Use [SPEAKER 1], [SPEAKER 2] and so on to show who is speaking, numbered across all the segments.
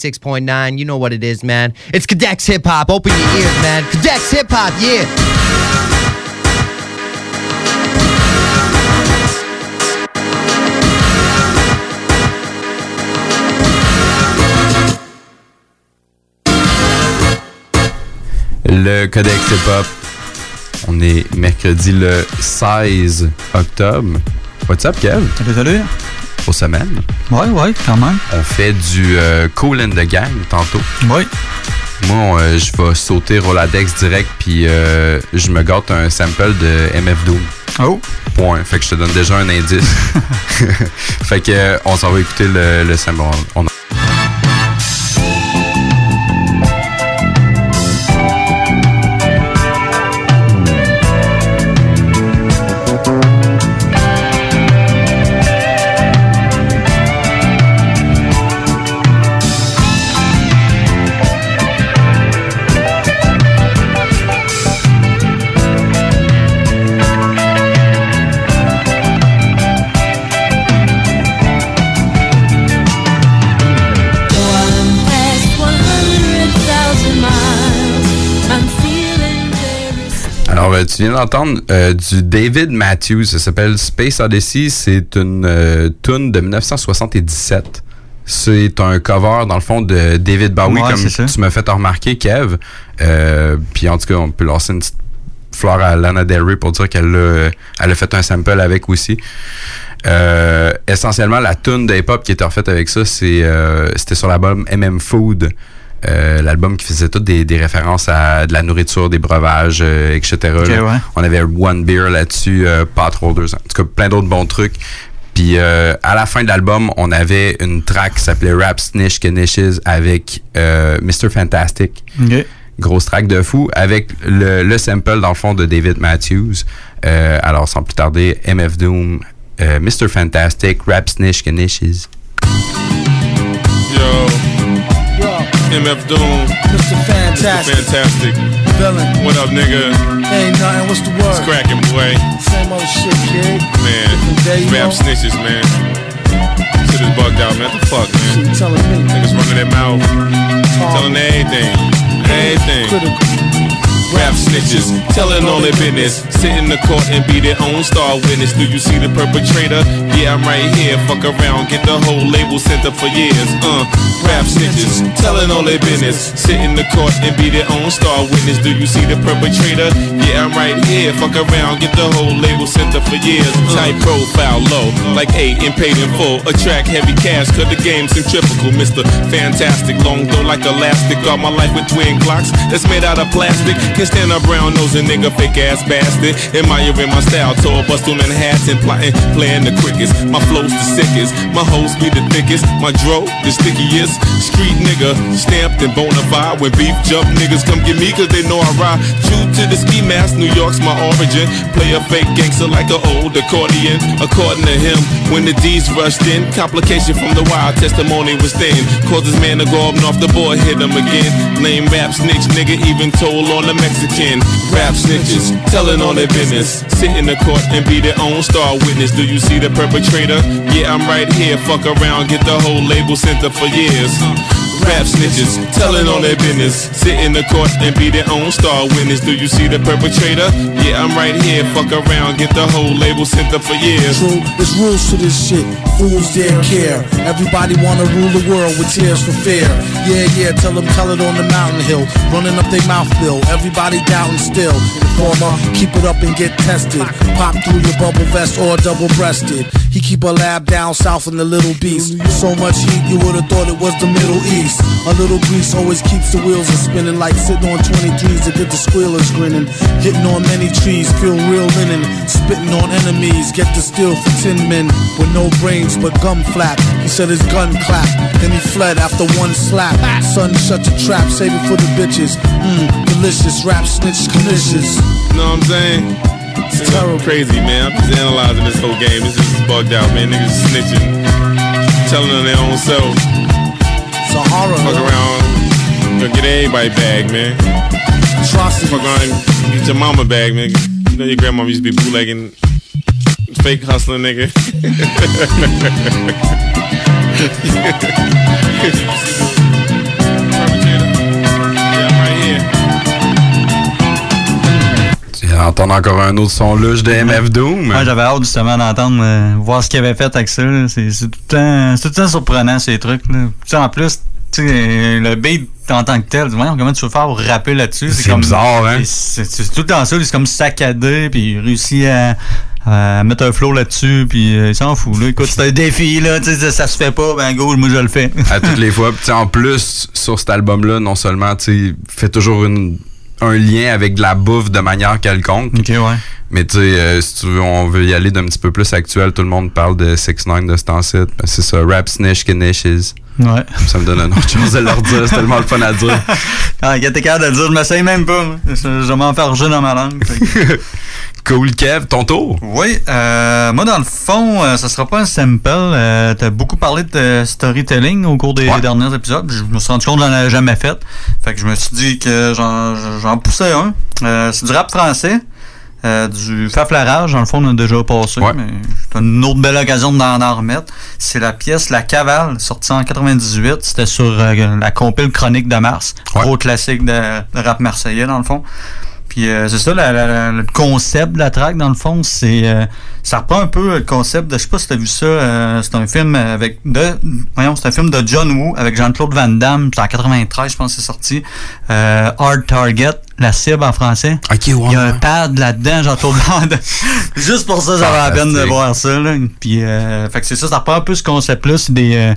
[SPEAKER 1] 6.9, you know what it is, man. It's Cadex Hip Hop. Open your ears, man. Cadex Hip Hop, yeah.
[SPEAKER 2] Le Codex Hip Hop. On est mercredi le 16 octobre. What's up, Kev?
[SPEAKER 3] Salut, salut.
[SPEAKER 2] Aux semaines.
[SPEAKER 3] Ouais, ouais, quand même.
[SPEAKER 2] On fait du euh, Cool in the Gang tantôt.
[SPEAKER 3] Oui.
[SPEAKER 2] Moi, euh, je vais sauter Roladex direct, puis euh, je me gâte un sample de MF Doom.
[SPEAKER 3] Oh.
[SPEAKER 2] Point. Fait que je te donne déjà un indice. fait que euh, on s'en va écouter le, le sample. On- on- euh, tu viens d'entendre euh, du David Matthews. Ça s'appelle Space Odyssey. C'est une euh, tune de 1977. C'est un cover, dans le fond, de David Bowie,
[SPEAKER 3] Ouais,
[SPEAKER 2] comme tu m'as fait remarquer, Kev. Euh, Puis en tout cas, on peut lancer une petite fleur à Lana Del Rey pour dire qu'elle a, elle a fait un sample avec aussi. Essentiellement, la tune de hip-hop qui était refaite avec ça, c'est c'était sur l'album MM Food. Euh, l'album qui faisait toutes des, des références à de la nourriture, des breuvages, euh, etc.
[SPEAKER 3] Ouais.
[SPEAKER 2] On avait One Beer là-dessus, euh, pas trop deux ans. En tout cas, plein d'autres bons trucs. Puis euh, à la fin de l'album, on avait une track qui s'appelait Rap Snitch Knishes avec euh, Mr. Fantastic. Grosse track de fou avec le, le sample dans le fond de David Matthews. Euh, alors sans plus tarder, MF Doom, euh, Mr. Fantastic, Rap Snitch Knishes.
[SPEAKER 4] Yo. MF Doom.
[SPEAKER 5] Mr.
[SPEAKER 4] Mr.
[SPEAKER 5] Fantastic.
[SPEAKER 4] Fantastic.
[SPEAKER 5] Villain.
[SPEAKER 4] What up, nigga?
[SPEAKER 5] Ain't nothing. What's the word?
[SPEAKER 4] It's cracking, boy.
[SPEAKER 5] Same old shit, kid.
[SPEAKER 4] Man. Rap snitches, man. Shit is bugged out, man. What the fuck, man?
[SPEAKER 5] Shit, telling me.
[SPEAKER 4] Niggas running their mouth. Telling everything. Everything.
[SPEAKER 5] Critical.
[SPEAKER 4] Rap snitches, telling all their business. Sit in the court and be their own star witness. Do you see the perpetrator? Yeah, I'm right here. Fuck around, get the whole label sent up for years. Uh, rap snitches, telling all their business. Sit in the court and be their own star witness. Do you see the perpetrator? Yeah, I'm right here. Fuck around, get the whole label sent up for years. Tight profile, low, like eight and paid in full. Attract heavy cash, cut the game centrifugal. Mr. Fantastic, long though like elastic. Got my life with twin clocks that's made out of plastic. Can stand a brown nose and nigga fake ass bastard. Admiring my style, tall bust on Manhattan, plotting, playing the quickest. My flow's the sickest, my hoes be the thickest. My dro, the stickiest. Street nigga, stamped and bona fide. When beef jump, niggas come get me cause they know I ride. True to the ski mask, New York's my origin. Play a fake gangster like an old accordion. According to him, when the D's rushed in, complication from the wild testimony was thin. Caused his man to go up and off the board, hit him again. Lame rap snitch, nigga, even told on the Mexican. Rap snitches, telling on their business. Sit in the court and be their own star witness. Do you see the perpetrator? Yeah, I'm right here. Fuck around, get the whole label sent up for years. Rap snitches, telling on their business. Sit in the court and be their own star witness. Do you see the perpetrator? Yeah, I'm right here. Fuck around, get the whole label sent up for years.
[SPEAKER 5] True, there's rules to this shit. Fools dare care. Everybody wanna rule the world with tears for fear. Yeah, yeah, tell them, tell it on the mountain hill. Running up their mouth bill. Everybody doubting still. Informer, keep it up and get tested. Pop through your bubble vest or double breasted. He keep a lab down south in the Little Beast. So much heat, you would've thought it was the Middle East. A little grease always keeps the wheels a spinning like sitting on 23s to get the squealers grinning. Hitting on many trees, feel real linen. Spitting on enemies, get the steel for 10 men with no but gum flap. He said his gun clapped, then he fled after one slap. Son, shut your trap, save it for the bitches. Mmm, delicious rap snitch delicious.
[SPEAKER 4] You know what I'm saying? It's
[SPEAKER 5] terrible.
[SPEAKER 4] crazy, man. I'm just analyzing this whole game. This is bugged out, man. Niggas snitching, telling on their own self.
[SPEAKER 5] It's a horror.
[SPEAKER 4] Fuck around, gonna get everybody bag, man.
[SPEAKER 5] Atrocity.
[SPEAKER 4] Fuck around, get your mama bag, man. You know your grandma used to be bootlegging, Fake hustler nigga.
[SPEAKER 2] Entendre encore un autre son luge de MF Doom.
[SPEAKER 3] Ouais, J'avais hâte justement d'entendre euh, voir ce qu'il avait fait avec ça. C'est tout, tout, le temps surprenant ces trucs. Là. En plus, euh, le beat en tant que tel, comment tu veux faire pour rapper là-dessus?
[SPEAKER 2] C'est bizarre, hein?
[SPEAKER 3] C'est tout le temps ça, c'est comme saccadé, puis il réussit à, à mettre un flow là-dessus, puis euh, il s'en fout. Là. Écoute, c'est un défi, là, ça, se fait pas, ben go, moi je le fais.
[SPEAKER 2] à toutes les fois. Puis, en plus, sur cet album-là, non seulement, tu fait toujours une, un lien avec de la bouffe de manière quelconque.
[SPEAKER 3] ok, ouais.
[SPEAKER 2] Mais tu sais, euh, si tu veux, on veut y aller d'un petit peu plus actuel. Tout le monde parle de 6 9 de ce temps-ci. Ben, c'est ça, Rap Snitch Knishes.
[SPEAKER 3] Ouais.
[SPEAKER 2] Ça me donne un autre chose de leur dire. C'est tellement le fun à dire.
[SPEAKER 3] Ah, il était capable de le dire, je m'essaye même pas. moi. Je, je vais m'enfarger dans ma langue.
[SPEAKER 2] Cool Kev, ton tour.
[SPEAKER 3] Oui, euh, moi dans le fond, euh, ça sera pas un sample. Euh, T'as beaucoup parlé de storytelling au cours des
[SPEAKER 2] Ouais.
[SPEAKER 3] derniers épisodes. Je me suis rendu compte que j'en avais jamais fait. Fait que je me suis dit que j'en poussais un. Euh, c'est du rap français. euh, du faflarage, dans le fond, on a déjà passé,
[SPEAKER 2] Ouais.
[SPEAKER 3] mais c'est une autre belle occasion d'en en remettre. C'est la pièce La Cavale, sortie en 98. C'était sur euh, la compile Chronique de Mars.
[SPEAKER 2] Ouais.
[SPEAKER 3] Gros classique de, de rap marseillais, dans le fond. Puis euh, c'est ça, la- la- la- le concept de la track, dans le fond, c'est euh, ça reprend un peu le concept de, je sais pas si t'as vu ça, euh, c'est un film avec de, voyons, c'est un film de John Woo avec Jean-Claude Van Damme, c'est en 93, je pense c'est sorti. Euh, Hard Target, la cible en français.
[SPEAKER 2] Ok.
[SPEAKER 3] Il y a un pad là-dedans, Jean-Claude Van Damme. Juste pour ça, ça va la peine de voir ça. Là. Puis, euh, fait que c'est ça, ça reprend un peu ce concept-là, c'est des, euh,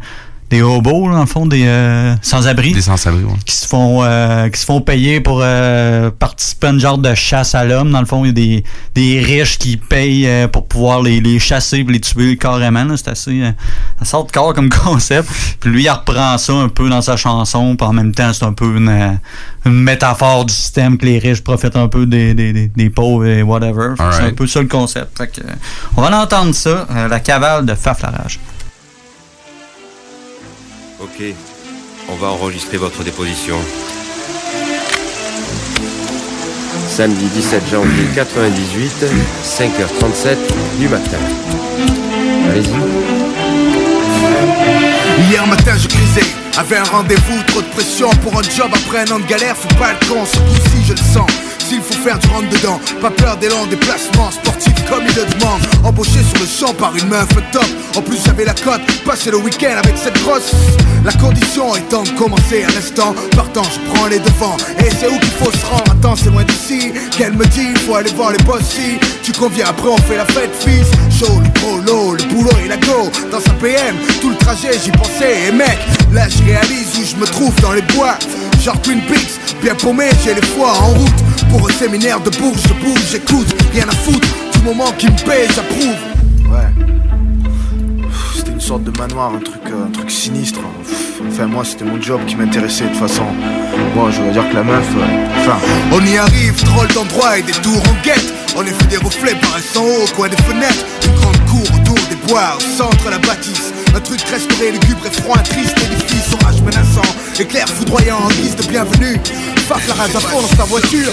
[SPEAKER 3] des hobos, là, en fond, des euh, sans-abri
[SPEAKER 2] Des sans-abri, ouais.
[SPEAKER 3] qui se font euh, qui se font payer pour euh, participer à une genre de chasse à l'homme. Dans le fond, il y a des, des riches qui payent euh, pour pouvoir les, les chasser et les tuer carrément. C'est assez euh, ça sort de corps comme concept. Puis lui, il reprend ça un peu dans sa chanson. Puis en même temps, c'est un peu une, euh, une métaphore du système que les riches profitent un peu des, des, des, des pauvres et whatever. C'est un peu ça le concept. Fait que, on va en entendre ça, euh, la cavale de Faflarage.
[SPEAKER 6] Ok, on va enregistrer votre déposition. Samedi 17 janvier 98, 5h37 du matin. Allez-y.
[SPEAKER 7] Hier matin je crisais, avait un rendez-vous, trop de pression pour un job après un an de galère, fais pas le con, surtout si je le sens. S'il faut faire du rentre dedans, pas peur des longs déplacements sportifs comme il le demande. Embauché sur le champ par une meuf top. En plus j'avais la cote, passer le week-end avec cette grosse. La condition étant de commencer à l'instant, partant je prends les devants. Et c'est où qu'il faut se rendre, attends c'est loin d'ici. Qu'elle me dit, faut aller voir les boss si tu conviens après on fait la fête fils. Chaud, le prolo, le boulot et la go. Dans sa PM, tout le trajet j'y pensais. Et mec, là je réalise où je me trouve dans les bois. Genre Twin Peaks, bien paumé, j'ai les fois en route. Pour un séminaire de bourge, je bouge, j'écoute. Rien à foutre, du moment qui me paye, j'approuve. Ouais. C'était une sorte de manoir, un truc, euh, un truc sinistre. Enfin, moi, c'était mon job qui m'intéressait de toute façon. Bon, je veux dire que la meuf, euh, enfin. On y arrive, drôle d'endroit et des tours en guette. En effet, des reflets paraissant haut au coin des fenêtres. Une grande cour autour des bois, au centre la bâtisse. Un truc restauré, lugubre et froid, un triste édifice, orage menaçant. Éclair foudroyant en guise de bienvenue. Farce la rage à fond dans sa voiture.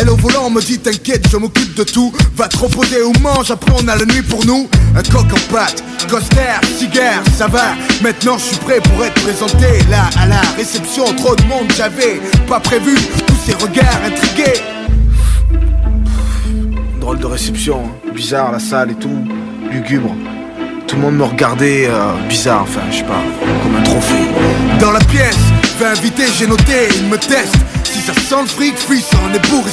[SPEAKER 7] Elle au volant me dit t'inquiète je m'occupe de tout. Va te reposer ou mange après on a la nuit pour nous. Un coq en pâte, coster, cigare, ça va. Maintenant je suis prêt pour être présenté. Là à la réception trop de monde j'avais pas prévu. Tous ces regards intrigués. Drôle de réception, hein. bizarre la salle et tout, lugubre. Tout le monde me regardait euh, bizarre, enfin, je sais pas, comme un trophée. Dans la pièce, vais inviter, j'ai noté, il me teste. Ça sent le fric, fuis en est bourré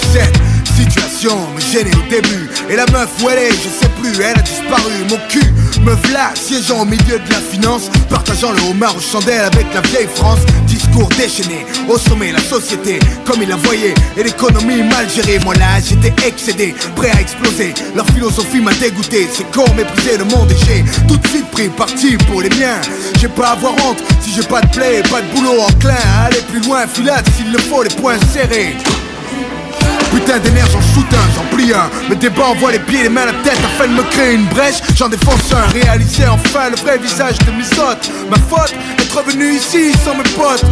[SPEAKER 7] Situation me gênait au début. Et la meuf où elle est, je sais plus, elle a disparu. Mon cul me v'là, siégeant au milieu de la finance. Partageant le homard aux chandelles avec la vieille France. Au sommet, la société, comme il la voyait. Et l'économie mal gérée, moi là j'étais excédé, prêt à exploser. Leur philosophie m'a dégoûté, c'est con mépriser le monde et j'ai tout de suite pris parti pour les miens. J'ai pas à avoir honte si j'ai pas de play, pas de boulot enclin à aller plus loin, filade s'il le faut, les poings serrés. Putain d'énergie, j'en shoot un, j'en plie un. Me débat, envoie les pieds, les mains, la tête afin de me créer une brèche. J'en défonce un, réaliser enfin le vrai visage de mes hôtes Ma faute, être revenu ici sans mes potes.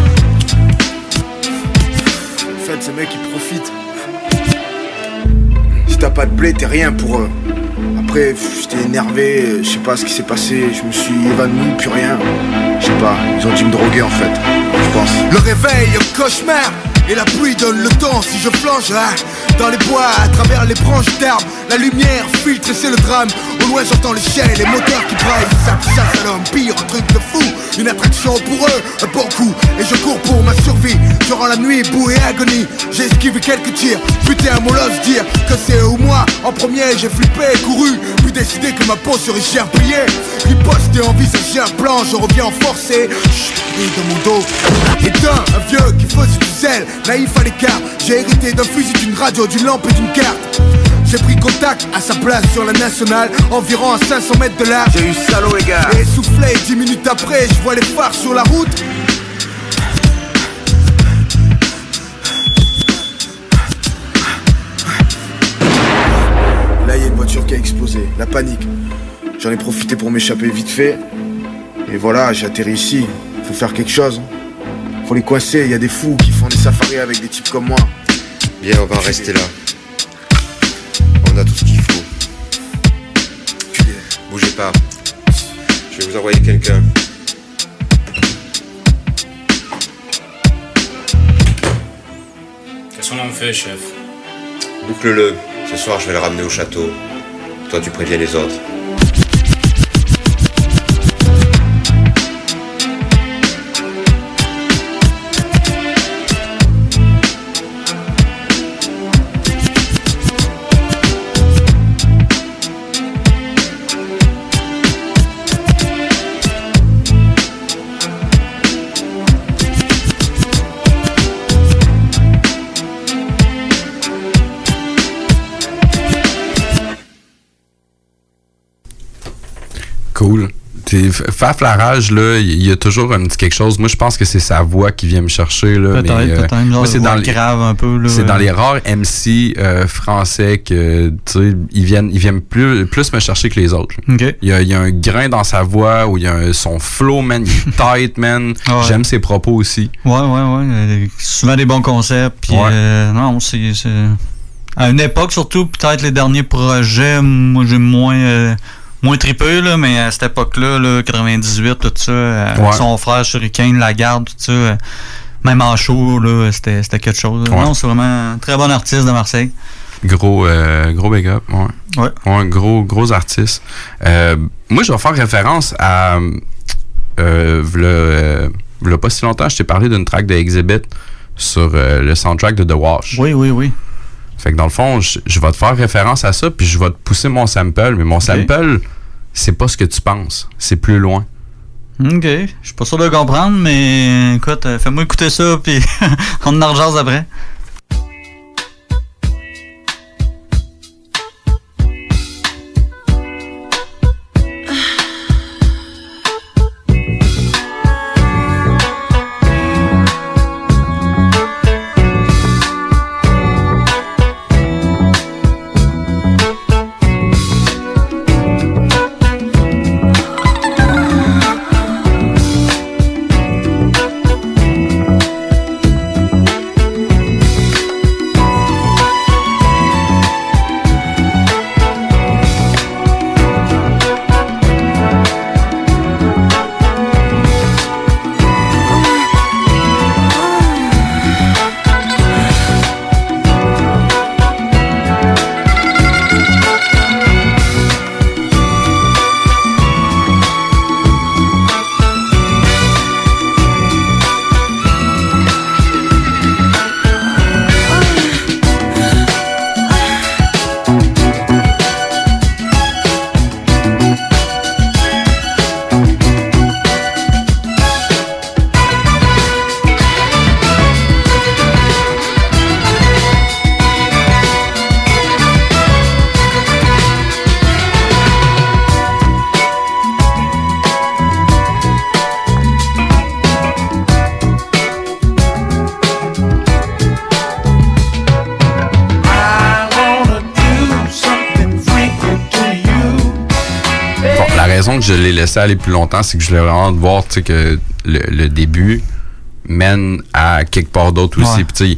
[SPEAKER 7] En fait, ces mecs ils profitent. Si t'as pas de blé, t'es rien pour eux. Après, j'étais énervé, je sais pas ce qui s'est passé Je me suis évanoui, plus rien. Je sais pas, ils ont dû me droguer en fait Je pense. Le réveil, cauchemar et la pluie donne le temps si je flanche, ah, Dans les bois, à travers les branches d'arbres, la lumière filtre et c'est le drame. Au loin, j'entends les chiens et les moteurs qui braillent. Ça chasse à l'homme, pire, un truc de fou. Une attraction pour eux, un bon coup. Et je cours pour ma survie. Durant la nuit, boue et agonie. J'ai esquivé quelques tirs. Putain, mon l'ose dire que c'est eux ou moi. En premier, j'ai flippé, couru. Puis décidé que ma peau serait cher payée. Riposte et envisager un plan, je reviens en. Chut, bruit dans mon dos. Et d'un, un vieux qui faisait du zèle, naïf à l'écart. J'ai hérité d'un fusil, d'une radio, d'une lampe et d'une carte. J'ai pris contact à sa place sur la nationale, environ à 500 mètres de là.
[SPEAKER 6] J'ai eu salaud, les gars.
[SPEAKER 7] Et essoufflé, dix minutes après, je vois les phares sur la route. Là, il y a une voiture qui a explosé, la panique. J'en ai profité pour m'échapper vite fait. Et voilà, j'ai atterri ici. Faut faire quelque chose. Faut les coincer, il y a des fous qui font des safaris avec des types comme moi.
[SPEAKER 6] Bien, on va rester là. On a tout ce qu'il faut. Bougez pas. Je vais vous envoyer quelqu'un.
[SPEAKER 8] Qu'est-ce qu'on en fait, chef?
[SPEAKER 6] Boucle-le. Ce soir, je vais le ramener au château. Toi, tu préviens les autres.
[SPEAKER 2] Faf la rage, là, il y a toujours un petit quelque chose. Moi, je pense que c'est sa voix qui vient me chercher. Là,
[SPEAKER 3] Peut-être,
[SPEAKER 2] mais, euh,
[SPEAKER 3] peut-être.
[SPEAKER 2] Moi, c'est dans les-
[SPEAKER 3] grave un peu. là.
[SPEAKER 2] C'est dans les rares MC euh, français que tu sais, ils viennent, ils viennent plus, plus me chercher que les autres. Il y a, il y a un grain dans sa voix ou il y a un- son flow, man, il est tight, man.
[SPEAKER 3] Ah ouais.
[SPEAKER 2] J'aime ses propos aussi.
[SPEAKER 3] Ouais, ouais, ouais. euh, souvent des bons concepts. Puis,
[SPEAKER 2] Ouais.
[SPEAKER 3] euh, non, c'est. c'est- À une époque, surtout, peut-être les derniers projets, moi, j'ai moins. Moins trippé, là, mais à cette époque-là, là, 98, tout ça, euh, avec
[SPEAKER 2] Ouais.
[SPEAKER 3] son frère Shuriken, la garde, tout ça, euh, même en show, là, c'était c'était quelque chose.
[SPEAKER 2] Ouais.
[SPEAKER 3] Non, c'est vraiment un très bon artiste de Marseille.
[SPEAKER 2] Gros, euh, gros big up, ouais.
[SPEAKER 3] Ouais.
[SPEAKER 2] Ouais, gros, gros artiste. Euh, moi, je vais faire référence à. Euh, v'là, euh, v'là pas si longtemps, je t'ai parlé d'une track de Exhibit sur le soundtrack de The Wash.
[SPEAKER 3] Oui, oui, oui.
[SPEAKER 2] Fait que dans le fond, je, je vais te faire référence à ça, puis je vais te pousser mon sample. Mais mon sample, c'est pas ce que tu penses. C'est plus loin.
[SPEAKER 3] Ok, je suis pas sûr de comprendre, mais écoute, euh, fais-moi écouter ça, puis on en rejase après.
[SPEAKER 2] Raison que je l'ai laissé aller plus longtemps, c'est que je voulais vraiment voir que le, le début mène à quelque part d'autre aussi.
[SPEAKER 3] Ouais.
[SPEAKER 2] Puis, sais,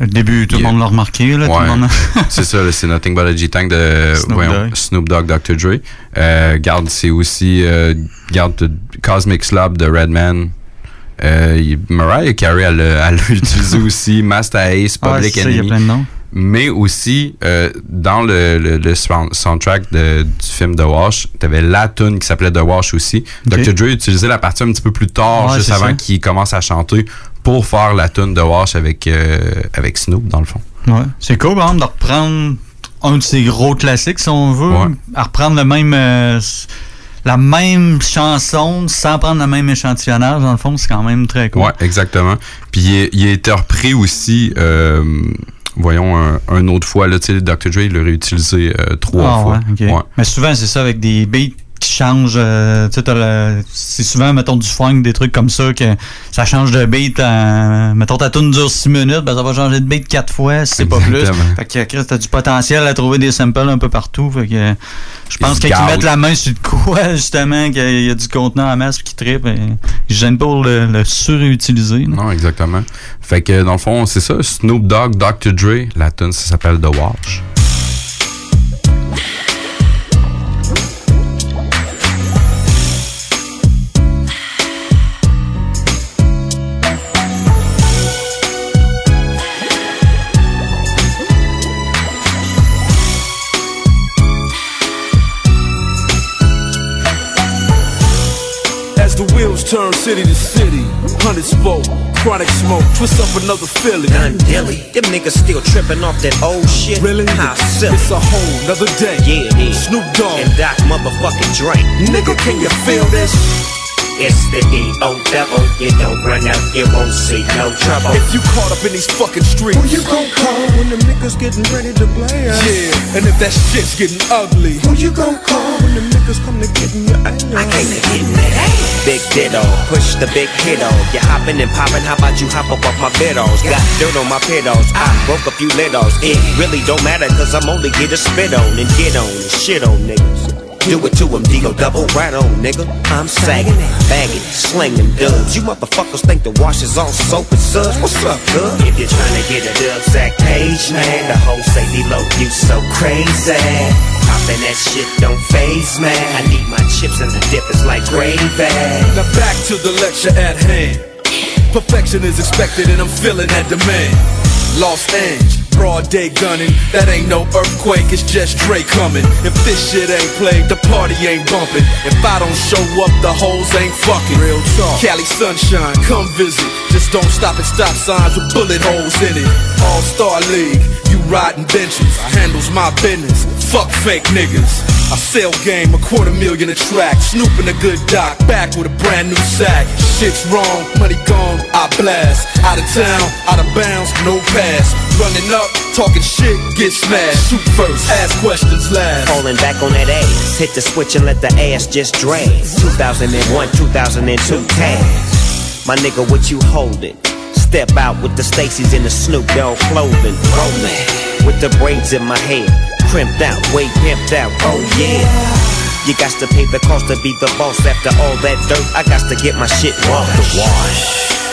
[SPEAKER 3] Le début, tout le monde l'a remarqué, là, tout
[SPEAKER 2] Ouais.
[SPEAKER 3] le monde.
[SPEAKER 2] c'est ça, c'est Nothing But a G-Tank de
[SPEAKER 3] Snoop
[SPEAKER 2] voyons,
[SPEAKER 3] Dogg.
[SPEAKER 2] Snoop Dogg, Dr. Dre. Euh, garde, c'est aussi euh, garde de Cosmic Slab de Redman. Euh, Mariah Carey, elle l'a utilisé aussi. Master Ace,
[SPEAKER 3] Ah,
[SPEAKER 2] Public
[SPEAKER 3] ça, il y a
[SPEAKER 2] Enemy.
[SPEAKER 3] plein de noms.
[SPEAKER 2] Mais aussi, euh, dans le, le, le sound- soundtrack de- du film The Wash, t'avais la tune qui s'appelait The Wash aussi.
[SPEAKER 3] Ok.
[SPEAKER 2] Dr. Dre utilisait la partie un petit peu plus tard, juste avant qu'il commence à chanter, pour faire la tune The Wash avec, euh, avec Snoop, dans le fond.
[SPEAKER 3] Ouais. C'est cool, par exemple, de reprendre un de ces gros classiques, si on veut,
[SPEAKER 2] Ouais.
[SPEAKER 3] à reprendre le même, euh, la même chanson sans prendre le même échantillonnage, dans le fond, c'est quand même très cool.
[SPEAKER 2] Ouais, exactement. Puis il, il a été repris aussi, voyons, un, un autre fois. Là, tu sais, Dr. Dre, il l'a réutilisé euh, trois
[SPEAKER 3] Ah,
[SPEAKER 2] fois.
[SPEAKER 3] ouais. Mais souvent, c'est ça, avec des beats qui changent. euh, c'est souvent, mettons, du funk, des trucs comme ça, que ça change de beat. en- mettons, ta tune dure 6 minutes, ben, ça va changer de beat 4 fois, si c'est pas plus. Fait que, Chris, t'as du potentiel à trouver des samples un peu partout. Fait que, je pense
[SPEAKER 2] Ils
[SPEAKER 3] qu'ils mettent la main sur de quoi, justement, qu'il y a du contenant en masse, trippent, et ils se gênent pas pour le, le surutiliser.
[SPEAKER 2] Non, exactement. Fait que dans le fond, c'est ça. Snoop Dogg, Dr. Dre, la tune, ça s'appelle The Wash.
[SPEAKER 9] Spoke, chronic smoke, twist up another Philly.
[SPEAKER 10] Done dilly. Them niggas still tripping off that old shit.
[SPEAKER 9] Really?
[SPEAKER 10] How silly.
[SPEAKER 9] It's a whole nother day.
[SPEAKER 10] Yeah, yeah.
[SPEAKER 9] Snoop Dogg.
[SPEAKER 10] And Doc motherfucking Dre.
[SPEAKER 9] Nigga, can you feel this?
[SPEAKER 10] It's the D.O. double. You don't run out, you won't see no trouble.
[SPEAKER 9] If you caught up in these fucking streets,
[SPEAKER 11] Who you gon' call when the niggas getting ready to play us?
[SPEAKER 9] yeah, and if that shit's getting ugly,
[SPEAKER 11] Who you gon' call when the niggas come to getting your ass?
[SPEAKER 10] I came to get in that ass. Big ditto, push the big hit on. You hoppin' and poppin', how about you hop up off my biddles? Got dirt on my pedals, I broke a few littles. It really don't matter, cause I'm only get a spit on and get on and shit on niggas. Do it to him, Digo double right on, nigga. I'm sagging it, bagging it, sling dubs. You motherfuckers think the wash is all soap and suds. What's up, good? If you're trying to get a dub sack page, man, the whole say low, you so crazy. Popping that shit don't phase, man. I need my chips and the dip is like gravy.
[SPEAKER 9] now back to the lecture at hand. Perfection is expected and I'm feeling that demand. Los Angeles, broad day gunning. That ain't no earthquake, it's just Dre coming. If this shit ain't played, the party ain't bumping. If I don't show up, the hoes ain't fucking. Real talk. Cali sunshine, come visit. Just don't stop at stop signs with bullet holes in it. All Star League, you riding benches. I Handles my business. Fuck fake niggas. I sell game, a quarter million a track. Snooping a good doc, back with a brand new sack. Shit's wrong, money gone, I blast. Out of town, out of bounds, no pass. Running up, talking shit, get smashed. Shoot first, ask questions last.
[SPEAKER 10] Falling back on that ass. Hit the switch and let the ass just drag. 2001, 2002 tags. My nigga, what you holding? Step out with the Stacy's in the Snoop Dogg clothing. Rolling with the braids in my hair. Crimped out, way pimped out. Oh yeah. You got to pay the cost to be the boss. After all that dirt, I got to get my shit washed. The wash.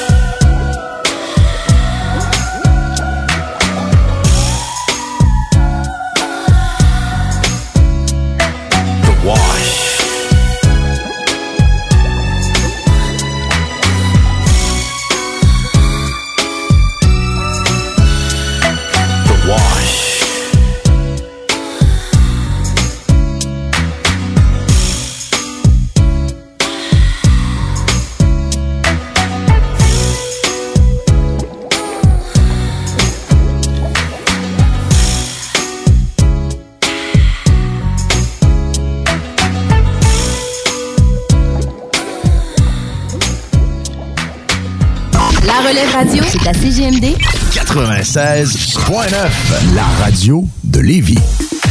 [SPEAKER 12] 96.9, la radio de Lévis.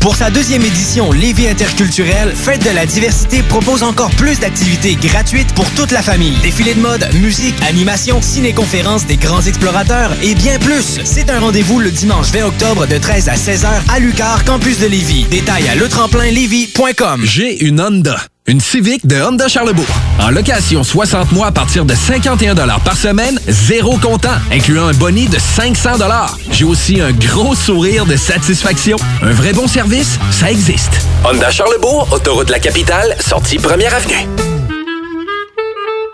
[SPEAKER 13] Pour sa deuxième édition Lévis interculturelle, Fête de la diversité propose encore plus d'activités gratuites pour toute la famille. Défilés de mode, musique, animation, ciné-conférences des grands explorateurs et bien plus. C'est un rendez-vous le dimanche 20 octobre de 13 à 16h à Lucar, campus de Lévis. Détails à letremplinlévis.com.
[SPEAKER 14] J'ai une Honda. Une Civic de Honda Charlebourg. En location 60 mois à partir de 51 par semaine, zéro comptant, incluant un boni de 500 J'ai aussi un gros sourire de satisfaction. Un vrai bon service, ça existe. Honda Charlebourg, autoroute de la capitale, sortie première avenue.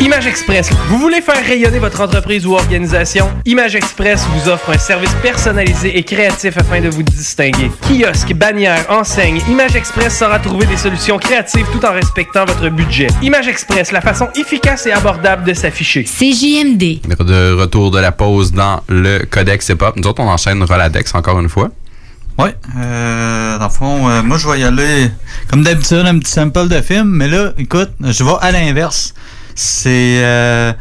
[SPEAKER 15] Image Express. Vous voulez faire rayonner votre entreprise ou organisation? Image Express vous offre un service personnalisé et créatif afin de vous distinguer. Kiosque, bannière, enseigne, Image Express saura trouver des solutions créatives tout en respectant votre budget. Image Express, la façon efficace et abordable de s'afficher.
[SPEAKER 16] CJMD.
[SPEAKER 2] De retour de la pause dans le Codex Hip-Hop. Nous autres, on enchaîne Roladex encore une fois.
[SPEAKER 3] Ouais, euh, dans le fond, euh, moi je vais y aller comme d'habitude, un petit sample de film, mais là, écoute, je vais à l'inverse. C'est euh,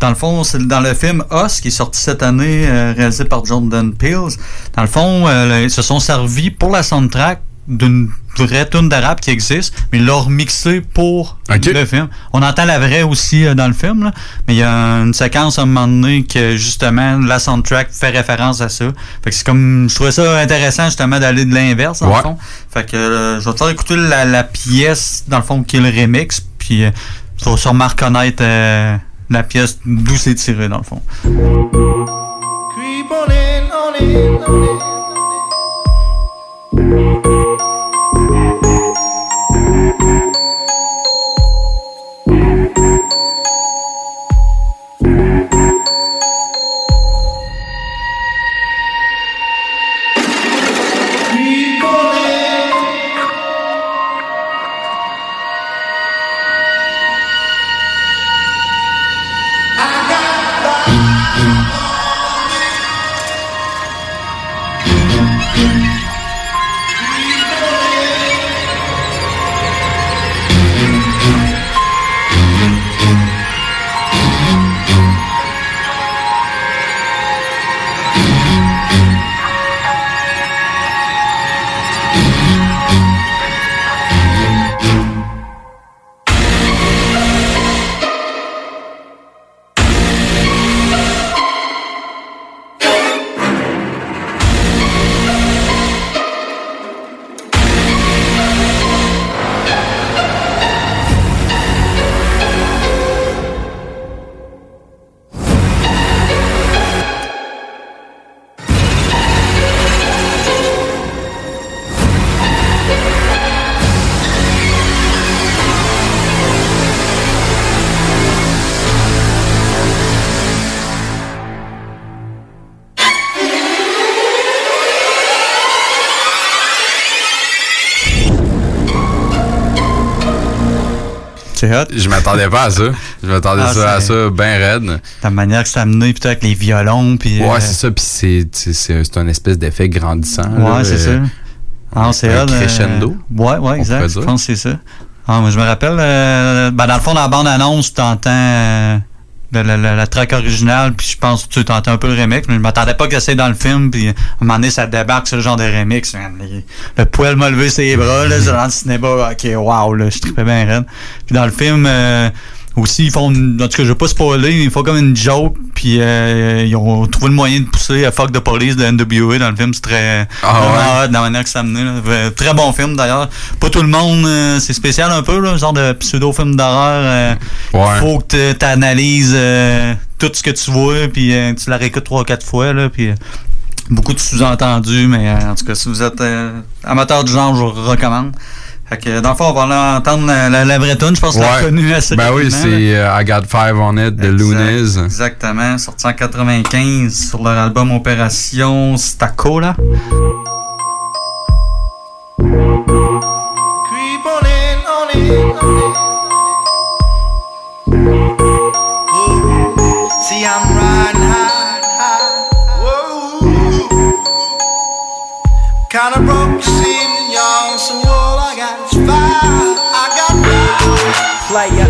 [SPEAKER 3] dans le fond, c'est dans le film Us qui est sorti cette année, euh, réalisé par Jordan Peele. Dans le fond, euh, ils se sont servis pour la soundtrack d'une vraie tune d'arabe qui existe, mais ils l'ont remixé pour le film. On entend la vraie aussi euh, dans le film, là, mais il y a une séquence à un moment donné que justement la soundtrack fait référence à ça. Fait que c'est comme je trouvais ça intéressant justement d'aller de l'inverse dans
[SPEAKER 2] Ouais.
[SPEAKER 3] le fond. Fait que euh, je vais te faire écouter la, la pièce dans le fond qui est le remix, puis euh, vas sûrement reconnaître euh, la pièce d'où c'est tiré dans le fond.
[SPEAKER 17] Creep on in, on in, on in.
[SPEAKER 3] Hot.
[SPEAKER 2] Je m'attendais pas à ça. Je m'attendais
[SPEAKER 3] Ah,
[SPEAKER 2] ça à ça bien raide.
[SPEAKER 3] La manière que c'est amené, puis avec les violons, puis...
[SPEAKER 2] Ouais,
[SPEAKER 3] euh,
[SPEAKER 2] c'est ça. Puis c'est, un espèce d'effet grandissant.
[SPEAKER 3] Ouais, c'est
[SPEAKER 2] euh,
[SPEAKER 3] ça. Ah, c'est
[SPEAKER 2] un
[SPEAKER 3] hot, euh,
[SPEAKER 2] crescendo.
[SPEAKER 3] ouais, ouais, exact. Je pense que c'est ça. Ah, moi, je me rappelle, euh, ben, dans le fond, dans la bande-annonce, tu entends euh, la, la, la- la track originale, puis je pense que tu entends un peu le remix, mais je m'attendais pas que c'est dans le film, puis à un moment donné, ça débarque sur le genre de remix. man. Les- Le poil m'a levé ses bras, là, dans le cinéma, ok, wow, là, je trippais bien raide. Puis dans le film, euh, Aussi, ils font, une- en tout cas, je vais pas spoiler, ils font comme une joke, puis euh, ils ont trouvé le moyen de pousser à Fuck the Police de NWA dans le film. C'est très.
[SPEAKER 2] Ah ouais?
[SPEAKER 3] dans la manière que ça. Euh, Très bon film d'ailleurs. Pas tout le monde, euh, c'est spécial un peu, là, genre de pseudo-film d'horreur. euh,
[SPEAKER 2] Ouais.
[SPEAKER 3] Faut que tu analyses tout ce que tu vois, puis euh, tu la réécoutes trois quatre fois, là, puis. euh, Beaucoup de sous-entendus, mais euh, en tout cas, si vous êtes euh, amateur du genre, je vous recommande. Fait que, dans le fond, on va aller entendre la, la, la vraie tune. Je pense qu'on l'a
[SPEAKER 2] Ouais.
[SPEAKER 3] connue assez
[SPEAKER 2] Ben oui, c'est euh, I Got Five on It de
[SPEAKER 3] Exact-
[SPEAKER 2] Loonies.
[SPEAKER 3] Exactement, sorti en 95 sur leur album Opération Stacco, là.
[SPEAKER 18] Creep on in, on in, on in. Whoa. See, I'm riding high, high. Whoa. Kinda broke,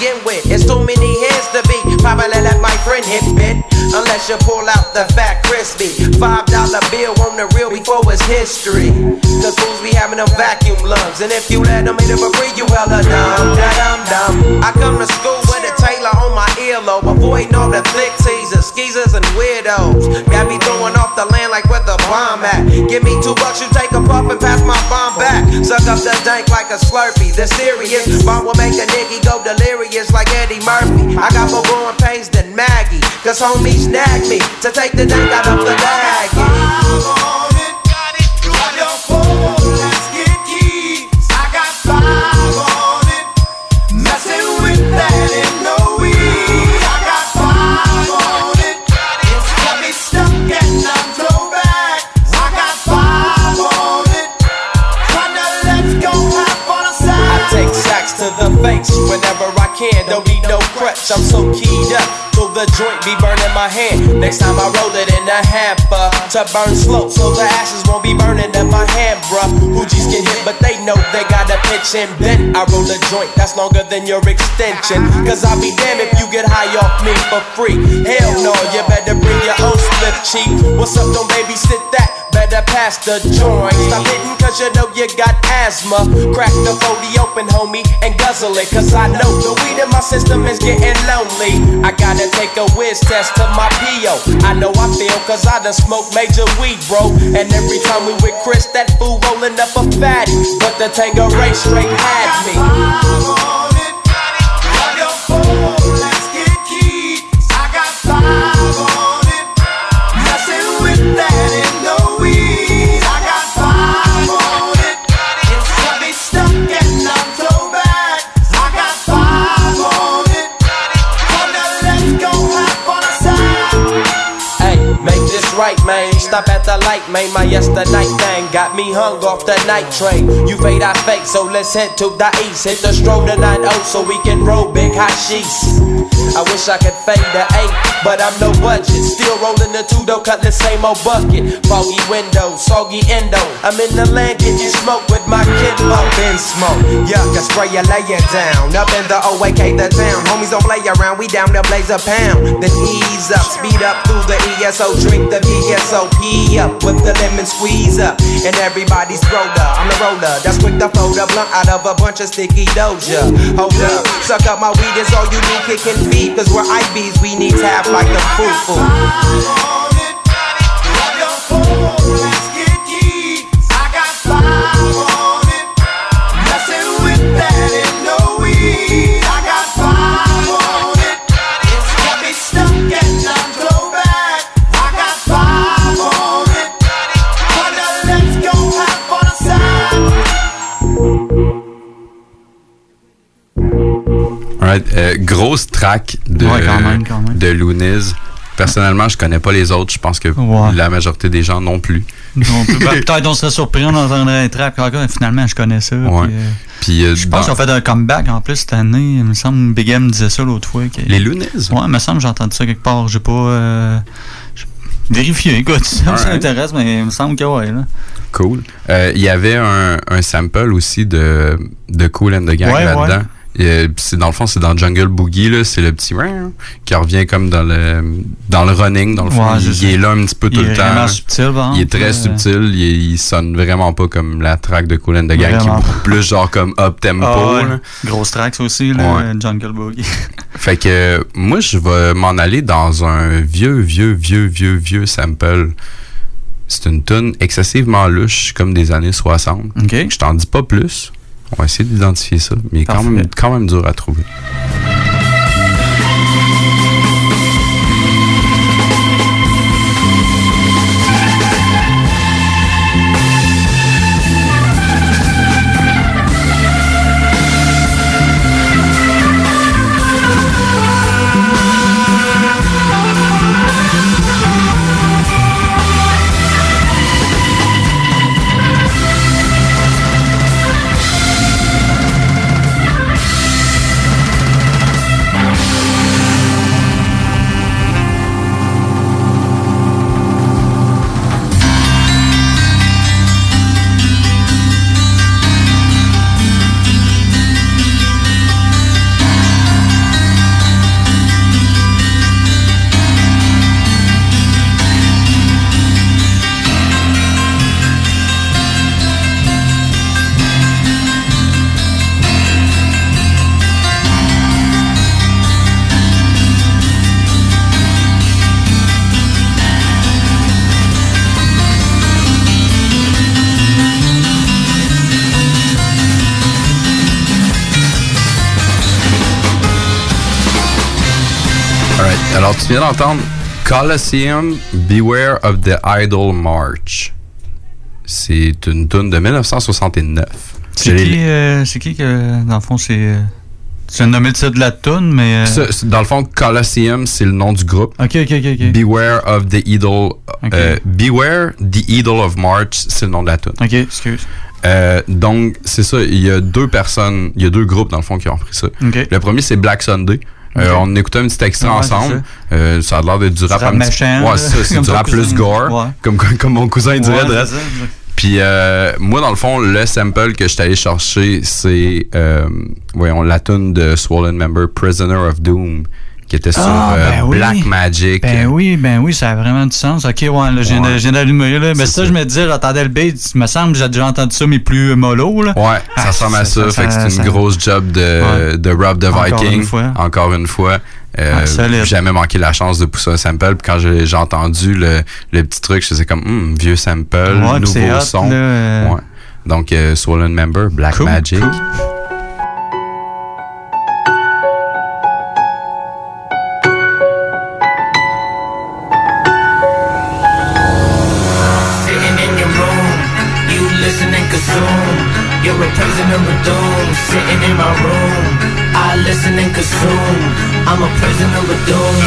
[SPEAKER 19] begin with. It's too many hands to be. Probably let my friend hit bit. Unless you pull out the fat crispy. Five dollar bill on the real before it's history. Cause fools be having them vacuum lungs. And if you let them hit it for free, you hella dumb, dum dum. I come to school with a Taylor on my earlobe. Avoiding all the flick teasers, skeezers, and weirdos. Got me throwing off the land like where the bomb at. Give me two bucks, you take a puff and pass my bomb back. Suck up the dank like a slurpee. The serious bomb will make a nigga go delirious like Eddie Murphy. I got more growing pains than Maggie. Cause homies nag me to take the dank out of the baggie. Face whenever I can. Don't need no crutch, I'm so keyed up. So the joint be burning my hand. Next time I roll it in a hamper to burn slow, so the ashes won't be burning in my hand, bruh. Hoogies get hit, but they know they gotta pitch and bend. I roll a joint that's longer than your extension. Cause I'll be damned if you get high off me for free. Hell no, you better bring your own slip cheap. What's up, don't babysit that? Better pass the joint. Stop hitting cause you know you got asthma. Crack the 40 open, homie, and guzzle it. Cause I know the weed in my system is getting lonely. I gotta take a whiz test to my PO. I know I feel cause I done smoked major weed, bro. And every time we with Chris, that fool rolling up a fatty. But the Tango Ray straight had me. Right, man. Stop at the light, made My yesterday thing got me hung off the night train. You fade, I fake, so let's head to the east. Hit the stroll to 9 so we can roll big hot sheets. I wish I could fade the 8, but I'm no budget. Still rolling the two, though, cut the same old bucket. Foggy window, soggy endo. I'm in the land, getting smoke with my kid, up in smoke. Yuck, I spray you, lay it down. Up in the OAK, the town. Homies don't play around, we down to blaze a pound. Then ease up, speed up through the ESO, drink the Up with the lemon squeeze up. And everybody's roller, I'm the roller. That's quick to fold a blunt out of a bunch of sticky doja. Hold up, suck up my weed, it's all you do, kicking feet. Cause we're IBs, we need tap like the foo foo.
[SPEAKER 2] Alright, euh, grosse track de,
[SPEAKER 3] Ouais, quand même, quand même.
[SPEAKER 2] de Loonies. Personnellement, je connais pas les autres. Je pense que
[SPEAKER 3] Ouais.
[SPEAKER 2] la majorité des gens non plus.
[SPEAKER 3] Non plus. Ben, Peut-être on serait surpris, on entendrait un trap. encore, Finalement, je connais ça.
[SPEAKER 2] Ouais.
[SPEAKER 3] puis, euh,
[SPEAKER 2] Puis, euh,
[SPEAKER 3] Je pense qu'ils ont fait un comeback en plus cette année. Il me semble Big M disait ça l'autre fois. que-
[SPEAKER 2] Les Loonies?
[SPEAKER 3] Ouais, il me semble que j'ai entendu ça quelque part. J'ai pas. vérifié, écoute, ça m'intéresse, mais il me semble que ouais. Là.
[SPEAKER 2] Cool. Euh, Il y avait un, un sample aussi de, de Cool and the Gang
[SPEAKER 3] Ouais,
[SPEAKER 2] là-dedans.
[SPEAKER 3] ouais.
[SPEAKER 2] C'est dans le fond, c'est dans Jungle Boogie, là, c'est le petit qui revient comme dans le dans le running, dans le fond.
[SPEAKER 3] Ouais,
[SPEAKER 2] il, est là un petit peu
[SPEAKER 3] Il
[SPEAKER 2] tout le temps.
[SPEAKER 3] vraiment subtil,
[SPEAKER 2] Il est très
[SPEAKER 3] euh,
[SPEAKER 2] subtil, il, sonne vraiment pas comme la track de Cool and the Gang, qui est beaucoup plus genre comme up tempo.
[SPEAKER 3] Ah ouais. Grosse tracks aussi,
[SPEAKER 2] Ouais.
[SPEAKER 3] Jungle Boogie.
[SPEAKER 2] Fait que moi, je vais m'en aller dans un vieux, vieux, vieux, vieux, vieux sample. C'est une tune excessivement louche, comme des années 60. Je t'en dis pas plus. On va essayer d'identifier ça, mais il est quand
[SPEAKER 3] Parfait.
[SPEAKER 2] même, quand même dur à trouver. Tu viens d'entendre Colosseum Beware of the Idol March. C'est une tune de 1969.
[SPEAKER 3] C'est qui, euh, c'est qui que, dans le fond, c'est. euh, Tu nommer le titre de la tune, mais. euh,
[SPEAKER 2] Ça, dans le fond, Colosseum, c'est le nom du groupe.
[SPEAKER 3] Ok, ok, ok.
[SPEAKER 2] Beware of the Idol. euh, Beware the Idol of March, c'est le nom de la tune.
[SPEAKER 3] Ok, excuse.
[SPEAKER 2] Euh, donc, c'est ça. Il y a deux personnes, il y a deux groupes, dans le fond, qui ont pris ça.
[SPEAKER 3] Ok.
[SPEAKER 2] Le premier, c'est Black Sunday. Euh, on écoutait un petit extrait
[SPEAKER 3] Ouais,
[SPEAKER 2] ensemble. Euh, ça a l'air d'être du rap
[SPEAKER 3] rap
[SPEAKER 2] un petit Ouais, c'est ça, c'est
[SPEAKER 3] comme
[SPEAKER 2] du rap plus gore.
[SPEAKER 3] Ouais.
[SPEAKER 2] Comme, comme, mon cousin dirait. Puis euh, moi, dans le fond, le sample que je suis allé chercher, c'est voyons, la tune de Swollen Member, Prisoner of Doom, qui était sur
[SPEAKER 3] Ah,
[SPEAKER 2] euh,
[SPEAKER 3] ben oui.
[SPEAKER 2] Black Magic.
[SPEAKER 3] Ben oui, ben oui, ça a vraiment du sens. Ok, ouais, là, j'ai
[SPEAKER 2] Ouais.
[SPEAKER 3] d'allumer, là. Mais ça, je me disais, j'entendais le beat, il me semble que j'ai déjà entendu ça, mais plus mollo, là.
[SPEAKER 2] Ouais, ça
[SPEAKER 3] Ah,
[SPEAKER 2] ressemble à ça. fait que c'est une grosse job de,
[SPEAKER 3] Ouais.
[SPEAKER 2] de Rob the
[SPEAKER 3] Encore
[SPEAKER 2] Viking.
[SPEAKER 3] une fois.
[SPEAKER 2] Encore une fois. Euh,
[SPEAKER 3] Ah,
[SPEAKER 2] jamais manqué la chance de pousser un sample. Puis quand j'ai entendu le, le petit truc, je faisais comme, Hum, vieux sample, nouveau
[SPEAKER 3] hot,
[SPEAKER 2] son.
[SPEAKER 3] là, euh.
[SPEAKER 2] Ouais. Donc, euh, Swollen Member, Black
[SPEAKER 3] Cool,
[SPEAKER 2] Magic.
[SPEAKER 3] cool.
[SPEAKER 20] You're a prisoner of doom, sitting in my room. I listen and consume. I'm a prisoner of doom.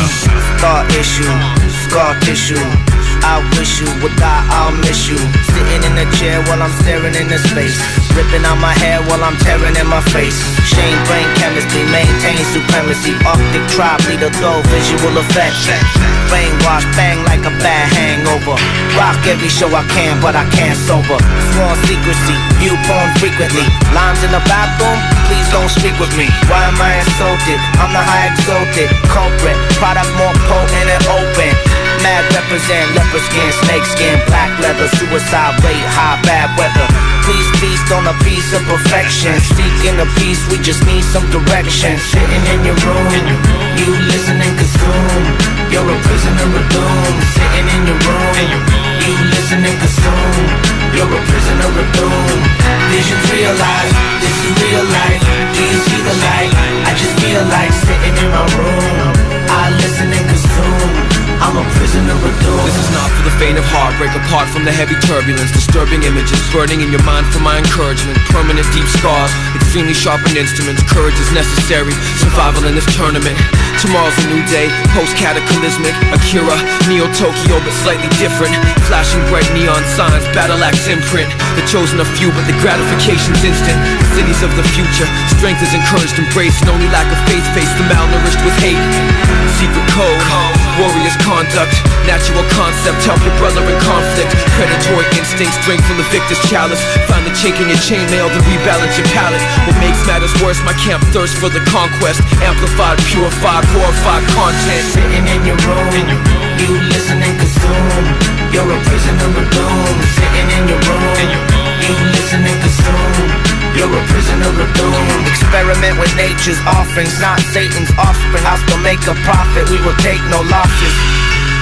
[SPEAKER 20] Scar issue, scar tissue. I wish you would die, I'll miss you. Sitting in a chair while I'm staring into space. Ripping out my hair while I'm tearing in my face. Shame brain chemistry, maintain supremacy. Arctic tribe leader, though visual effects. Brainwash, bang like a bad hangover. Rock every show I can, but I can't sober. Sworn secrecy, view porn frequently. Lines in the bathroom, please don't speak with me. Why am I insulted? I'm the high exalted culprit. Product more potent and open. Mad represent leopard skin, snake skin, black leather, suicide rate, high bad weather. Please feast on a piece of perfection. Seeking a piece, we just need some direction. Sitting in your room, you listen and consume. You're a prisoner of doom. Sitting in your room, you listen and consume. You're a prisoner of doom. Visions realize, this is real life. Do you see the light? I just feel like sitting in my room. I listen and consume. I'm a prisoner of doom.
[SPEAKER 9] This is not for the faint of heart. Break apart from the heavy turbulence. Disturbing images burning in your mind for my encouragement. Permanent deep scars, extremely sharpened instruments. Courage is necessary, survival in this tournament. Tomorrow's a new day, post cataclysmic. Akira, Neo Tokyo, but slightly different. Flashing bright neon signs, battle axe imprint. The chosen a few, but the gratification's instant. The cities of the future, strength is encouraged, embraced. And only lack of faith face the malnourished with hate. Secret code, warrior's conduct, natural concept. Help your brother in conflict. Predatory instincts, drink from the victor's chalice. Find the chink in your chainmail to rebalance your palate. What makes matters worse, my camp thirst for the conquest. Amplified, purified, glorified content.
[SPEAKER 20] Sitting in your room, you listen and consume. You're a prisoner of doom. Sitting in your room, you listen and consume. You're a prisoner of doom.
[SPEAKER 21] Experiment with nature's offerings, not Satan's offspring. I'll still make a profit, we will take no losses.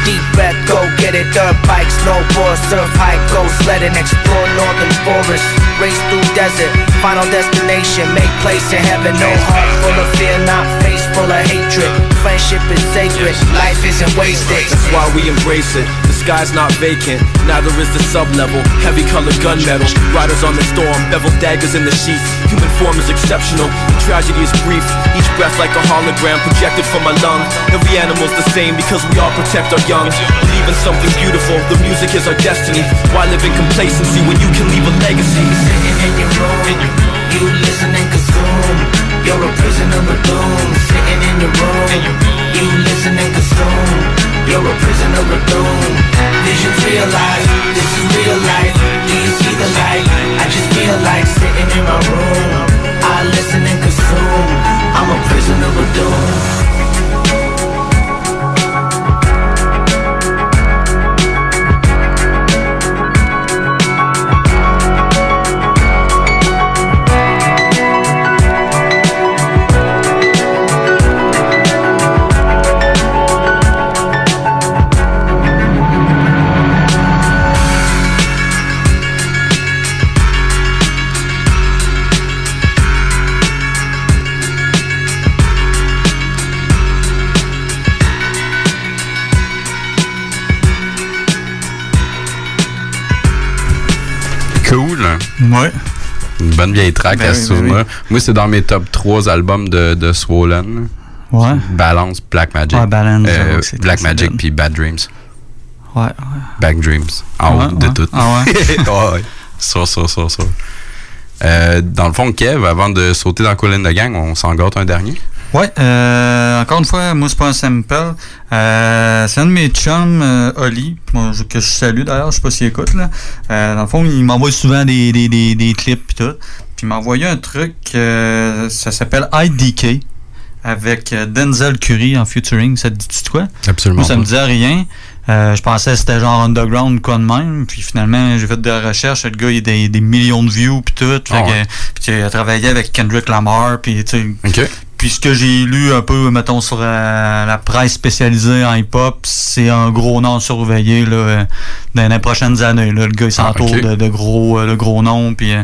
[SPEAKER 21] Deep breath, go get it. Dirt bike, snowboard, surf, hike, go sledding, explore northern forests, race through desert. Final destination, make place in heaven. No heart full of fear, not face full of hatred. Friendship is sacred, life isn't wasted.
[SPEAKER 9] That's why we embrace it. The sky's not vacant, neither is the sublevel. Heavy colored gunmetal, riders on the storm, beveled daggers in the sheath. Human form is exceptional, the tragedy is brief. Breath like a hologram projected from my lung. Every animal's the same because we all protect our young. Believe in something beautiful, the music is our destiny. Why live in complacency when you can leave a legacy?
[SPEAKER 20] Sitting in your room, you listen and consume. You're a prisoner of doom. Sitting in your room, you listen and consume. You're a prisoner of doom. Visions realize this is real life. Do you see the light? I just feel like sitting in my room. I listen and consume. I'm a prisoner of doom.
[SPEAKER 3] Ouais.
[SPEAKER 2] Une bonne vieille track
[SPEAKER 3] Ben
[SPEAKER 2] à
[SPEAKER 3] oui,
[SPEAKER 2] se
[SPEAKER 3] ben oui.
[SPEAKER 2] Moi, c'est dans mes top 3 albums de, de Swollen.
[SPEAKER 3] Ouais.
[SPEAKER 2] Balance, Black Magic.
[SPEAKER 3] Ouais, Balance,
[SPEAKER 2] Euh, Black Magic puis Bad Dreams.
[SPEAKER 3] Ouais, ouais.
[SPEAKER 2] Bad Dreams. En
[SPEAKER 3] Ouais,
[SPEAKER 2] haut de tout.
[SPEAKER 3] Ah ouais?
[SPEAKER 2] ouais, ouais. Ça, ça, ça, ça. Euh, dans le fond, Kev, avant de sauter dans la colline de gang, on s'en gâte un dernier.
[SPEAKER 3] Ouais, euh, encore une fois, moi, c'est pas un sample. Euh, c'est un de mes chums, euh, Oli, que je salue d'ailleurs, je sais pas s'il écoute, là. Euh, dans le fond, il m'envoie souvent des, des, des, des clips pis tout. Puis il m'a envoyé un truc, euh, ça s'appelle IDK, avec euh, Denzel Curry en featuring. Ça te dit quoi?
[SPEAKER 2] Absolument
[SPEAKER 3] Moi, ça me disait rien. Euh, je pensais que c'était genre underground ou quoi de même. Puis finalement, j'ai fait des recherches. Le gars, il a des, des millions de views puis tout. Fait que-
[SPEAKER 2] ouais.
[SPEAKER 3] puis il a travaillé avec Kendrick Lamar. Puis tu sais,
[SPEAKER 2] OK.
[SPEAKER 3] Puis ce que j'ai lu un peu, mettons, sur la, la presse spécialisée en hip-hop, c'est un gros nom surveillé là, euh, dans les prochaines années. Là. Le gars, il s'entoure
[SPEAKER 2] Ah,
[SPEAKER 3] de gros, euh, de gros noms. Puis,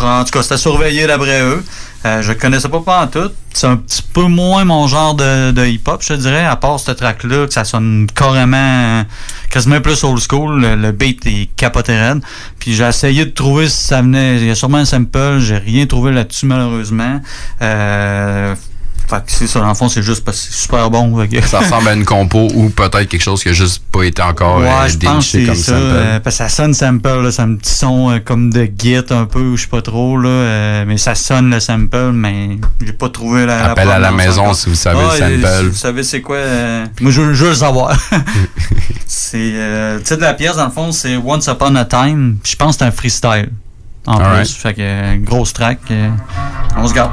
[SPEAKER 3] en tout cas, c'était surveillé d'après eux. Euh, je connaissais pas pas en tout. C'est un petit peu moins mon genre de, hip-hop, je te dirais, à part ce track-là, que ça sonne carrément, quasiment plus old school. Le, le beat est capoté raide. Puis j'ai essayé de trouver si ça venait. Il y a sûrement un sample, j'ai rien trouvé là-dessus, malheureusement. Euh, fait que c'est ça, dans le fond, c'est juste parce que c'est super bon.
[SPEAKER 2] Ça ressemble à une compo ou peut-être quelque chose qui a juste pas été encore
[SPEAKER 3] Ouais,
[SPEAKER 2] euh, déniché comme
[SPEAKER 3] ça.
[SPEAKER 2] sample.
[SPEAKER 3] euh, parce que ça sonne sample, là, c'est un petit son euh, comme de git un peu, je sais pas trop, là, mais ça sonne le sample, mais j'ai pas trouvé la.
[SPEAKER 2] Appel à la maison
[SPEAKER 3] encore.
[SPEAKER 2] si vous savez
[SPEAKER 3] Ah,
[SPEAKER 2] le sample.
[SPEAKER 3] si vous savez c'est quoi Moi, je, veux le savoir. c'est le titre de la pièce, dans le fond, c'est Once Upon a Time. Je pense que c'est un freestyle. En plus, fait que grosse track. on se garde.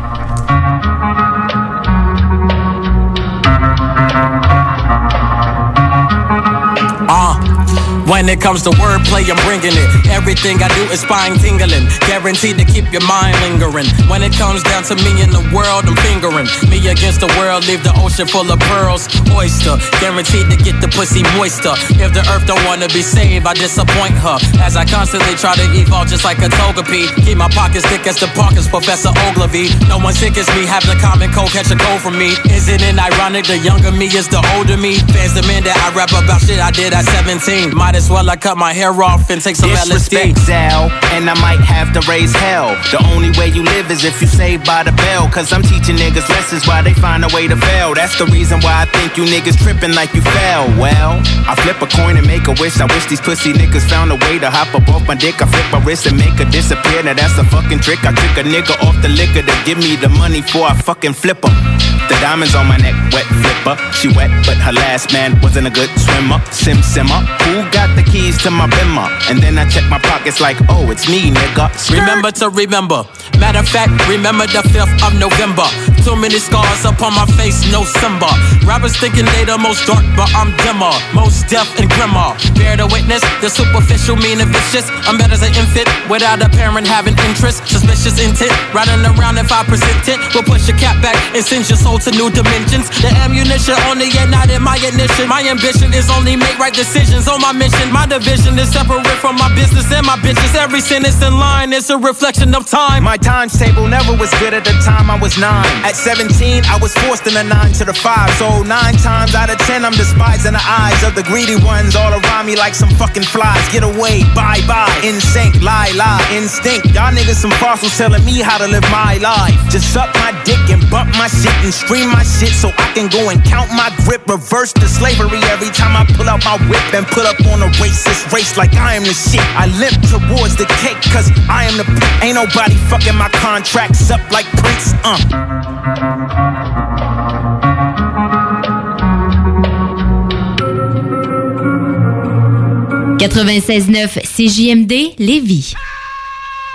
[SPEAKER 22] When it comes to wordplay, I'm bringing it. Everything I do is spine tingling, guaranteed to keep your mind lingering. When it comes down to me in the world, I'm fingering me against the world. Leave the ocean full of pearls, oyster, guaranteed to get the pussy moister. If the earth don't wanna be saved, I disappoint her as I constantly try to evolve just like a togepi. Keep my pockets thick as the Parkers, Professor Ogilvy. No one sick as me, have the common cold, catch a cold from me. Isn't it ironic? The younger me is the older me. Fans demand that I rap about shit I did at 17. Might as well I cut my hair off and take some
[SPEAKER 19] Disrespect
[SPEAKER 22] LSD.
[SPEAKER 19] Zell, and I might have to raise hell. The only way you live is if you saved by the bell. Cause I'm teaching niggas lessons while they find a way to fail. That's the reason why I think you niggas tripping like you fell. Well, I flip a coin and make a wish. I wish these pussy niggas found a way to hop up off my dick. I flip my wrist and make her disappear. Now that's a fucking trick. I trick a nigga off the liquor to give me the money before I fucking flip her. The diamonds on my neck, wet flipper. She wet, but her last man wasn't a good swimmer. Sim simmer. Who got the keys to my bimmer? And then I check my pockets like, oh, it's me, nigga.
[SPEAKER 22] Remember to remember. Matter of fact, remember the 5th of November. Too many scars upon my face, no Simba. Rappers thinking they the most dark, but I'm dimmer. Most deaf and grimmer. Bear to witness, the superficial, mean and vicious. I'm better as an infant without a parent having interest. Suspicious intent, riding around in 5% tint. Will push your cap back and send your soul to new dimensions. The ammunition only the not in my ignition. My ambition is only make right decisions on my mission. My division is separate from my business and my bitches. Every sentence in line is a reflection of time.
[SPEAKER 19] My times table never was good at the time I was nine. At 17, I was forced in a nine to the five. So nine times out of ten, I'm despised in the eyes of the greedy ones all around me like some fucking flies. Get away, bye bye, in sync, lie lie, instinct. Y'all niggas some fossils telling me how to live my life. Just suck my dick and bump my shit and stream my shit so I can go and count my grip. Reverse the slavery every time I pull out my whip and put up on a racist race like I am the shit. I limp towards the cake cause I am the pimp. Ain't nobody fucking my contracts up like Prince. Uh.
[SPEAKER 16] 96.9 CJMD Lévis.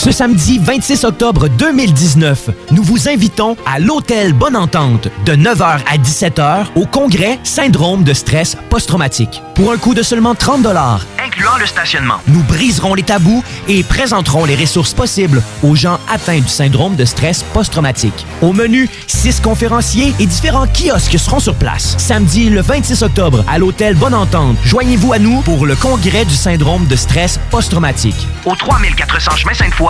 [SPEAKER 20] Ce samedi 26 octobre 2019, nous vous invitons à l'Hôtel Bonne Entente de 9h à 17h au congrès Syndrome de stress post-traumatique. Pour un coût de seulement 30
[SPEAKER 13] Incluant le stationnement.
[SPEAKER 20] nous briserons les tabous et présenterons les ressources possibles aux gens atteints du syndrome de stress post-traumatique. Au menu, six conférenciers et différents kiosques seront sur place. Samedi le 26 octobre à l'hôtel Bonne Entente, joignez-vous à nous pour le congrès du syndrome de stress post-traumatique.
[SPEAKER 13] Au 3400 chemin Sainte-Foy,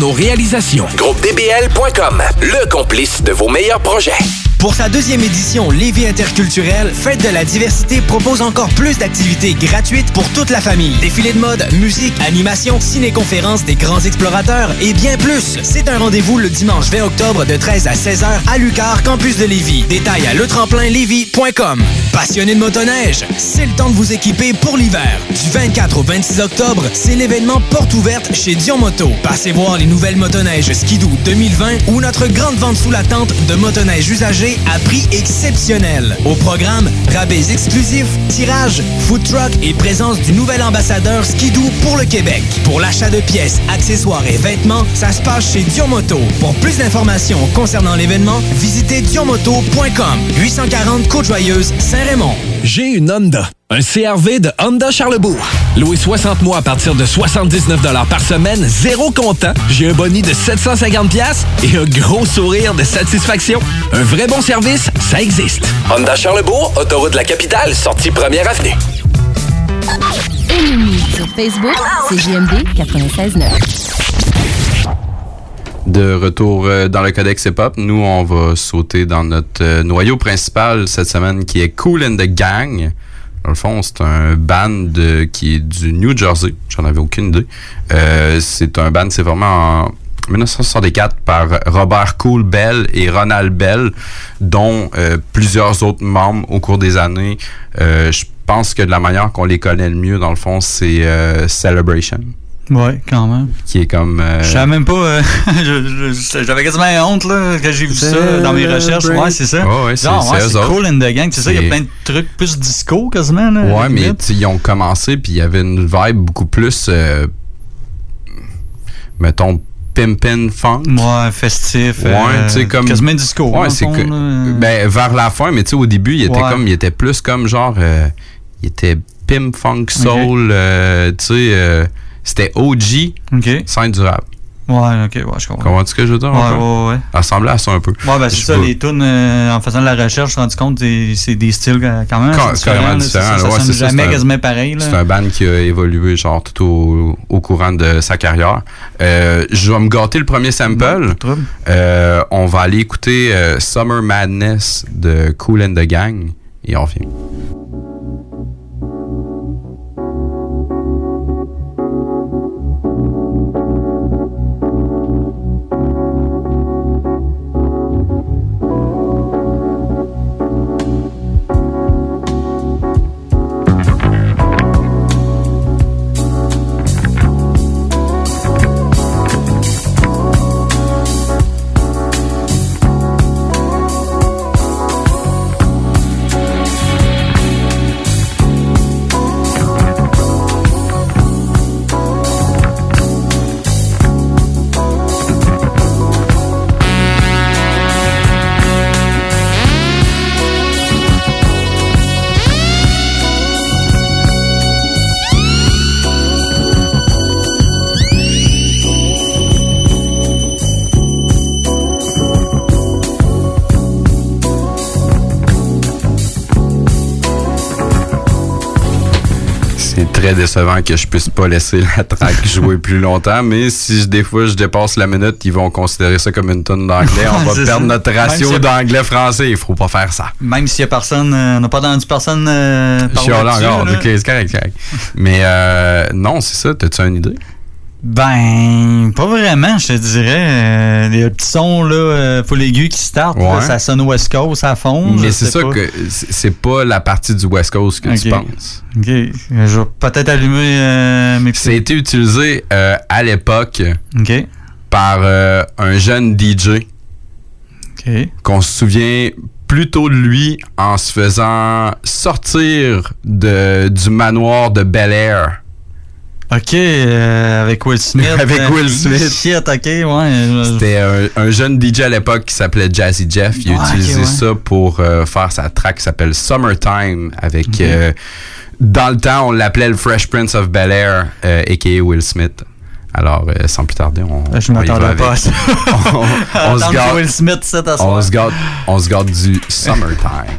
[SPEAKER 14] nos réalisations. GroupeDBL.com, le complice de vos meilleurs projets.
[SPEAKER 13] Pour sa deuxième édition Lévis interculturelle, Fête de la diversité propose encore plus d'activités gratuites pour toute la famille. Défilés de mode, musique, animation, ciné-conférences des grands explorateurs et bien plus. C'est un rendez-vous le dimanche 20 octobre de 13 à 16h à Lucar, campus de Lévis. Détails à letremplinlévis.com. Passionné de motoneige, c'est le temps de vous équiper pour l'hiver. Du 24 au 26 octobre, c'est l'événement porte ouverte chez Dion Moto. Passez voir les nouvelles motoneiges Skidoo 2020 ou notre grande vente sous la tente de motoneige à prix exceptionnel. Au programme, rabais exclusifs, tirage, food truck et présence du nouvel ambassadeur Skidoo pour le Québec. Pour l'achat de pièces, accessoires et vêtements, ça se passe chez Dion Moto. Pour plus d'informations concernant l'événement, visitez dionmoto.com. 840 Côte-Joyeuse, Saint-Raymond.
[SPEAKER 14] J'ai une Honda. Un CRV de Honda Charlebourg. Loué 60 mois à partir de 79 par semaine, zéro comptant. J'ai un boni de 750 pièces et un gros sourire de satisfaction. Un vrai bon service, ça existe. Honda Charlebourg, autoroute de la capitale, sortie première avenue.
[SPEAKER 16] Ennemi sur Facebook, CJMD 96.9.
[SPEAKER 2] De retour euh, dans le Codex Hip Hop, nous, on va sauter dans notre euh, noyau principal cette semaine qui est Cool in the Gang. Dans le fond, c'est un band qui est du New Jersey. J'en avais aucune idée. Euh, c'est un band, c'est vraiment en 1964 par Robert Cool Bell et Ronald Bell, dont euh, plusieurs autres membres au cours des années. Euh, je pense que de la manière qu'on les connaît le mieux, dans le fond, c'est euh, Celebration.
[SPEAKER 3] Ouais, quand même.
[SPEAKER 2] Qui est comme. euh,
[SPEAKER 3] Je savais même pas. euh, J'avais quasiment honte là, quand j'ai vu ça dans mes recherches. Ouais, c'est ça.
[SPEAKER 2] Ouais, ouais, c'est-
[SPEAKER 3] ouais, cool in the gang. C'est ça, il y a plein de trucs plus disco quasiment. Là,
[SPEAKER 2] Ouais, mais ils ont commencé, puis il y avait une vibe beaucoup plus. euh, mettons, pimpin' funk.
[SPEAKER 3] Ouais, festif.
[SPEAKER 2] Ouais,
[SPEAKER 3] euh,
[SPEAKER 2] tu sais, comme.
[SPEAKER 3] Quasiment disco.
[SPEAKER 2] Ouais, c'est que.
[SPEAKER 3] là.
[SPEAKER 2] Ben, vers la fin, mais tu sais, au début, il était
[SPEAKER 3] Ouais.
[SPEAKER 2] comme. Il était plus comme genre. euh, il était pimp, funk, soul, euh, tu sais. C'était OG, sans être durable.
[SPEAKER 3] Ouais, ok, ouais, je comprends.
[SPEAKER 2] Comment ce que je veux dire?
[SPEAKER 3] Ouais, ouais, ouais.
[SPEAKER 2] Ça ressemblait à ça un peu.
[SPEAKER 3] Ouais, ben c'est ça, les tunes, euh, en faisant de la recherche, je me suis rendu compte que c'est des styles quand même
[SPEAKER 2] Ca-
[SPEAKER 3] assez
[SPEAKER 2] carrément
[SPEAKER 3] différents. ça,
[SPEAKER 2] ouais,
[SPEAKER 3] jamais quasiment pareil.
[SPEAKER 2] C'est un band qui a évolué genre tout au, au courant de sa carrière. Euh, je vais me gâter le premier sample. Euh, on va aller écouter Summer Madness de Cool and the Gang et on revient. Très décevant que je puisse pas laisser la track jouer plus longtemps, mais si je- des fois je dépasse la minute, ils vont considérer ça comme une tonne d'anglais. On va perdre
[SPEAKER 3] ça.
[SPEAKER 2] notre ratio
[SPEAKER 3] si-
[SPEAKER 2] d'anglais-français. Il faut pas faire ça.
[SPEAKER 3] Même s'il y a personne, euh, on n'a pas entendu personne euh,
[SPEAKER 2] Je
[SPEAKER 3] parler
[SPEAKER 2] suis là encore. Ok, c'est correct, c'est correct. Mais euh, non, c'est ça. T'as-tu une idée?
[SPEAKER 3] Ben, pas vraiment, je te dirais. Euh, les petits sons, là, euh, full aigu qui start, là, ça sonne West Coast à fond.
[SPEAKER 2] Mais c'est ça
[SPEAKER 3] pas.
[SPEAKER 2] que c'est pas la partie du West Coast que tu penses.
[SPEAKER 3] Ok, je vais peut-être allumer euh, mes
[SPEAKER 2] Ça a été utilisé euh, à l'époque par euh, un jeune DJ
[SPEAKER 3] Ok.
[SPEAKER 2] qu'on se souvient plutôt de lui en se faisant sortir de, du manoir de Bel Air.
[SPEAKER 3] Ok, euh, avec Will Smith.
[SPEAKER 2] Avec
[SPEAKER 3] euh,
[SPEAKER 2] Will Smith.
[SPEAKER 3] Shit, ok, ouais.
[SPEAKER 2] C'était un, un jeune DJ à l'époque qui s'appelait Jazzy Jeff. Il a
[SPEAKER 3] Ouais, ok,
[SPEAKER 2] utilisé
[SPEAKER 3] ouais.
[SPEAKER 2] ça pour euh, faire sa track qui s'appelle Summertime avec. euh, dans le temps, on l'appelait le Fresh Prince of Bel Air, a.k.a. Will Smith. Alors, euh, sans plus tarder, on.
[SPEAKER 3] Ben, Je m'attendais pas à ça.
[SPEAKER 2] on, on se garde,
[SPEAKER 3] Will Smith, c'est à
[SPEAKER 2] on
[SPEAKER 3] soir.
[SPEAKER 2] se garde, on se garde du Summertime.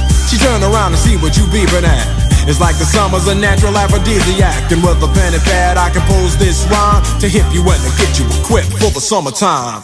[SPEAKER 23] She turn around and see what you beeping at.
[SPEAKER 24] It's like the summer's a natural aphrodisiac. And with a pen and pad, I compose this rhyme to hip you and to get you equipped for the summertime.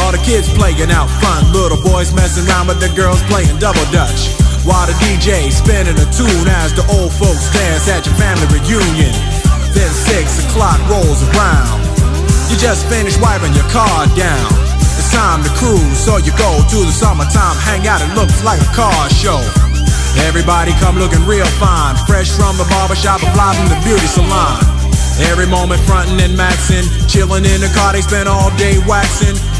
[SPEAKER 23] All the kids playing out front, little boys messing around with the girls playing double dutch. While the DJ spinning a tune as the old folks dance at your family reunion. Then six o'clock rolls around. You just finished wiping your car down. It's time to cruise, so you go to the summertime hangout. It looks like a car show. Everybody come looking real fine, fresh from the barbershop or fly from the beauty salon. Every moment frontin' and maxin', chillin' in the car, they spend all day waxin',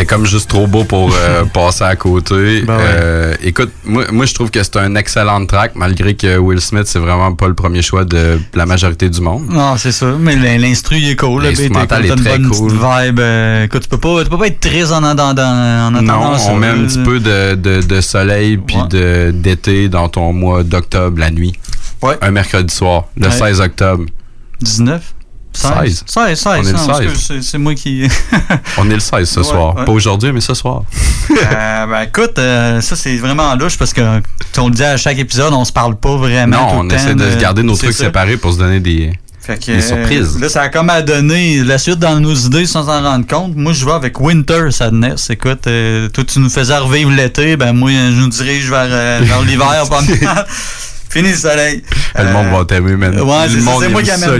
[SPEAKER 2] C'était comme juste trop beau pour euh, passer à côté.
[SPEAKER 3] Ben ouais.
[SPEAKER 2] Euh, écoute, moi, moi je trouve que c'est un excellent track, malgré que Will Smith, c'est vraiment pas le premier choix de la majorité du monde.
[SPEAKER 3] Non, c'est ça. Mais l'in- l'instru, il est cool. Le beat est
[SPEAKER 2] L'instrumental est très
[SPEAKER 3] bonne
[SPEAKER 2] cool.
[SPEAKER 3] vibe. euh, écoute, tu peux pas, tu peux pas être triste en, en, en, en attendant
[SPEAKER 2] Non, on met un petit peu de, de, de soleil puis de d'été dans ton mois d'octobre, la nuit. Un mercredi soir, le
[SPEAKER 3] Ouais.
[SPEAKER 2] 16 octobre.
[SPEAKER 3] 19? 16? 16, 16.
[SPEAKER 2] On est le
[SPEAKER 3] non,
[SPEAKER 2] 16.
[SPEAKER 3] excuse, c'est- moi qui...
[SPEAKER 2] On est le 16 ce
[SPEAKER 3] Ouais,
[SPEAKER 2] soir.
[SPEAKER 3] ouais.
[SPEAKER 2] Pas aujourd'hui, mais ce soir.
[SPEAKER 3] Euh, ben écoute, euh, ça c'est vraiment louche parce que on le dit à chaque épisode, on se parle pas vraiment.
[SPEAKER 2] non,
[SPEAKER 3] tout
[SPEAKER 2] on
[SPEAKER 3] le
[SPEAKER 2] essaie de se garder nos trucs
[SPEAKER 3] ça.
[SPEAKER 2] séparés pour se donner des,
[SPEAKER 3] Fait que,
[SPEAKER 2] des
[SPEAKER 3] euh,
[SPEAKER 2] surprises.
[SPEAKER 3] Là, ça a comme à donner la suite dans nos idées sans s'en rendre compte. Moi, je vais avec Winter Sadness. Écoute, euh, toi, tu nous faisais revivre l'été. Ben, moi, je nous dirige vers, euh, vers l'hiver. Fini le soleil.
[SPEAKER 2] Le monde va t'aimer, man.
[SPEAKER 3] Ouais,
[SPEAKER 2] Le
[SPEAKER 3] c'est moi qui amène ça.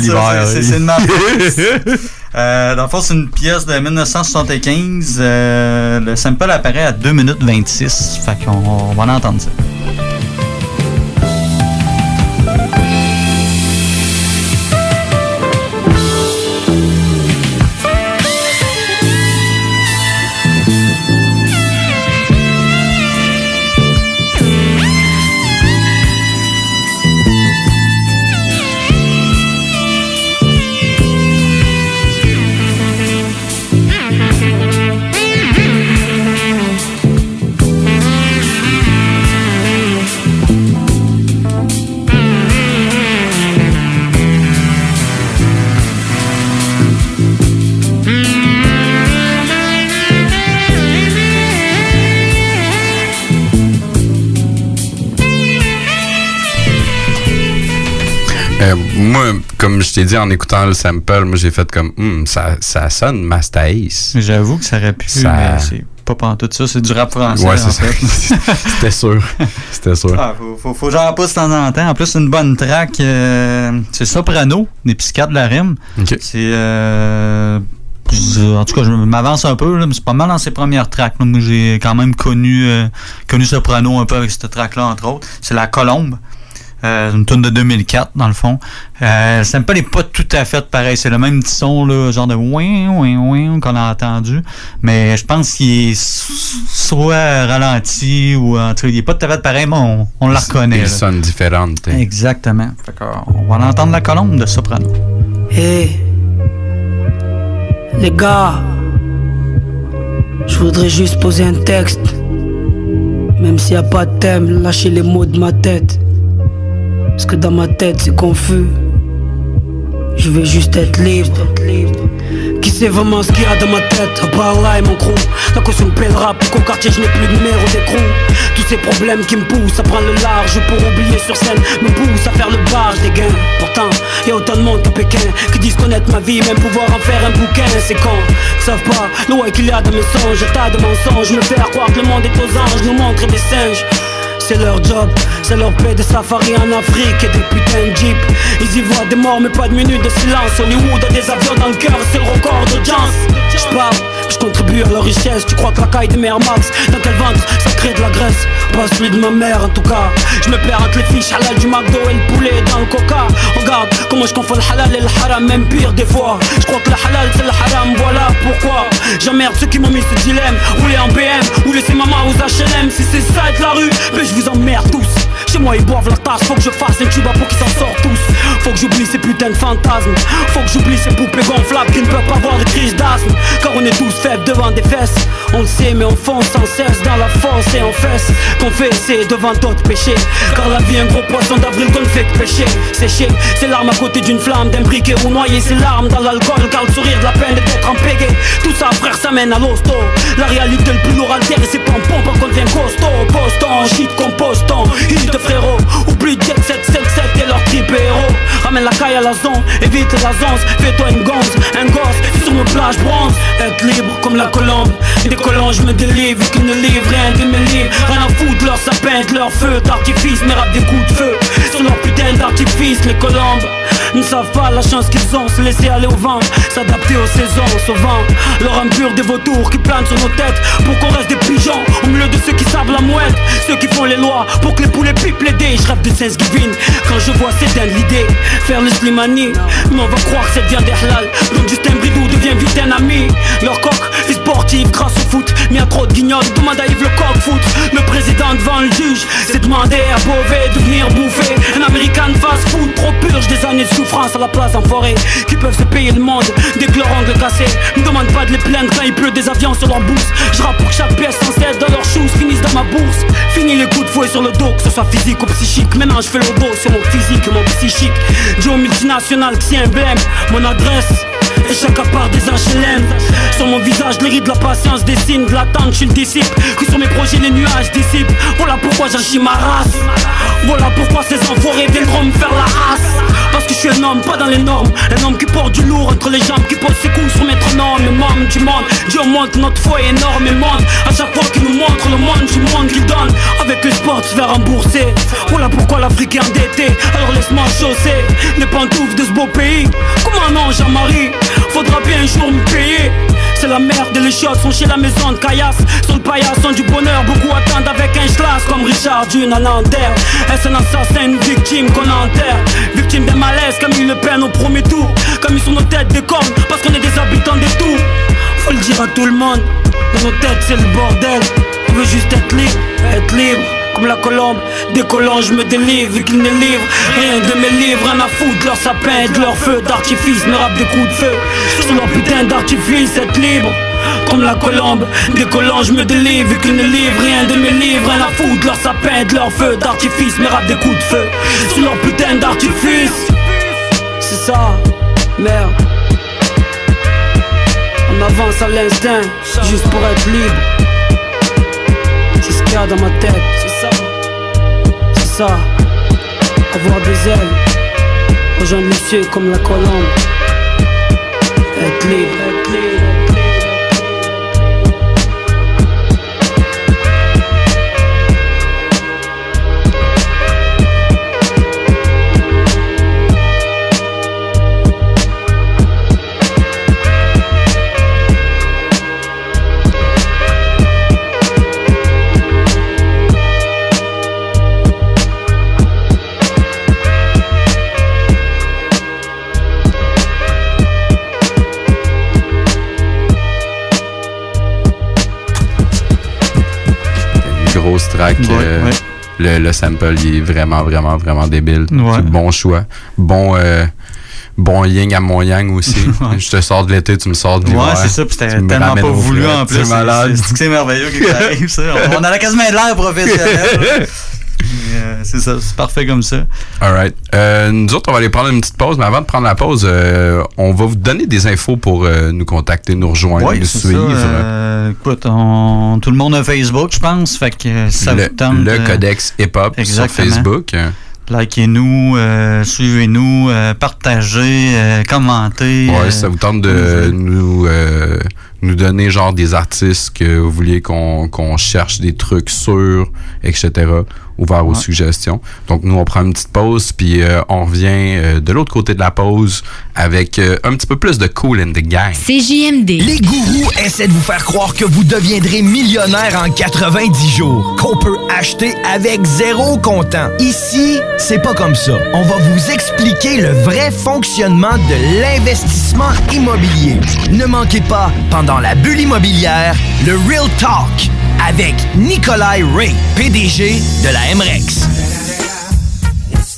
[SPEAKER 3] c'est- C'est c'est de ma faute. Euh, dans le fond, c'est une pièce de 1975. Euh, le sample apparaît à 2 minutes 26. Fait qu'on on va en entendre ça.
[SPEAKER 2] Euh, moi, comme je t'ai dit en écoutant le sample, moi j'ai fait comme Hum, ça, ça sonne Master Ace.
[SPEAKER 3] J'avoue que ça aurait pu,
[SPEAKER 2] Ça-
[SPEAKER 3] mais c'est pas pantoute ça. C'est du rap français,
[SPEAKER 2] Ouais, c'est ça. C'était sûr. C'était sûr.
[SPEAKER 3] Ah, faut, faut, faut j'en pousse de temps en temps. En plus, une bonne track. euh, c'est Soprano, des psychiatres de la rime. C'est. euh, en tout cas, je m'avance un peu, là, mais c'est pas mal dans ses premières tracks. là. Moi, j'ai quand même connu, euh, connu Soprano un peu avec cette track-là, entre autres. C'est La Colombe. Euh, une tune de 2004, dans le fond. Euh, le sample n'est pas tout à fait pareil. C'est le même petit son, là, genre de ouin, ouin, ouin qu'on a entendu. Mais je pense qu'il est so- soit ralenti ou en tout cas, il est pas tout à fait pareil, mais on, on la reconnaît.
[SPEAKER 2] Il sonne différent. t'sais.
[SPEAKER 3] Exactement. Fait qu'on va entendre la colombe de Soprano.
[SPEAKER 25] Hey, les gars, je voudrais juste poser un texte. Même s'il n'y a pas de thème, lâchez les mots de ma tête. Parce que dans ma tête c'est confus. Je veux juste être libre.
[SPEAKER 26] Qui sait vraiment ce qu'il y a dans ma tête? À part Allah et mon crew. La caution me pèlera pour qu'au quartier je n'ai plus de numéro d'écrou. Tous ces problèmes qui me poussent à prendre le large Pour oublier sur scène Me poussent à faire le barge des gains. Pourtant y a autant de monde qu'à Pékin Qui disent connaître ma vie Même pouvoir en faire un bouquin. C'est con Ils savent pas. L'eau qu'il y a dans mes songes Tas de mensonges. Me faire croire que le monde est aux anges Nous montrer des singes c'est leur job, c'est leur paix de safari en Afrique et des putains de jeeps. Ils y voient des morts mais pas de minutes de silence. Hollywood a des avions dans le cœur, c'est le record d'audience. Je parle, je contribue à leur richesse. Tu crois que la caille des mères max, dans quel ventre ça crée de la graisse? Pas celui de ma mère en tout cas. Je me perds entre les fiches halal du McDo et le poulet dans le coca. Regarde comment je le halal et le haram, même pire des fois. Je crois que le halal c'est le haram, voilà pourquoi. J'emmerde ceux qui m'ont mis ce dilemme. Rouler en BM ou laisser maman aux HLM. Si c'est ça être la rue, mais je vous emmerde tous. Chez moi ils boivent la tasse, faut que je fasse un tuba pour qu'ils s'en sortent tous. J'oublie ces putains de fantasmes. Faut que j'oublie ces poupées gonflables qui ne peuvent pas voir de crise d'asthme. Car on est tous faibles devant des fesses. On le sait, mais on fonce sans cesse dans la force et on fesse. Qu'on fait essayer devant d'autres péchés. Car la vie est un gros poisson d'avril qu'on ne fait que pêcher. Sécher, c'est l'arme à côté d'une flamme, d'un briquet ou noyer ses larmes dans l'alcool. Car le sourire de la peine d'être en pégé. Tout ça, frère, ça mène à l'hosto. La réalité le plus lourd altère et c'est pompons quand on devient costaud. Poston, shit, composton, hit de frérot. Oublie Jet 757 et leur. Ramène la caille à la zone, évite la zone. Fais-toi une gonze, un gosse, sur nos plages bronze. Être libre comme la colombe. Décollant, je me délivre, qu'ils ne livrent rien de mes livres. Rien à foutre, leur sapin, leur feu d'artifice. Mais rap des coups de feu sur leur putain d'artifice. Les colombes ne savent pas la chance qu'ils ont. Se laisser aller au vent, s'adapter aux saisons, sauvant leur impur des vautours qui planent sur nos têtes. Pour qu'on reste des pigeons au milieu de ceux qui savent la mouette. Ceux qui font les lois pour que les poulets les dés. Je rêve de Thanksgiving quand je vois c'est l'idée. Faire le slimani, mais on va croire que c'est bien des halal. Donc Justin Bridou devient vite un ami. Leur coq est sportif grâce au foot. Mais a trop de guignols, demande à Yves le coq foot. Le président devant le juge, c'est demander à Beauvais de venir bouffer. Un américain fast food, trop purge des années de souffrance à la place d'enfoirés qui peuvent se payer le monde dès que leur ongle cassé. Me demande pas de les plaindre quand il pleut des avions sur leur bourse. Je rappe pour que chaque pièce sans cesse dans leurs shoes finisse dans ma bourse. Fini les coups de fouet sur le dos, que ce soit physique ou psychique. Maintenant je fais le dos sur mon physique et mon psychique. Joe multinational, qui emblème, mon adresse. Et chacun part des HLM Sur mon visage, les rides de la patience dessinent de l'attente, je suis le disciple. Que sur mes projets, les nuages dissipent. Voilà pourquoi j'agis ma race. Voilà pourquoi ces enfoirés viendront me faire la race Parce que je suis un homme, pas dans les normes. Un homme qui porte du lourd entre les jambes Qui pose ses coups sur métronome Le monde du monde, Dieu montre notre foi énorme et monde À chaque fois qu'il nous montre le monde du monde qu'il donne. Avec le sport, tu vas rembourser. Voilà pourquoi l'Afrique est endettée. Alors laisse-moi chausser les pantoufles de ce beau pays. Comment non, Jean-Marie? Faudra bien un jour me payer c'est la merde et les sont chez la maison de Caillasse. Sur le paillasson du bonheur, beaucoup attendent avec un schlass Comme Richard Dune à Est-ce un assassin, victime qu'on enterre? Victime d'un malaise, comme il le peine au premier tour. Comme ils sont nos têtes des cornes, parce qu'on est des habitants des tours. Faut le dire à tout le monde, dans nos têtes c'est le bordel. On veut juste être libre, être libre comme la colombe, décollant je me délivre qu'ils ne livrent rien de mes livres. Rien à foutre, leur sapin, de leur feu d'artifice Me rappe des coups de feu. Sur leur putain d'artifice Être libre. Comme la colombe, décollant je me délivre qu'ils ne livrent rien de mes livres. Rien à foutre, leur sapin, de leur feu d'artifice Me rappe des coups de feu. Sur leur putain d'artifice. C'est ça, merde. On avance à l'instinct, juste pour être libre. C'est ce qu'il y a dans ma tête avoir des ailes, rejoindre les cieux comme la colombe, être libre.
[SPEAKER 2] Track.
[SPEAKER 3] Ouais,
[SPEAKER 2] euh,
[SPEAKER 3] ouais.
[SPEAKER 2] Le, le sample, il est vraiment, vraiment, vraiment débile.
[SPEAKER 3] Ouais.
[SPEAKER 2] C'est Bon choix. Bon, euh, bon yin à mon yang aussi. Je te sors de l'été, tu me sors de l'hiver.
[SPEAKER 3] Ouais, c'est ça, puis c'était tellement pas voulu en plus.
[SPEAKER 2] C'est malade.
[SPEAKER 3] C'est- merveilleux que ça arrive, ça. On a quasiment de l'air professionnel. Euh, c'est ça, c'est parfait comme ça.
[SPEAKER 2] All right. Euh, nous autres, on va aller prendre une petite pause, mais avant de prendre la pause, euh, on va vous donner des infos pour nous contacter, nous rejoindre, nous
[SPEAKER 3] ça.
[SPEAKER 2] suivre.
[SPEAKER 3] Écoute, on- tout le monde a Facebook, je pense. Fait que ça
[SPEAKER 2] le,
[SPEAKER 3] vous tente.
[SPEAKER 2] le Codex Hip Hop sur. Facebook.
[SPEAKER 3] Likez-nous, euh, suivez-nous, euh, partagez, euh, commentez.
[SPEAKER 2] Ouais, ça vous tente de nous, nous donner genre des artistes que vous vouliez qu'on cherche des trucs sur, etc. Ouvert aux
[SPEAKER 3] Ouais.
[SPEAKER 2] suggestions. Donc nous, on prend une petite pause, puis euh, on revient euh, de l'autre côté de la pause avec euh, un petit peu plus de Cool in the Gang.
[SPEAKER 27] CJMD. Les gourous essaient de vous faire croire que vous deviendrez millionnaire en 90 jours, qu'on peut acheter avec zéro comptant. Ici, c'est pas comme ça. On va vous expliquer le vrai fonctionnement de l'investissement immobilier. Ne manquez pas, pendant la bulle immobilière, le Real Talk avec Nikolai Ray, PDG de la MREX.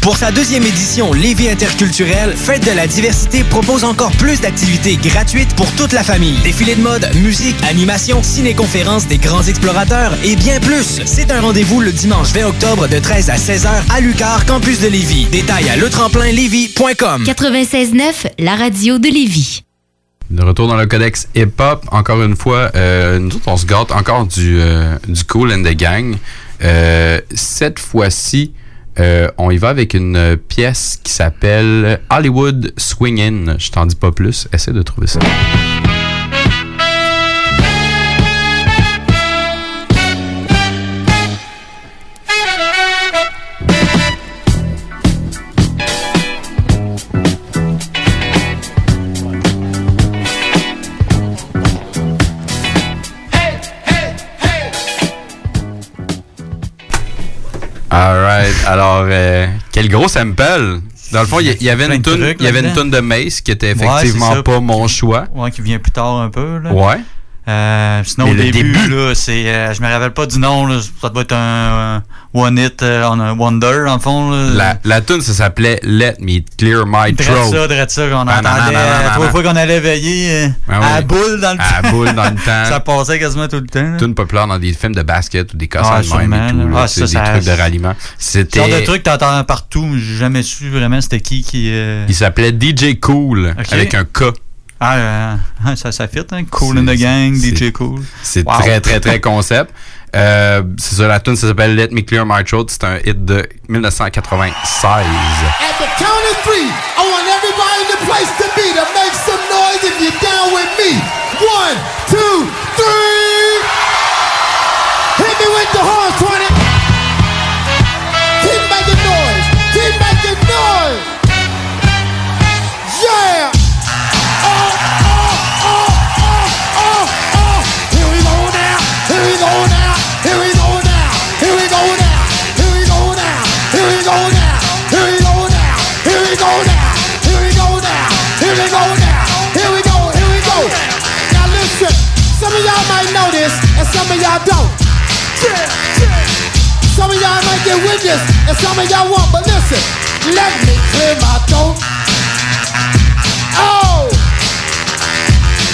[SPEAKER 13] Pour sa deuxième édition Lévis interculturelle, Fête de la diversité propose encore plus d'activités gratuites pour toute la famille. Défilés de mode, musique, animation, ciné-conférences des grands explorateurs et bien plus. C'est un rendez-vous le dimanche 20 octobre de 13 à 16h à Lucar, campus de Lévis. Détails à letremplinlévis.com.
[SPEAKER 16] 96.9, la radio de Lévis.
[SPEAKER 2] De retour dans le codex hip-hop, encore une fois, euh, nous autres, on se gâte encore du, euh, du Cool and the Gang. Euh, cette fois-ci, euh, on y va avec une euh, pièce qui s'appelle Hollywood Swingin'. Je t'en dis pas plus. Essaie de trouver ça. Alors, euh, quel gros sample. Dans le fond, il y, avait une
[SPEAKER 3] trucs
[SPEAKER 2] il y avait une de Mace qui était effectivement pas mon choix.
[SPEAKER 3] Ouais, qui vient plus tard un peu. Là.
[SPEAKER 2] Ouais.
[SPEAKER 3] Euh, sinon,
[SPEAKER 2] Mais
[SPEAKER 3] au
[SPEAKER 2] le
[SPEAKER 3] début,
[SPEAKER 2] début-
[SPEAKER 3] là, c'est, euh, je me rappelle pas du nom. Là, ça doit être un, un One Hit euh, on a Wonder, en fond. Là.
[SPEAKER 2] La, la tune, ça s'appelait Let Me Clear My Throat.
[SPEAKER 3] ça, drette ça, qu'on entendait euh, trois fois qu'on allait veiller
[SPEAKER 2] Ah
[SPEAKER 3] à
[SPEAKER 2] ouais.
[SPEAKER 3] boule dans le
[SPEAKER 2] À la boule dans le temps.
[SPEAKER 3] ça passait quasiment tout le temps.
[SPEAKER 2] Tune populaire dans des films de basket ou des cassettes
[SPEAKER 3] Ah,
[SPEAKER 2] de même et tout.
[SPEAKER 3] là. Ah, ça,
[SPEAKER 2] des
[SPEAKER 3] ça-
[SPEAKER 2] trucs de ralliement. C'était.
[SPEAKER 3] Genre de truc que t'entends partout, mais j'ai jamais su vraiment c'était qui qui.
[SPEAKER 2] Il s'appelait DJ Cool avec un K.
[SPEAKER 3] Ah, euh, ah, ça, ça fit, hein? Cool in the gang, DJ Cool.
[SPEAKER 2] C'est
[SPEAKER 3] Wow.
[SPEAKER 2] très, très, très concept. Euh, c'est ça, la tune, ça s'appelle Let Me Clear My Throat. C'est un hit de 1996.
[SPEAKER 17] At the count of three, I want everybody in the place to be to make some noise if you're down with me. One, two, three. Hit me with the horns, y'all don't. Some of y'all might get with this, and some of y'all won't. But listen, let me clear my throat. Oh,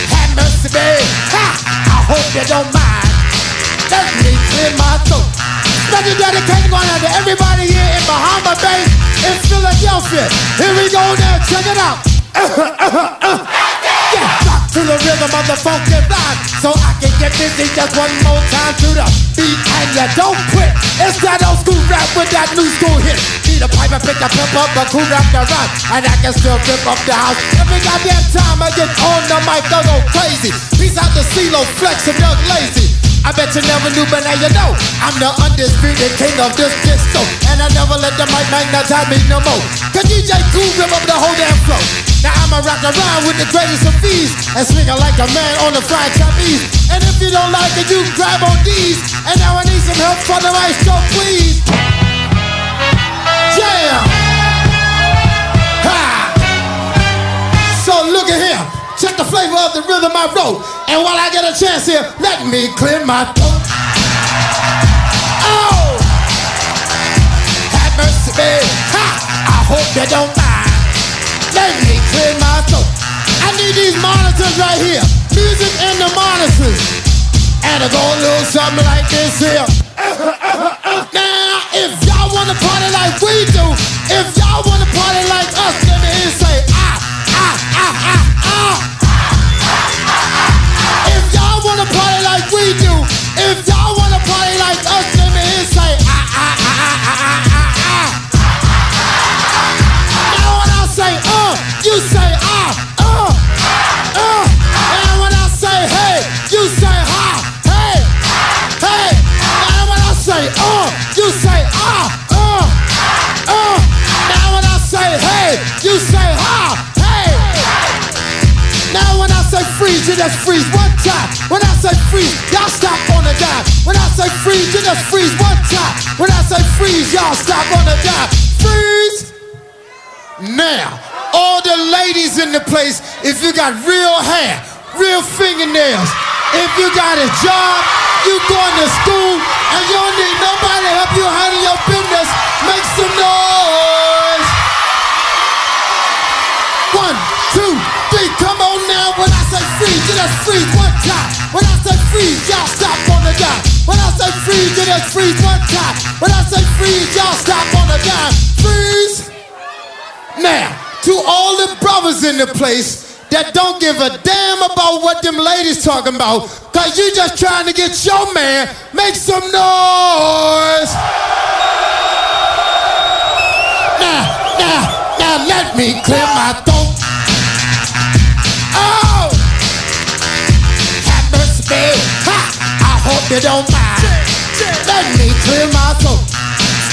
[SPEAKER 17] have mercy, babe. Ha! I hope you don't mind. Let me clear my throat. Special dedication going out to everybody here in Bahama Bay, in Philadelphia. Here we go now, check it out. To the rhythm of the funky vibe, so I can get busy just one more time to the beat, and you don't quit. It's that old school rap with that new school hit. Need a pipe and pick a pimp up, a cool rap the rhyme, and I can still rip up the house. Every goddamn time I get on the mic, I go crazy. Peace out to CeeLo, Flex, and Doug Lazy. I bet you never knew, but now you know. I'm the undisputed king of this disco. And I never let the mic magnetize me no more. Cause DJ Cool rip up the whole damn flow. Now I'ma rock around with the greatest of ease. And swing it like a man on the fried trapeze. And if you don't like it, you can grab on these. And now I need some help from the maestro, please. Yeah! Ha! So look at here. Check the flavor of the rhythm I wrote. And while I get a chance here, let me clear my throat. Oh! Have mercy, babe. Ha! I hope you don't mind. Let me clear my throat. I need these monitors right here. Music and the monitors. And it go a little something like this here. Now, if y'all wanna party like we do, if y'all wanna party like us, let me hear say ah, ah, ah, ah, ah. Just freeze one time. When I say freeze, y'all stop on the dime. Freeze. Now, all the ladies in the place, if you got real hair, real fingernails, if you got a job, you going to school, and you don't need nobody to help you handle your business, make some noise. One, two, three, come on now. When I say freeze, you just freeze one time. When I say freeze, y'all stop on the dime. When I say freeze, you just freeze one time. When I say freeze, y'all stop on the dime. Freeze. Now, to all the brothers in the place that don't give a damn about what them ladies talking about, cause you just trying to get your man, make some noise. Now, now, now let me clear my throat. Oh! Have mercy, hope you don't mind. Let me clear my throat.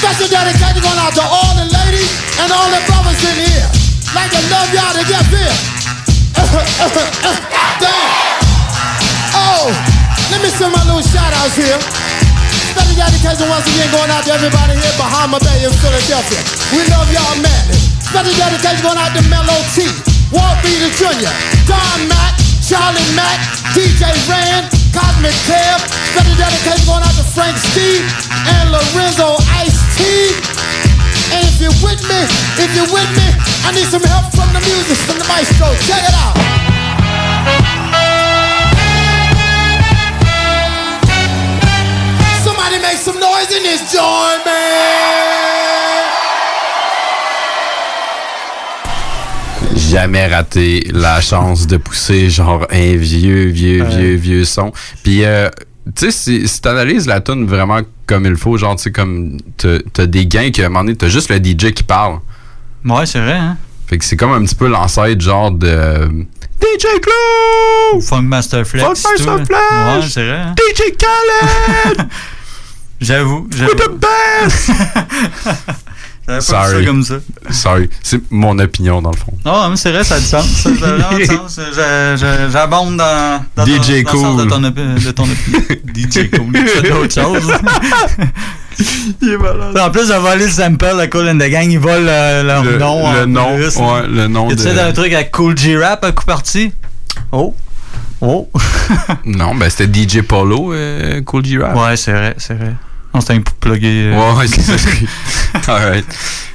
[SPEAKER 17] Special dedication going out to all the ladies and all the brothers in here. Like to love y'all to get here. Damn. Oh, let me send my little shout outs here. Special dedication once again going out to everybody here, Bahama Bay in Philadelphia. We love y'all madly. Special dedication going out to Mellow T, Walt Beater Jr., Don Mack, Charlie Mack, DJ Rand, Cosmic Kev. Special dedication going out to Frank Steve and Lorenzo Ice T. And if you're with me, if you're with me, I need some help from the music, from the maestro. Check it out. Somebody make some noise in this joint, man.
[SPEAKER 2] Jamais raté la chance de pousser genre un vieux, vieux,
[SPEAKER 3] Ouais.
[SPEAKER 2] vieux, vieux son. Puis, euh, tu sais, si, si t'analyses la tune vraiment comme il faut, genre, tu sais, comme t'as des gains qu'à un moment donné, t'as juste le DJ qui parle.
[SPEAKER 3] Ouais, c'est vrai, hein?
[SPEAKER 2] Fait que c'est comme un petit peu l'ancêtre, genre de. DJ Clue!
[SPEAKER 3] Funk Master Flex.
[SPEAKER 2] Funk Master
[SPEAKER 3] tout,
[SPEAKER 2] Flex!
[SPEAKER 3] Ouais, c'est vrai. hein?
[SPEAKER 2] DJ Khaled!
[SPEAKER 3] J'avoue, j'avoue.
[SPEAKER 2] With the best!
[SPEAKER 3] J'avais pas vu ça comme ça.
[SPEAKER 2] Sorry. C'est mon opinion, dans le fond.
[SPEAKER 3] Non, mais c'est vrai, ça a du sens. Ça, ça a vraiment du sens. Je- je- J'abonde dans, dans, ton-
[SPEAKER 2] DJ
[SPEAKER 3] dans le sens de
[SPEAKER 2] Cool.
[SPEAKER 3] ton, opi- de ton opinion. DJ Cool. Tu fais d'autres choses. En plus de voler le sample, le Cool and the Gang, ils volent euh, leur
[SPEAKER 2] Le-
[SPEAKER 3] nom.
[SPEAKER 2] le
[SPEAKER 3] en
[SPEAKER 2] nom,
[SPEAKER 3] plus.
[SPEAKER 2] ouais, le nom
[SPEAKER 3] Tu sais,
[SPEAKER 2] de-
[SPEAKER 3] dans un truc avec Cool G-Rap à coup parti? Oh. Oh.
[SPEAKER 2] Non, ben c'était DJ Polo, euh, Cool G-Rap.
[SPEAKER 3] Ouais, c'est vrai, c'est vrai. Non, c'était un pour plugger. euh,
[SPEAKER 2] Ouais, ouais, c'est ça. Alright.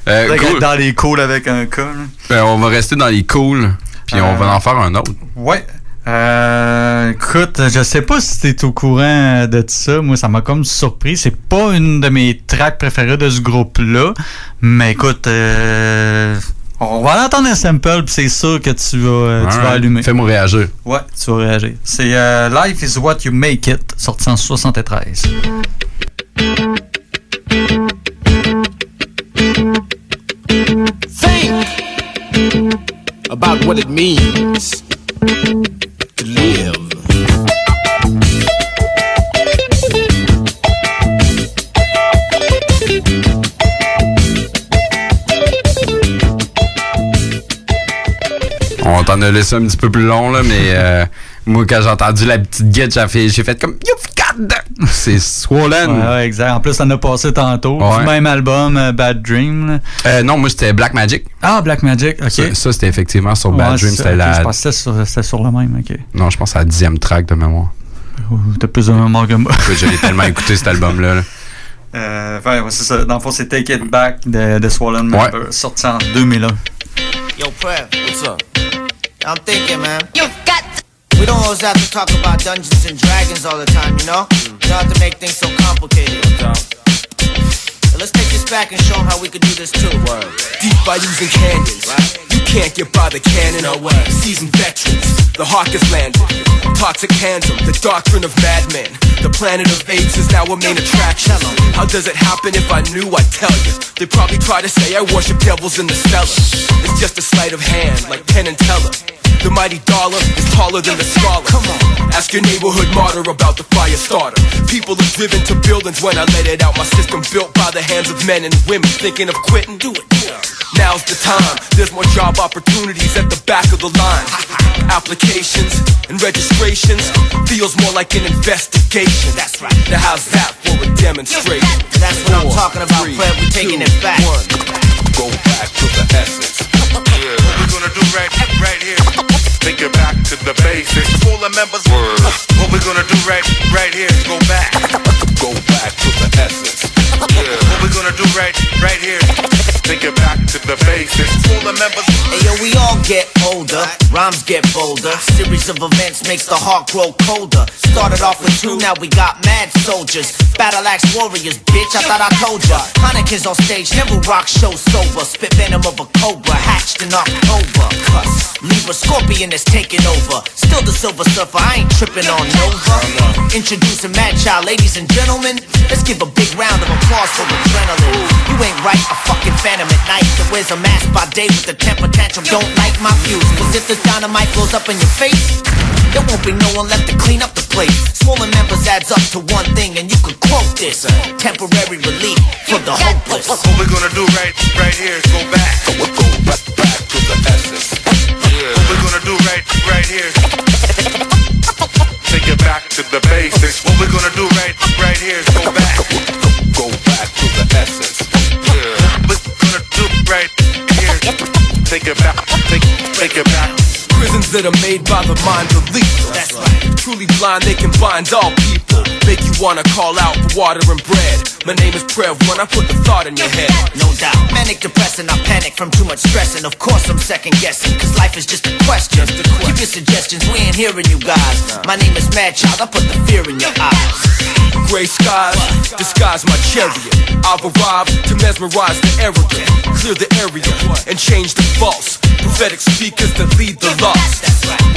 [SPEAKER 2] Euh, cool.
[SPEAKER 3] Dans les cools avec un K.
[SPEAKER 2] Ben, on va rester dans les cool, puis on
[SPEAKER 3] Euh,
[SPEAKER 2] va en faire un autre.
[SPEAKER 3] Ouais. Euh, écoute, je sais pas si t'es au courant de ça. Moi, ça m'a comme surpris. C'est pas une de mes tracks préférées de ce groupe-là. Mais écoute, euh, on va entendre un sample, puis c'est sûr que tu vas, tu vas allumer.
[SPEAKER 2] Fais-moi réagir.
[SPEAKER 3] Ouais, tu vas réagir. C'est euh, Life is what you make it, sorti en 73.
[SPEAKER 8] Think about what it means to live.
[SPEAKER 2] On t'en a laissé un petit peu plus long, là, mais. Euh, moi, quand j'ai entendu la petite guette, j'ai fait, j'ai fait comme You've got that! C'est Swollen.
[SPEAKER 3] Ouais, ouais, exact. En plus, ça en a passé tantôt.
[SPEAKER 2] Ouais.
[SPEAKER 3] Du même album, euh, Bad Dream. là.
[SPEAKER 2] Euh, non, moi, c'était Black Magic.
[SPEAKER 3] Ah, Black Magic, ok.
[SPEAKER 2] Ça, ça, c'était effectivement sur
[SPEAKER 3] Ouais,
[SPEAKER 2] Bad
[SPEAKER 3] c'est
[SPEAKER 2] Dream.
[SPEAKER 3] ça,
[SPEAKER 2] C'était
[SPEAKER 3] ok,
[SPEAKER 2] la.
[SPEAKER 3] Je pensais que c'était sur, c'était sur le même, ok.
[SPEAKER 2] Non, je pense à la dixième track de mémoire.
[SPEAKER 3] Ouh, T'as plus de mémoire que moi.
[SPEAKER 2] Je l'ai tellement écouté cet album-là. là.
[SPEAKER 3] Euh, ouais, ouais, c'est ça. Dans le fond, c'est Take It Back de, de Swollen
[SPEAKER 2] Ouais.
[SPEAKER 3] Member, sorti en 2001.
[SPEAKER 20] Yo, Prev, what's up? I'm thinking, man. You've got. We don't always have to talk about Dungeons and Dragons all the time, you know? You don't have to make things so complicated. So let's take this back and show them how we could do this too.
[SPEAKER 9] Deep by using cannons. You can't get by the cannon. No way. Seasoned veterans. The hawk has landed. Toxic tandem. The doctrine of madmen. The planet of apes is now a main attraction. How does it happen if I knew? I'd tell you. They probably try to say I worship devils in the cellar. It's just a sleight of hand, like Penn and Teller. The mighty dollar is taller than the scholar. Come on. Ask your neighborhood martyr about the fire starter. People are driven to buildings when I let it out. My system built by the hands of men and women thinking of quitting. Do it. Now's the time. There's more job opportunities at the back of the line. Applications and registrations feels more like an investigation. That's right. Now how's that for a demonstration?
[SPEAKER 20] That's what I'm talking about, Fred. We're taking it back.
[SPEAKER 9] Go back to the essence.
[SPEAKER 28] What we gonna do right, right here? Take it back to the basics. All the members. What we gonna do right, right here? Go back.
[SPEAKER 9] Go back to the essence.
[SPEAKER 28] What we gonna do right, right here? Take it back to the basics. All the members.
[SPEAKER 20] Hey yo, we all get older, rhymes get bolder. Series of events makes the heart grow colder. Started off with two, now we got mad soldiers. Battle axe warriors, bitch, I thought I told ya. Heineken's on stage, never rock show sober. Spit venom of a cobra, hatched in October. Cuss, Libra scorpion is taking over. Still the silver surfer, I ain't tripping on Nova. Introducing Mad Child, ladies and gentlemen. Let's give a big round of applause for adrenaline. You ain't right, a fucking phantom at night that wears a mask by day with a temper tantrum. Don't like my views, cause if the dynamite blows up in your face, there won't be no one left to clean up the place. Smaller members adds up to one thing, and you can quote this temporary relief for the hopeless.
[SPEAKER 28] What we gonna do right, right here? is Go back. Go back, back to the essence. What we gonna do right, right here? Take it back to the basics. What we gonna do right, right here? is Go back.
[SPEAKER 9] Go back to the essence.
[SPEAKER 28] Right here? Take it back. Take, take it back.
[SPEAKER 9] Prisons that are made by the mind of lethal. That's right. Truly blind, they can bind all people. Make you wanna call out for water and bread. My name is Prev when I put the thought in your head.
[SPEAKER 20] No doubt. Manic depressing, I panic from too much stress. And of course, I'm second guessing, cause life is just a question. Keep your suggestions, we ain't hearing you guys. My name is Mad Child, I put the fear in your eyes.
[SPEAKER 9] Gray skies disguise my chariot. I've arrived to mesmerize the arrogant, clear the area, and change the false. Prophetic speakers that lead the lost.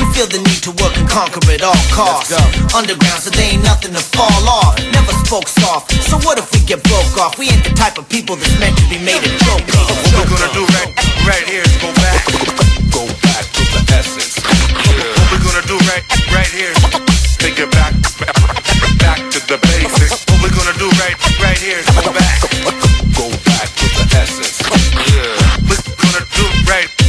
[SPEAKER 20] We feel the need to work and conquer at all costs. Underground, so they ain't nothing to fall off. Never spoke soft, so what if we get broke off? We ain't the type of people that's meant to be made a joke of.
[SPEAKER 28] What we gonna do right, right here? is Go back.
[SPEAKER 9] Go back to the essence.
[SPEAKER 28] What we gonna do right, right here? Take it back, back, to the basics. What we gonna do right, right here? is Go back.
[SPEAKER 9] Go back to the essence.
[SPEAKER 28] What we gonna do right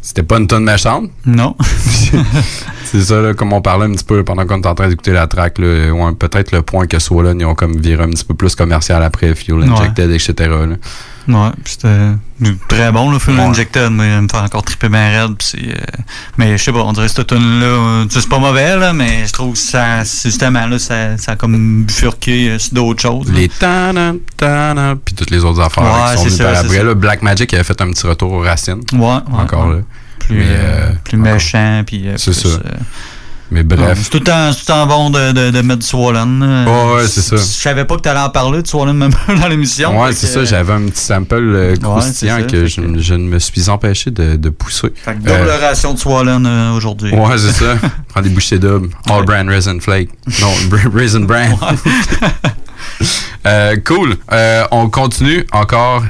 [SPEAKER 2] C'était pas une tonne méchante?
[SPEAKER 3] Non.
[SPEAKER 2] C'est ça, là, comme on parlait un petit peu pendant qu'on était en train d'écouter la track, là, ouais, peut-être le point que Swollen, ils ont comme viré un petit peu plus commercial après Fuel
[SPEAKER 3] Ouais.
[SPEAKER 2] Injected, etc. là.
[SPEAKER 3] Ouais, c'était très bon, le
[SPEAKER 2] Ouais.
[SPEAKER 3] Injected, mais il me fait encore triper bien raide. pis euh, mais je sais pas, on dirait que cette tune là euh, c'est pas mauvais, là, mais je trouve que ça, justement, là, ça, ça a comme bifurqué euh, sur d'autres choses. là.
[SPEAKER 2] Les tana, tana, puis toutes les autres affaires là,
[SPEAKER 3] Ouais,
[SPEAKER 2] qui sont
[SPEAKER 3] c'est
[SPEAKER 2] venues par après. Là, Black Magic avait fait un petit retour aux racines.
[SPEAKER 3] Ouais,
[SPEAKER 2] Encore là.
[SPEAKER 3] Plus, euh,
[SPEAKER 2] euh,
[SPEAKER 3] plus méchant, puis euh,
[SPEAKER 2] c'est ça. Mais bref.
[SPEAKER 3] C'est tout tout temps bon de, de, de mettre du Swollen. euh.
[SPEAKER 2] Ouais, c'est ça.
[SPEAKER 3] Je savais pas que t'allais en parler de Swollen même dans l'émission.
[SPEAKER 2] Ouais, c'est ça. J'avais un petit sample croustillant que je, je ne me suis empêché de, de pousser.
[SPEAKER 3] Fait que double
[SPEAKER 2] Euh,
[SPEAKER 3] ration de Swollen euh, aujourd'hui.
[SPEAKER 2] Ouais, c'est ça. Prends des bouchées doubles. All brand raisin flake. Non, raisin brand. Euh, cool. On continue encore.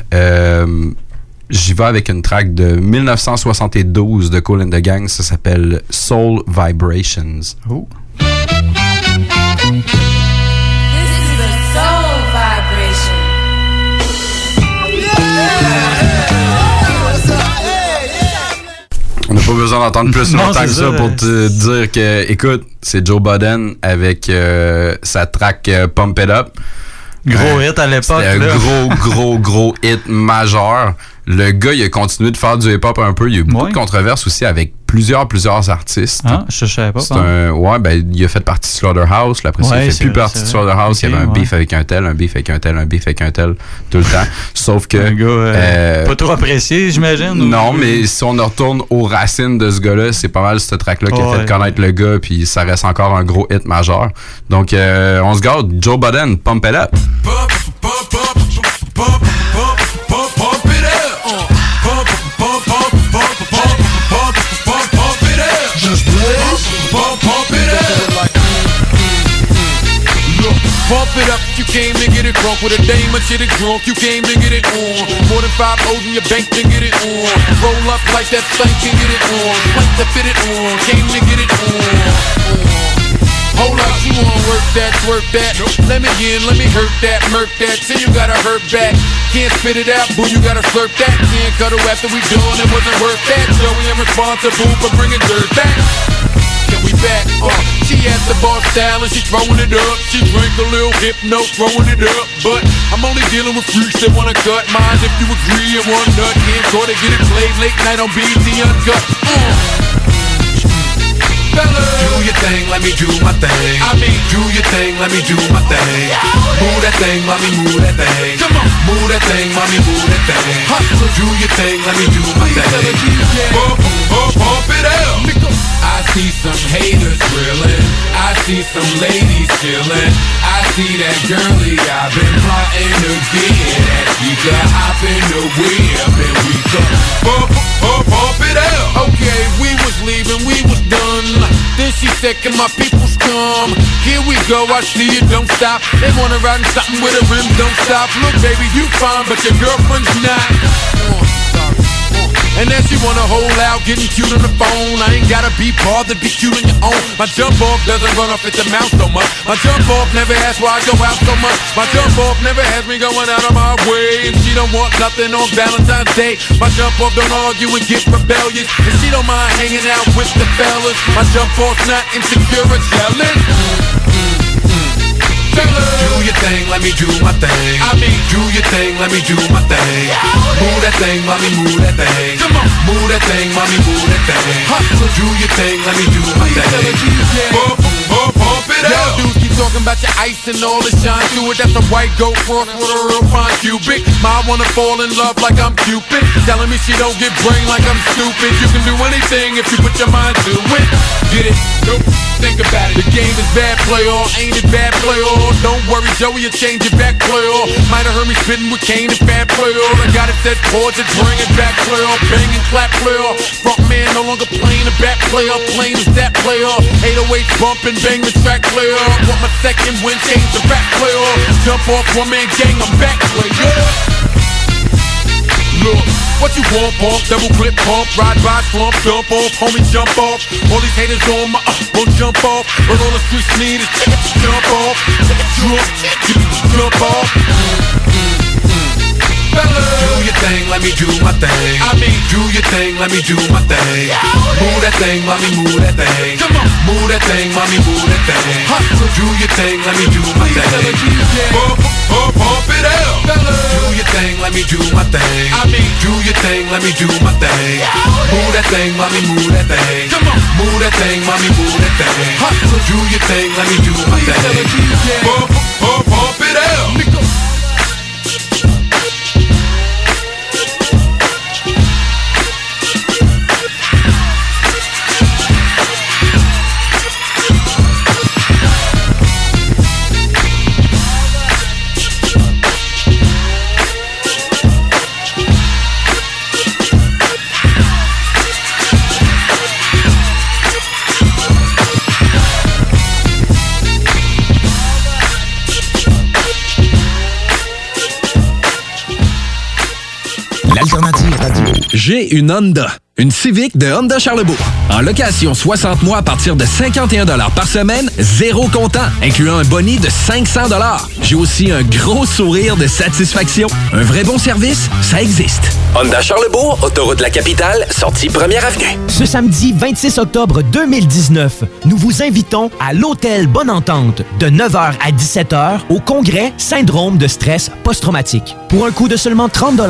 [SPEAKER 2] J'y vais avec une track de 1972 de Cool and the Gang. Ça s'appelle Soul Vibrations.
[SPEAKER 3] Oh.
[SPEAKER 2] On n'a pas besoin d'entendre plus
[SPEAKER 3] Non,
[SPEAKER 2] longtemps que ça,
[SPEAKER 3] ça,
[SPEAKER 2] pour te dire que, écoute, c'est Joe Budden avec euh, sa track euh, Pump It Up.
[SPEAKER 3] Gros
[SPEAKER 2] Euh,
[SPEAKER 3] hit à l'époque,
[SPEAKER 2] C'était un gros, gros, gros hit majeur. Le gars, il a continué de faire du hip-hop un peu. Il y a eu beaucoup de controverses aussi avec plusieurs, plusieurs artistes.
[SPEAKER 3] Ah, je savais pas.
[SPEAKER 2] Un, ouais, ben, il a fait partie de Slaughterhouse. Là, après ça,
[SPEAKER 3] Ouais,
[SPEAKER 2] il fait plus
[SPEAKER 3] vrai,
[SPEAKER 2] partie de. Slaughterhouse. il y avait un
[SPEAKER 3] ouais.
[SPEAKER 2] beef avec un tel, un beef avec un tel, un beef avec un tel, tout le temps. Sauf que.
[SPEAKER 3] Un gars euh,
[SPEAKER 2] euh,
[SPEAKER 3] pas trop apprécié, j'imagine. ou-
[SPEAKER 2] non, mais si on retourne aux racines de ce gars-là, c'est pas mal ce track-là qui a
[SPEAKER 3] Ouais.
[SPEAKER 2] fait connaître le gars, puis ça reste encore un gros hit majeur. Donc, euh, on se garde. Joe Budden, Pump It Up.
[SPEAKER 17] Just
[SPEAKER 8] Pump it up. You came to get it drunk with a dame or shit it drunk. You came to get it on. More than five O's in your bank to get it on. Roll up like that thing can get it on. Like to fit it on. Came to get it on. Hold up, you wanna work that, work that. Let me in, let me hurt that, murk that. Till you gotta hurt back. Can't spit it out, boo, you gotta slurp that. Can't cuddle after we done, it wasn't worth that. Joey, I'm responsible for bringing dirt back. Can we back? Uh, she has the bar style and she throwing it up. She drink a little hypno, throwing it up. But I'm only dealing with freaks that wanna cut mine. If you agree, and one nut can't go to get it played late night on BT Uncut. Uh.
[SPEAKER 17] Do your thing, let me do my thing. I mean, do your thing, let me do my thing. Move that thing, mommy, move that thing. Come on, move that thing, mommy, move that thing. Hustle, do your thing, let me do my thing.
[SPEAKER 8] Pump, pump, pump it up. I see some haters grilling. I see some ladies chilling. I see that girlie I've been plotting to get at. She could hop in the whip and we could pump, pump, pump it up. Okay, we was leaving, we was done. Then she said, can my peoples come? Here we go, I see you, don't stop. They wanna ride in something with a rim, don't stop. Look, baby, you fine, but your girlfriend's not. Uh, sorry. And then she wanna hold out, getting cute on the phone. I ain't gotta be bothered, be cute on your own. My jump off doesn't run off at the mouth so much. My jump off never asks why I go out so much. My jump off never has me going out of my way. She don't want nothing on Valentine's Day. My jump off don't argue and get rebellious. And she don't mind hanging out with the fellas. My jump off's not insecure or jealous.
[SPEAKER 17] Do your thing, let me do my thing. I mean, do your thing, let me do my thing. Move that thing, mommy, move that thing. Come on, move that thing, mommy, move that thing. Hustle, do your thing, let me do my thing.
[SPEAKER 8] Y'all dudes keep talking about your ice and all the shine to it. That's a white goat cross with a real fine cubic. Ma wanna fall in love like I'm Cupid. Telling me she don't get brain like I'm stupid. You can do anything if you put your mind to it. Get it? Nope. Think about it. The game is bad play all, ain't it bad play all? Don't worry, Joey, you change it back play all. Might have heard me spitting with Kane and bad play all. I got it set chords and bring it back play all. Bang and clap play all. Front man no longer playing the back play all. Playing is that play all. 808 bump and bang the track play all. Want my second win, change the rap play all. Jump off one man gang, I'm back play all. Look, what you want, pump, double clip, pump, ride by, slump, jump off, homie, jump off. All these haters on my, uh, won't jump off. But all the streets need is jump off, jump, jump off.
[SPEAKER 17] Do your thing, let me do my thing. I mean, do your thing, let me do my thing. Move that thing, mommy, move that thing. Come on, move that thing, mommy, move that thing. Hustle, do your thing, let me do my thing.
[SPEAKER 8] Pump, pump, pump it up.
[SPEAKER 17] Do your thing, let me do my thing. I mean, do your thing, let me do my thing. Move that thing, mommy, move that thing. Come on, move that thing, mommy, move that thing. Hustle, do your thing, let me do my thing.
[SPEAKER 8] Pump, pump, pump it up.
[SPEAKER 14] J'ai une Honda. Une Civic de Honda Charlebourg. En location 60 mois à partir de 51 par semaine, zéro comptant, incluant un boni de 500 J'ai aussi un gros sourire de satisfaction. Un vrai bon service, ça existe. Honda Charlebourg, autoroute de la capitale, sortie première avenue.
[SPEAKER 27] Ce samedi 26 octobre 2019, nous vous invitons à l'Hôtel Bonne Entente de 9h à 17h au congrès Syndrome de stress post-traumatique. Pour un coût de seulement 30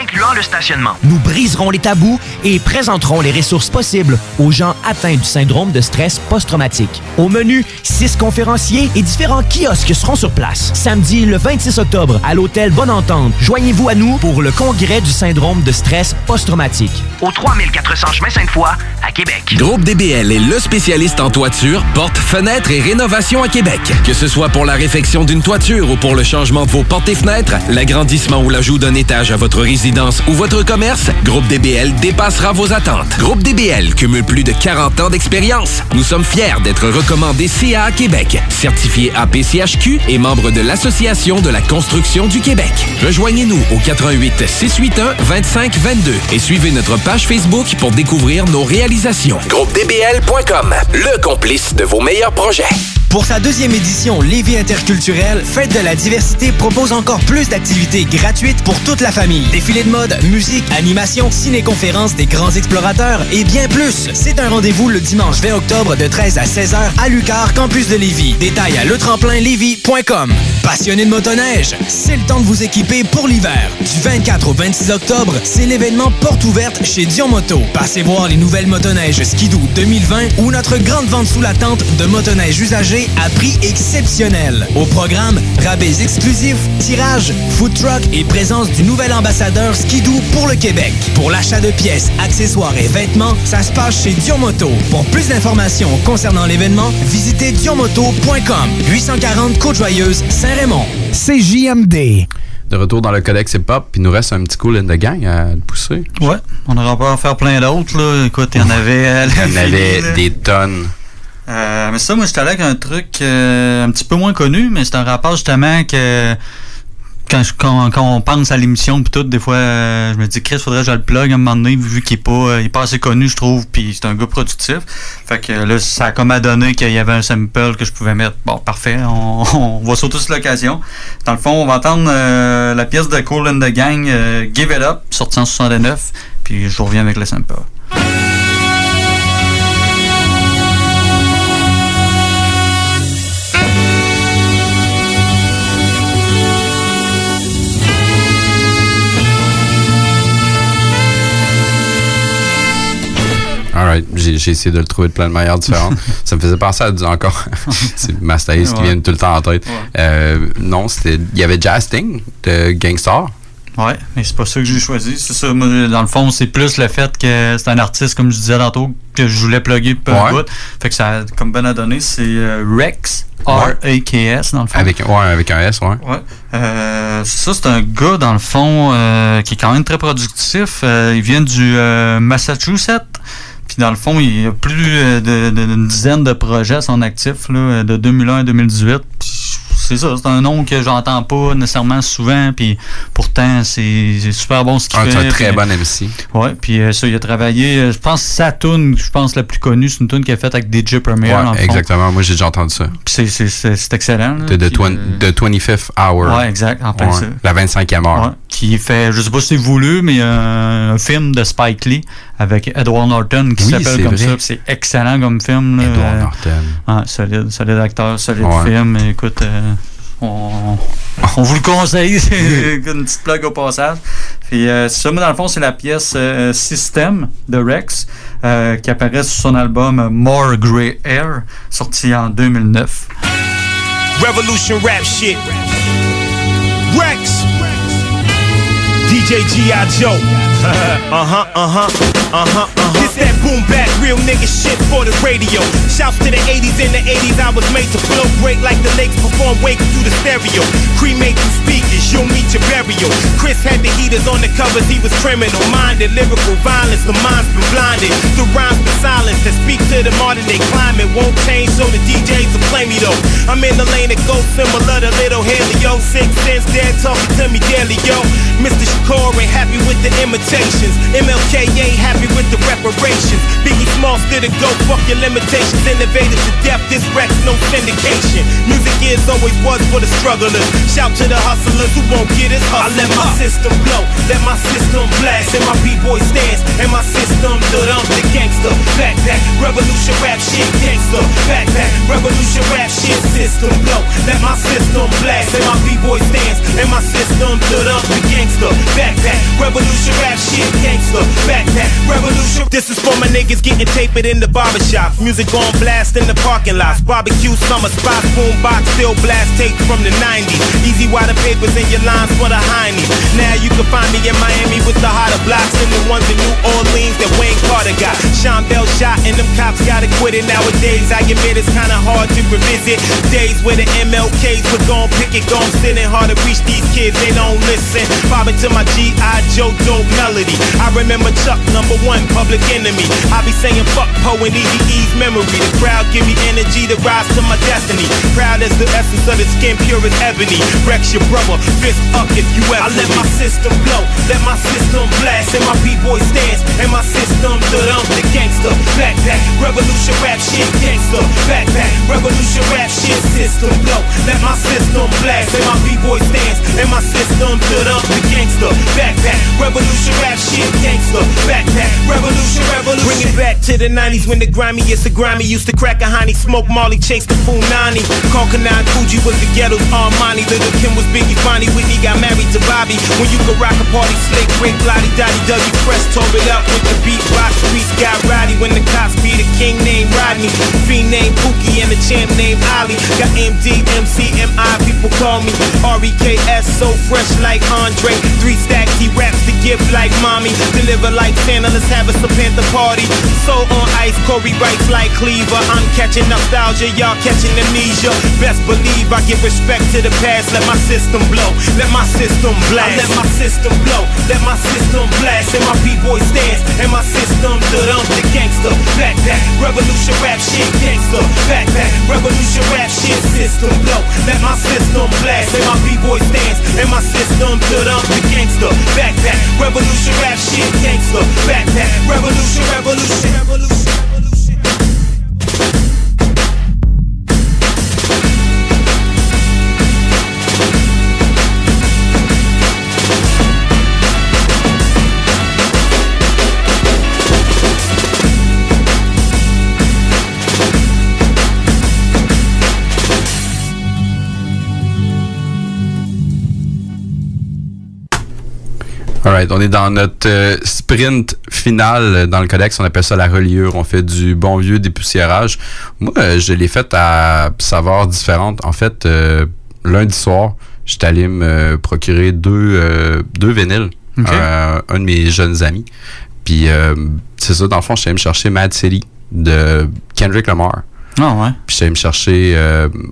[SPEAKER 27] incluant le stationnement. Nous briserons les tabous et présenterons les ressources possibles aux gens atteints du syndrome de stress post-traumatique. Au menu, six conférenciers et différents kiosques seront sur place. Samedi le 26 octobre à l'Hôtel Bonne Entente, joignez-vous à nous pour le congrès du syndrome de stress post-traumatique. Au 3400 chemin Sainte-Foy à Québec.
[SPEAKER 14] Groupe DBL est le spécialiste en toiture, portes, fenêtres et rénovation à Québec. Que ce soit pour la réfection d'une toiture ou pour le changement de vos portes et fenêtres, l'agrandissement ou l'ajout d'un étage à votre résidence ou votre commerce, Groupe DBL dépassera vos attentes. Groupe DBL cumule plus de 40 ans d'expérience. Nous sommes fiers d'être recommandés CA Québec, certifié APCHQ et membre de l'Association de la construction du Québec. Rejoignez-nous au 88 681 25 22 et suivez notre page Facebook pour découvrir nos réalisations. GroupeDBL.com, le complice de vos meilleurs projets.
[SPEAKER 13] Pour sa deuxième édition Lévis interculturelle, Fête de la diversité propose encore plus d'activités gratuites pour toute la famille. Défilés de mode, musique, animation, ciné-conférences des grands explorateurs et bien plus. C'est un rendez-vous le dimanche 20 octobre de 13 à 16h à Lucar, campus de Lévis. Détails à letremplinlévis.com. Passionné de motoneige, c'est le temps de vous équiper pour l'hiver. Du 24 au 26 octobre, c'est l'événement porte ouverte chez Dion Moto. Passez voir les nouvelles motoneiges Skidoo 2020 ou notre grande vente sous la tente de motoneige usagée à prix exceptionnel. Au programme, rabais exclusifs, tirage, food truck et présence du nouvel ambassadeur Skidoo pour le Québec. Pour l'achat de pièces, accessoires et vêtements, ça se passe chez Dion Moto. Pour plus d'informations concernant l'événement, visitez dionmoto.com. 840 Côte-Joyeuse, Saint-Raymond.
[SPEAKER 2] CJMD. De retour dans le codex hip-hop, puis il nous reste un petit cool in de gang à pousser.
[SPEAKER 3] Ouais, on n'aura pas à en faire plein d'autres. là. Écoute, il y en avait.
[SPEAKER 2] Il y en avait des tonnes.
[SPEAKER 3] Euh, mais ça, moi, j'étais allé avec un truc euh, un petit peu moins connu, mais c'est un rapport justement que quand, je- quand, quand on pense à l'émission puis tout, des fois, euh, je me dis, Chris, faudrait que je le plug à un moment donné, vu qu'il est pas, euh, il est pas assez connu, je trouve, puis c'est un gars productif. Fait que là, ça a comme à donner qu'il y avait un sample que je pouvais mettre. Bon, parfait, on, on va sauter sur l'occasion. Dans le fond, on va entendre euh, la pièce de Cool and the Gang, euh, Give It Up, sortie en 69, puis je reviens avec le sample.
[SPEAKER 2] Alright, j'ai essayé de le trouver de plein de manières différentes. ça me faisait penser à du- encore. c'est Master Ace qui
[SPEAKER 3] Ouais.
[SPEAKER 2] vient tout le temps en tête. Euh, non, c'était. Il y avait Jazz Sting de Gangstar.
[SPEAKER 3] Ouais, mais c'est pas ça que j'ai choisi. C'est ça, moi, dans le fond, c'est plus le fait que c'est un artiste, comme je disais tantôt, que je voulais plugger peu
[SPEAKER 2] Ouais.
[SPEAKER 3] bout. Fait que ça a comme ben à donner, c'est euh, Rex, R-A-K-S, dans le fond.
[SPEAKER 2] Avec, ouais, avec un S, ouais.
[SPEAKER 3] Ouais. Euh, ça, c'est un gars, dans le fond, euh, qui est quand même très productif. Il vient du Massachusetts. Puis, dans le fond, il y a plus euh, d'une dizaine de projets à son actif, là, de 2001 à 2018. Puis, c'est ça, c'est un nom que j'entends pas nécessairement souvent. Puis, pourtant, c'est super bon ce qu'il
[SPEAKER 2] Ah,
[SPEAKER 3] fait.
[SPEAKER 2] c'est un très bon MC.
[SPEAKER 3] Ouais, puis euh, ça, il a travaillé. euh, je pense que sa tune, je pense la plus connue, c'est une tune qu'il a faite avec DJ Premier.
[SPEAKER 2] Ouais,
[SPEAKER 3] fond.
[SPEAKER 2] exactement. Moi, j'ai déjà entendu ça.
[SPEAKER 3] Puis c'est- excellent. là.
[SPEAKER 2] De The,
[SPEAKER 3] Puis,
[SPEAKER 2] twen-
[SPEAKER 3] euh,
[SPEAKER 2] The 25th Hour.
[SPEAKER 3] Ouais, exact, en plein
[SPEAKER 2] Ouais,
[SPEAKER 3] ça.
[SPEAKER 2] La 25e heure.
[SPEAKER 3] Ouais, qui fait, je sais pas si c'est voulu, mais un film de Spike Lee avec Edward Norton qui
[SPEAKER 2] Oui,
[SPEAKER 3] s'appelle comme
[SPEAKER 2] vrai.
[SPEAKER 3] ça. C'est excellent comme film. là.
[SPEAKER 2] Edward Norton.
[SPEAKER 3] ouais, solide, solide acteur, solide
[SPEAKER 2] Ouais.
[SPEAKER 3] film. Écoute, euh, on, on vous le conseille. C'est une petite plug au passage. Puis euh, ça, moi, dans le fond, c'est la pièce euh, System de Rex euh, qui apparaît sur son album More Grey Air, sorti en 2009.
[SPEAKER 19] Revolution rap shit. Rex. DJ G.I. Joe. uh huh, uh huh, uh huh, uh huh. This that boom back, real nigga shit for the radio. Shouts to the 80s, in the 80s, I was made to flow great like the lakes perform wake through the stereo. Cremate the speakers, you'll meet your burial. Chris had the heaters on the covers, he was criminal minded. Lyrical violence, the mind's been blinded. The rhymes been silence that speak to the modern day climate. Won't change, so the DJs will play me though. I'm in the lane that goes similar to Little yo. Six cents, dead talking to me daily, yo. Mr. Shakur ain't happy with the imitations. MLK ain't happy with the reparations. Biggie Smalls did it go, fuck your limitations. Innovative to death, this rec's no syndication. Music is always was for the strugglers. Shout to the hustlers who won't get it. I let my system blow, let my system blast, and my b-boys dance, and my system do dump the gangster. Backpack, revolution rap shit, gangster. Backpack, revolution rap shit, system blow, let my system blast, and my b-boys dance, and my system do dump the gangster. Backpack, revolution rap shit, gangster. Backpack, revolution. This is for my niggas getting tapered in the barbershops. Music on blast in the parking lots. Barbecue summer spots, boom box, still blast tape from the 90s. Easy water papers in your lines for the heinies. Now you can find me in Miami with the hotter blocks and the ones in New Orleans that Wayne Carter got. Sean Bell shot and them cops gotta quit it Nowadays, I admit it's kinda hard to revisit. Days where the MLKs were gon' pick it, gon' sit and hard to reach these kids. They don't listen. Bobbing to my G.I. Joe dope melody. I remember Chuck number one, public enemy. I be saying fuck Poe and Easy E's memory. The crowd give me energy to rise to my destiny. Proud as the essence of the skin, pure as ebony. Rex your brother, fist up if you ever. I let my system blow, let my system blast, and my b-boys dance, and my system stood up the gangster. Backpack, revolution rap shit, gangster. Backpack, revolution rap shit, system blow. Let my system blast, and my b-boys dance, and my system stood up the gangster. Backpack, revolution rap shit, gangster. Backpack, revolution, revolution. Bring it back to the 90s when the grimiest of grimy used to crack a honey, smoke Molly, chase the Funani. Call Kanan Fuji was the ghetto's Armani. Little Kim was Biggie Bonnie. Whitney got married to Bobby. When you could rock a party slick, Rick, Lottie, Dottie, W. Press, tore it up with the beat. beatbox. Streets got rowdy when the cops beat a king named Rodney. Fiend named Pookie and the champ named Ali. Got MD, people call me R-E-K-S, so fresh like Andre. Three stacks, he raps the gift like mommy. Deliver like Santa, let's have a Panther party. So on ice, Corey writes like Cleaver. I'm catching nostalgia, y'all catching amnesia. Best believe I give respect to the past. Let my system blow, let my system blast. I let my system blow, let my system blast. And my b-boy stance, and my system stood up the gangster. Backpack, revolution rap shit, gangster. Backpack, revolution rap shit, system blow. Let my system blast, and my b-boy stance, and my system stood up the gangster. Backpack, revolution rap shit, gangster. Backpack, revolution, revolution, revolution.
[SPEAKER 2] On est dans notre euh, sprint final dans le codex. On appelle ça la reliure. On fait du bon vieux dépoussiérage. Moi, euh, je l'ai fait à saveurs différentes. En fait, euh, lundi soir, j'étais allé me procurer deux, deux vinyles. Un de mes jeunes amis. Puis, euh, c'est ça, dans le fond, j'étais allé me chercher Mad City de Kendrick Lamar.
[SPEAKER 3] Ah ouais.
[SPEAKER 2] Puis, j'étais allé me chercher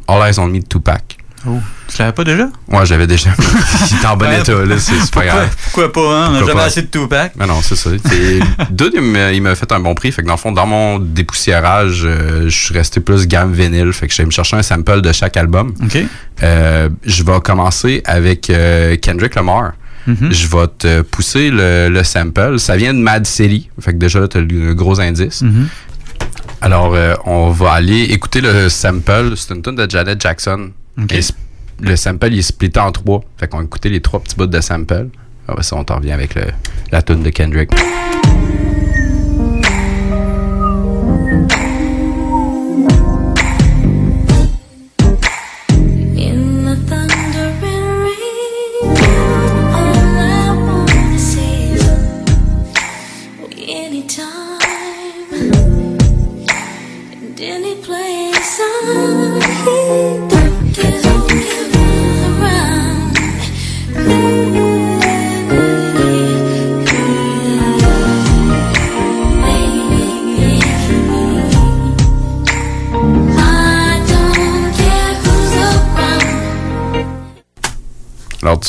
[SPEAKER 2] All Eyes on Me de Tupac.
[SPEAKER 3] Oh. Tu l'avais pas déjà?
[SPEAKER 2] Ouais, j'avais déjà. J'étais en bon état, là. C'est pas
[SPEAKER 3] pourquoi-
[SPEAKER 2] grave.
[SPEAKER 3] Pourquoi pas, hein? On a jamais
[SPEAKER 2] pas?
[SPEAKER 3] assez de Tupac.
[SPEAKER 2] Mais non, c'est ça. Dude, il m'a- il fait un bon prix. Fait que dans le fond, dans mon dépoussiérage, euh, je suis resté plus gamme vinyle. Fait que j'allais me chercher un sample de chaque album.
[SPEAKER 3] OK.
[SPEAKER 2] Euh, je vais commencer avec euh, Kendrick Lamar.
[SPEAKER 3] Mhm.
[SPEAKER 2] Je vais te pousser le, le sample. Ça vient de Mad City. Fait que déjà là, t'as le gros indice.
[SPEAKER 3] Mhm.
[SPEAKER 2] Alors, on va aller écouter le sample. C'est une tune de Janet Jackson. Le sample, il est splitté en trois. Fait qu'on écouter les trois petits bouts de sample. Ah ça, on t'en revient avec la tune de Kendrick.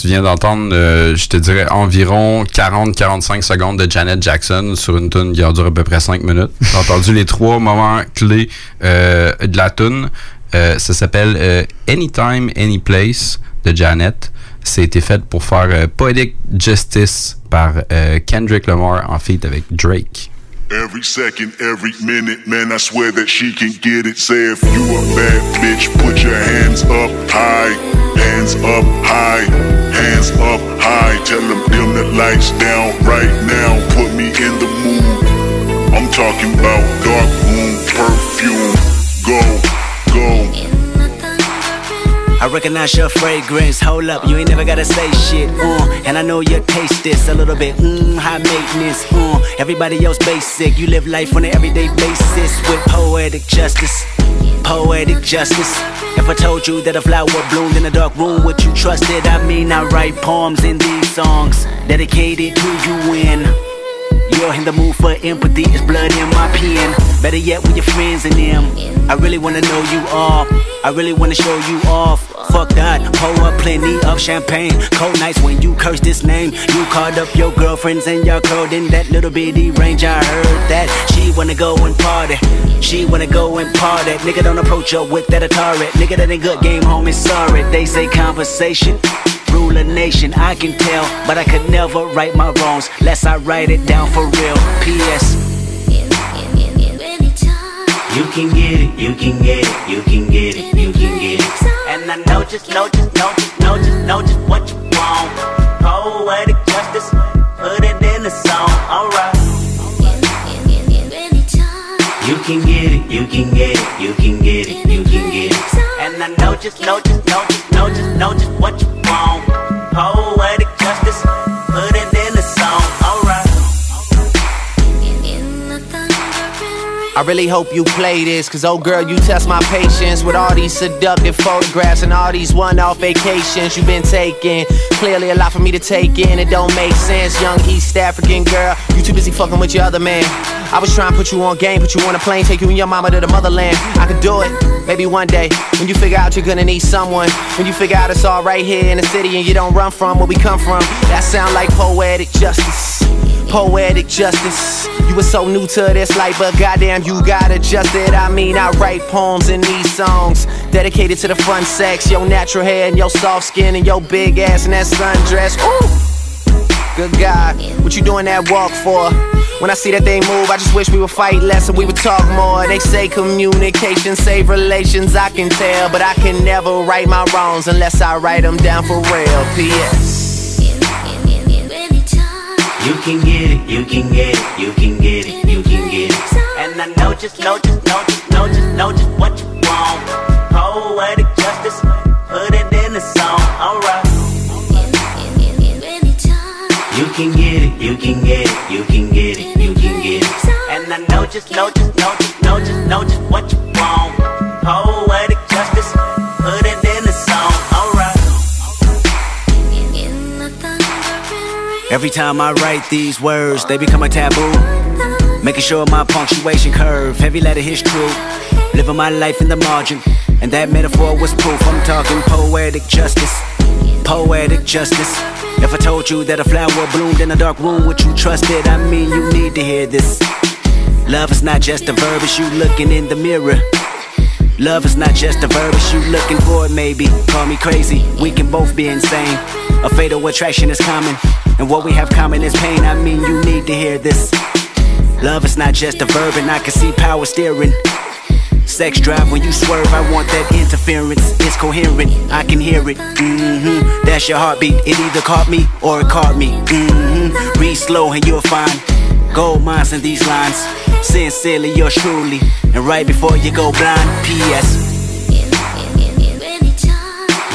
[SPEAKER 2] Viens d'entendre, euh, je te dirais, environ 40-45 secondes de Janet Jackson sur une tune qui a duré à peu près 5 minutes. J'ai entendu les trois moments clés euh, de la tune. Euh, ça s'appelle Anytime, Anyplace de Janet. C'était fait pour faire Poetic Justice par Kendrick Lamar en feat avec Drake.
[SPEAKER 29] Every second, every minute, man, I swear that she can get it. Say if you a bad bitch, put your hands up high, hands up high, hands up high. Tell them dim the lights down right now, put me in the mood. I'm talking about dark room perfume. Go, go.
[SPEAKER 30] I recognize your fragrance. Hold up, you ain't never gotta say shit. Uh, and I know you taste this a little bit. Mmm, high maintenance. Uh, everybody else basic. You live life on an everyday basis with poetic justice. Poetic justice. If I told you that a flower bloomed in a dark room, would you trust it? I mean, I write poems in these songs dedicated to you when. You're in the mood for empathy, it's blood in my pen. Better yet, with your friends and them. I really wanna know you all. I really wanna show you off. Fuck that, pour up plenty of champagne. Cold nights when you curse this name. You called up your girlfriends and y'all curled in that little bitty range. I heard that she wanna go and party. She wanna go and party. Nigga, don't approach her with that Atari. Nigga, that ain't good game, homie. Sorry, they say conversation rule a nation, I can tell, but I could never right my wrongs, lest I write it down for real. P.S. You can get it, you can get it, you can get it, you can get it. And I know just, know just, know just, know just, know just what you want. Poetic justice, put it in the song, alright. You can get it, you can get it, you can get it, you can get it. And I know just, know just, know just, know just, know just what you want. Poetic I really hope you play this, cause oh girl, you test my patience with all these seductive photographs and all these one off vacations you've been taking. Clearly, a lot for me to take in, it don't make sense. Young East African girl, you too busy fucking with your other man. I was trying to put you on game, put you on a plane, take you and your mama to the motherland. I could do it, maybe one day. When you figure out you're gonna need someone, when you figure out it's all right here in the city and you don't run from where we come from, that sound like poetic justice. Poetic justice. You were so new to this life, but goddamn, you got adjusted. I mean, I write poems in these songs dedicated to the fun sex, your natural hair and your soft skin and your big ass and that sundress. Ooh, good God, what you doing that walk for? When I see that they move, I just wish we would fight less and we would talk more. They say communication save relations, I can tell, but I can never right my wrongs unless I write them down for real. P.S. You can get it, you can get it, you can get it, you can get it. And I know just, know just, know just, know just, know just what you want. Poetic justice, put it in the song, alright. You can get it, you can get it, you can get it, you can get it. And I know just, know just, know just, know just, know just what you want. Every time I write these words, they become a taboo. Making sure my punctuation curve, heavy letter hits true. Living my life in the margin, and that metaphor was proof. I'm talking poetic justice, poetic justice. If I told you that a flower bloomed in a dark room, would you trust it? I mean, you need to hear this. Love is not just a verb, it's you looking in the mirror. Love is not just a verb, it's you looking for it, maybe. Call me crazy, we can both be insane. A fatal attraction is common, and what we have common is pain. I mean, you need to hear this. Love is not just a verb, and I can see power steering. Sex drive when you swerve, I want that interference. It's coherent, I can hear it. Mm-hmm. That's your heartbeat. It either caught me or it caught me. Mm-hmm. Read slow and you'll find gold mines in these lines. Sincerely, yours truly. And right before you go blind, P.S.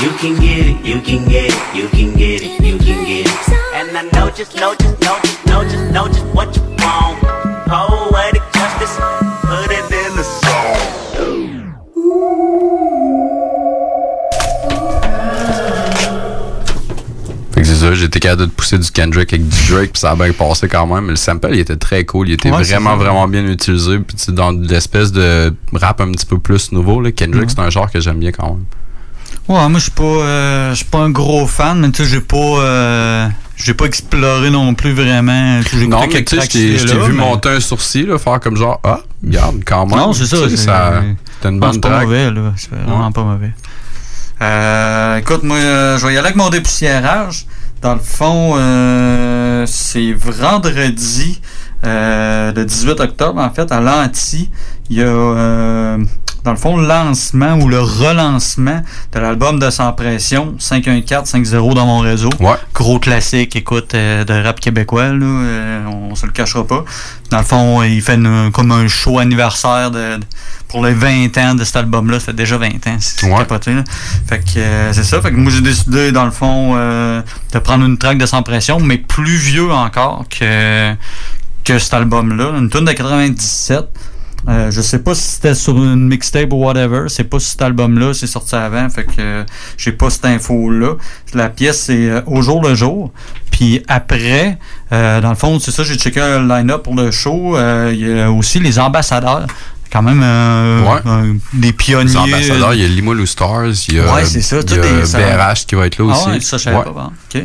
[SPEAKER 30] You can get it, you can get it, you can get it, you can get it. And I know just, know just, know just, know just, know just what you want. Poetic justice, put it in the song.
[SPEAKER 2] Fait que c'est ça, j'étais capable de pousser du Kendrick avec du Drake, puis ça a bien passé quand même. Mais le sample, il était très cool, il était
[SPEAKER 3] Ouais,
[SPEAKER 2] vraiment, vraiment bien utilisé. Puis tu sais, dans l'espèce de rap un petit peu plus nouveau, là, Kendrick,
[SPEAKER 3] Mhm.
[SPEAKER 2] c'est un genre que j'aime bien quand même.
[SPEAKER 3] Ouais, moi je suis pas euh, je suis pas un gros fan, mais tu sais j'ai pas euh, j'ai pas exploré non plus vraiment.
[SPEAKER 2] Non, mais tu sais, je t'ai vu
[SPEAKER 3] mais-
[SPEAKER 2] monter un sourcil, là, faire comme genre, ah, regarde, quand même.
[SPEAKER 3] Non, c'est ça. C'est-
[SPEAKER 2] ça une bonne
[SPEAKER 3] c'est pas mauvais, là. C'est vraiment pas mauvais. Euh, écoute, moi, euh, je vais y aller avec mon dépoussiérage. Dans le fond, euh, c'est vendredi, euh, le 18 octobre, en fait, à l'Anti. Il y a, euh, dans le fond, le lancement ou le relancement de l'album de Sans Pression, 514-50 dans mon réseau. Gros classique, écoute, euh, de rap québécois, là, euh, on se le cachera pas. Dans le fond, il fait une- comme un show anniversaire de, de- pour les 20 ans de cet album-là. Ça fait déjà 20 ans, c'est c'est capoté. là. Fait que euh, c'est ça. Fait que moi, j'ai décidé, dans le fond, euh, de prendre une track de Sans Pression, mais plus vieux encore que, que cet album-là. Une tune de 97. Euh, je sais pas si c'était sur une mixtape ou whatever. C'est pas sur cet album-là, c'est sorti avant. Fait que euh, j'ai pas cette info-là. La pièce, c'est euh, au jour le jour. Puis après, dans le fond, c'est ça, j'ai checké un line-up pour le show. Il y a aussi les ambassadeurs. Quand même euh, des pionniers.
[SPEAKER 2] Les ambassadeurs, il y a Limoilou Stars, il y a,
[SPEAKER 3] Ouais, ça,
[SPEAKER 2] il y a
[SPEAKER 3] ça-
[SPEAKER 2] BRH qui va être là
[SPEAKER 3] Ah
[SPEAKER 2] aussi.
[SPEAKER 3] ouais, ça, je savais
[SPEAKER 2] Ouais.
[SPEAKER 3] pas. bon.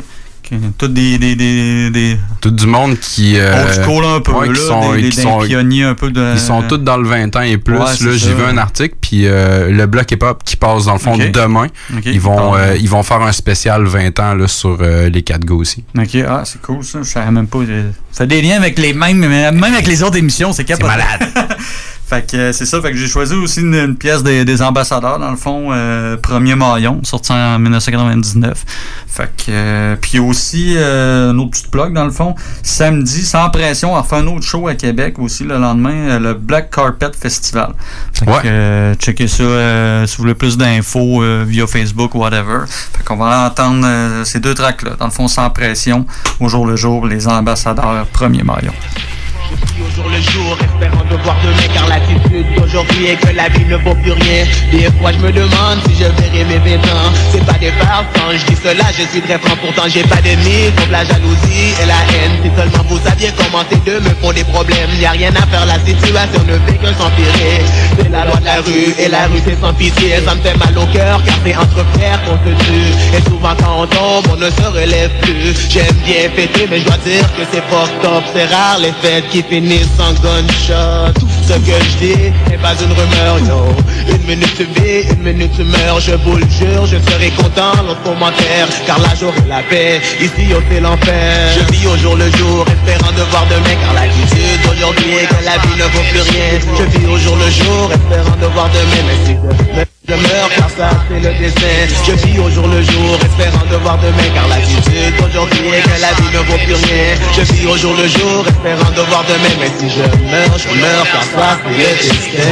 [SPEAKER 3] OK. Tout des, des, des, des
[SPEAKER 2] Tout du monde qui. euh,
[SPEAKER 3] old school un peu,
[SPEAKER 2] ouais,
[SPEAKER 3] là,
[SPEAKER 2] qui sont,
[SPEAKER 3] des, des-
[SPEAKER 2] qui
[SPEAKER 3] des
[SPEAKER 2] sont-
[SPEAKER 3] pionniers un peu de...
[SPEAKER 2] Ils sont tous dans le 20 ans et plus.
[SPEAKER 3] Ouais,
[SPEAKER 2] là,
[SPEAKER 3] c'est
[SPEAKER 2] j'ai vu un article, puis euh, le bloc hip-hop qui passe dans le fond demain. Ils, vont, euh, ils vont faire un spécial 20 ans là, sur euh, les 4 gars aussi.
[SPEAKER 3] OK, ah, c'est cool ça. Je savais même pas. Ça fait des liens avec les mêmes, même avec les autres émissions, c'est capoté.
[SPEAKER 2] malade.
[SPEAKER 3] fait que euh, c'est ça. Fait que j'ai choisi aussi une, une pièce des, des ambassadeurs, dans le fond, euh, Premier Maillon, sorti en 1999. Fait que, euh, puis aussi, euh, une autre petite plug, dans le fond, samedi, sans pression, on refait un autre show à Québec aussi le lendemain, le Black Carpet Festival. Fait que, euh, checkez ça si vous voulez plus d'infos via Facebook ou whatever. Fait qu'on va entendre ces deux tracks-là. Dans le fond, sans pression, au jour le jour, les ambassadeurs, Premier Maillon.
[SPEAKER 21] Au jour le jour, espérant de voir demain car l'attitude d'aujourd'hui est que la vie ne vaut plus rien. Des fois je me demande si je verrai mes 20 ans. C'est pas des quand je dis cela, je suis très franc, pourtant j'ai pas d'ennemis, sauf la jalousie et la haine. Si seulement vous saviez comment ces deux me font des problèmes, y a rien à faire, la situation ne fait que s'empirer. C'est la loi de la rue et la rue c'est sans pitié, ça me fait mal au cœur car c'est entre frères qu'on se tue. Et souvent quand on tombe, on ne se relève plus. J'aime bien fêter, mais je dois dire que c'est fucked up, c'est rare les fêtes qui finissent en gunshot. Ce que je dis n'est pas une rumeur, yo. Une minute tu vis, une minute tu meurs, je vous le jure, je serai content l'autre commentaire, car là j'aurai la paix, ici au c'est l'enfer. Je vis au jour le jour, espérant de voir demain, car l'attitude d'aujourd'hui est que la vie ne vaut plus rien. Je vis au jour le jour, espérant de voir demain, mais si je je meurs car ça c'est le destin Je vis au jour le jour espérant de voir demain Car l'attitude d'aujourd'hui est que la vie ne vaut plus rien. Je vis au jour le jour espérant de voir demain Mais si je meurs, je meurs car ça c'est le destin.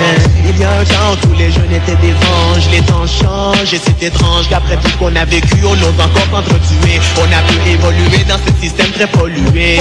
[SPEAKER 21] Il y a un temps où tous les jeunes étaient des anges. Les temps changent et c'est étrange Qu'après tout qu'on a vécu on ose encore s'entretuer. On a pu évoluer dans ce système très pollué.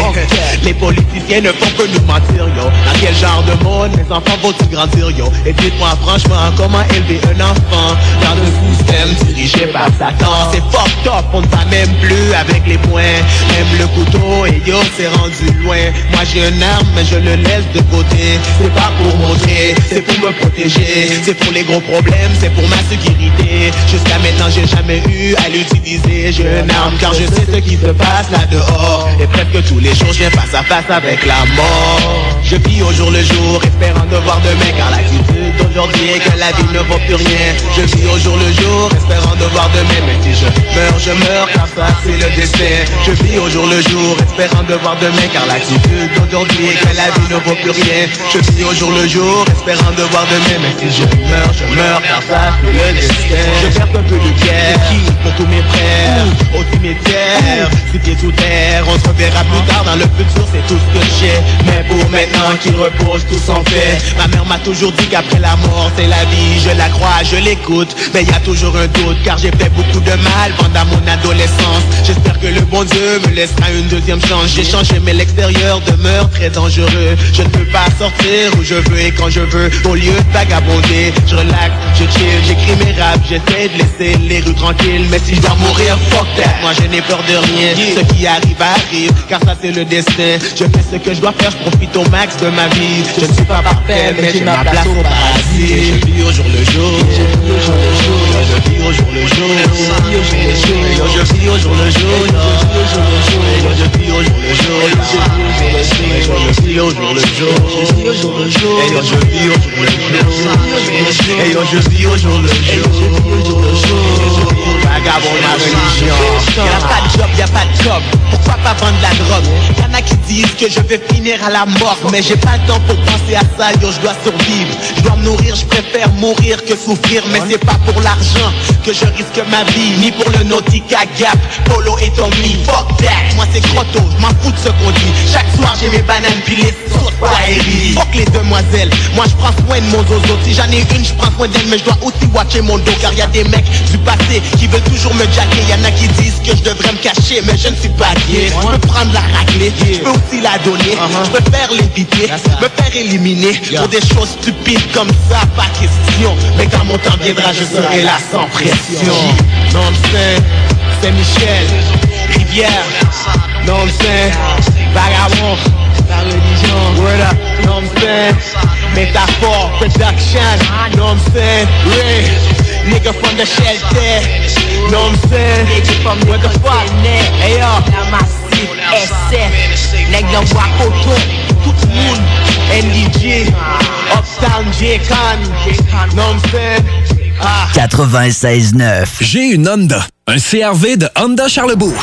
[SPEAKER 21] Les politiciens ne font que nous mentir yo. Dans quel genre de monde mes enfants vont-ils grandir yo? Et dites-moi franchement comment élever un enfant dans un système dirigé par Satan. C'est fucked up, on ne va même plus avec les poings. Même le couteau et yo c'est rendu loin. Moi j'ai une arme mais je le laisse de côté. C'est pas pour montrer, c'est pour me protéger. C'est pour les gros problèmes, c'est pour ma sécurité. Jusqu'à maintenant j'ai jamais eu à l'utiliser. J'ai une arme car je sais ce qui se passe là dehors Et presque tous les jours je viens face à face avec la mort. Je vis au jour le jour espérant de voir demain Car l'attitude d'aujourd'hui est que la vie ne vaut plus rien Je vis au jour le jour espérant de voir demain Mais si je meurs je meurs car ça c'est le destin. Je vis au jour le jour espérant de voir demain Car l'attitude d'aujourd'hui est que la vie ne vaut plus rien. Je vis au jour le jour espérant de voir demain Mais si je meurs je meurs car ça c'est le destin. Je perds un peu de pierre pour tous mes frères Au cimetière, si pieds sous terre On se reverra plus tard dans le futur c'est tout ce que j'ai. Mais pour maintenant qu'ils reposent tous en paix Ma mère m'a toujours dit qu'après la mort c'est la vie Je la crois, je l'écoute Mais y a toujours un doute car j'ai fait beaucoup de mal pendant mon adolescence J'espère que le bon Dieu me laissera une deuxième chance. J'ai changé, mais l'extérieur demeure très dangereux. Je ne peux pas sortir où je veux et quand je veux. Au lieu de vagabonder, je relaxe, je chill, j'écris mes raps, j'essaie de laisser les rues tranquilles. Mais si je dois mourir, fuck that. Moi je n'ai peur de rien. Ce qui arrive arrive, car ça c'est le destin. Je fais ce que je dois faire, je profite au max de ma vie. Je ne suis pas parfait, mais j'ai ma place au paradis. Je vis au jour le jour. Je vis au jour le jour. Je vis au jour le jour. Je vis au jour le jour. Je vis au jour le jour. Je vis au jour le jour. Je vis au jour le jour. Et je vis au jour le jour. Et je vis au jour le jour. Y'a pas de job, y'a pas de job. Pourquoi pas vendre la drogue? Y'en a qui disent que je vais finir à la mort. Mais j'ai pas le temps pour penser à ça, yo, je dois survivre. Je dois me nourrir, je préfère mourir que souffrir. Mais c'est pas pour l'argent que je risque ma vie, ni pour le Nautica Gap, Polo et Tommy. Fuck that, moi c'est Grotto, je m'en fous de ce qu'on dit. Chaque soir j'ai mes bananes pilées, sauce Tahiri. Fuck les demoiselles, moi je prends soin de mon zozo. Si j'en ai une, je prends soin d'elle, mais je dois aussi watcher mon dos. Car y a des mecs du passé qui veulent toujours me jacker. Y en a qui disent que je devrais me cacher, mais je ne suis pas gay. Je peux prendre la raclée, je peux aussi la donner. Je préfère l'éviter, me faire éliminer pour des choses stupides comme ça, pas question. Mais quand mon temps viendra, je serai là sans pression. Non, c'est c'est Michel, Rivière. Non, c'est Vagabond, la religion. Word up, non, c'est Métaphore, production. Non, c'est Ray. Nigga from the shelter. Know what I'm saying? Nigga from where the fuck? Hey yo.
[SPEAKER 31] Massif, SF, nèg nan bois coton, tout moun,
[SPEAKER 21] NDG, Uptown J-Con. Know what I'm saying? Ah.
[SPEAKER 14] 96.9. J'ai une Honda. Un CRV de Honda Charlebourg.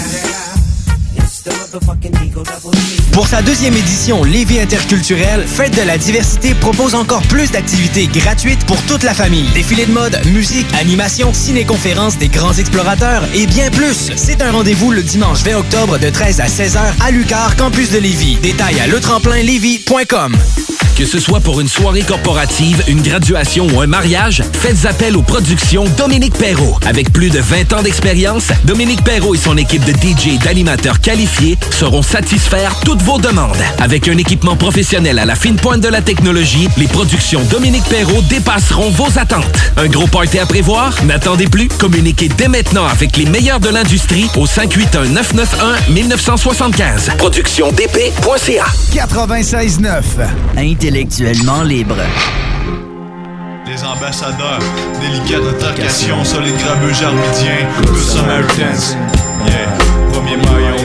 [SPEAKER 13] Pour sa deuxième édition Lévis interculturelle, Fête de la diversité propose encore plus d'activités gratuites pour toute la famille. Défilés de mode, musique, animation, ciné-conférences des grands explorateurs et bien plus. C'est un rendez-vous le dimanche 20 octobre de 13 à 16h à Lucar, campus de Lévis. Détails à letremplinlévis.com.
[SPEAKER 14] Que ce soit pour une soirée corporative, une graduation ou un mariage, faites appel aux productions Dominique Perrault. Avec plus de 20 ans d'expérience, Dominique Perrault et son équipe de DJ et d'animateurs qualifiés sauront satisfaire toutes vos demandes. Avec un équipement professionnel à la fine pointe de la technologie, les productions Dominique Perrault dépasseront vos attentes. Un gros party à prévoir? N'attendez plus. Communiquez dès maintenant avec les meilleurs de l'industrie au 581-991-1975. ProductionDP.ca
[SPEAKER 12] 96.9. Intellectuellement libre.
[SPEAKER 32] Des ambassadeurs, délicate intercation, solide grabuge armidien, Good Samaritans. Yeah, premier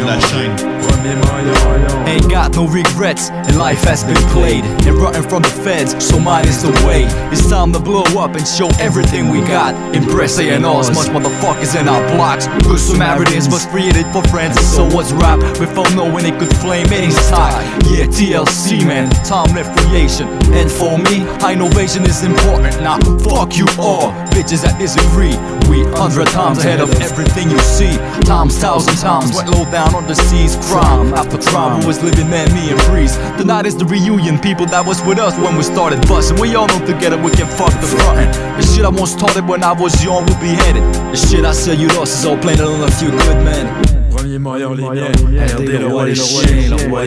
[SPEAKER 32] de la chaîne.
[SPEAKER 33] Ain't got no regrets, and life has been played and running from the feds, so mine is the way. It's time to blow up and show everything we got. Impress a and all as much motherfuckers in our blocks. Good Samaritans was created for friends, so was rap. Before knowing it could flame any tie. Yeah, TLC man, timeless creation. And for me, innovation is important. Now fuck you all, bitches that disagree. We hundred times ahead of everything you see. Times thousand times went low down on the seas. Crime after crime, who was living man, me and Breeze. Tonight is the reunion, people that was with us when we started busting. We all know together we can fuck the frontin'. The shit I once started when I was young will be headed. The shit I sell you lost is all plain on a few good men.
[SPEAKER 32] Premier maillon, les miens. RD, le roi des chiens, le roi.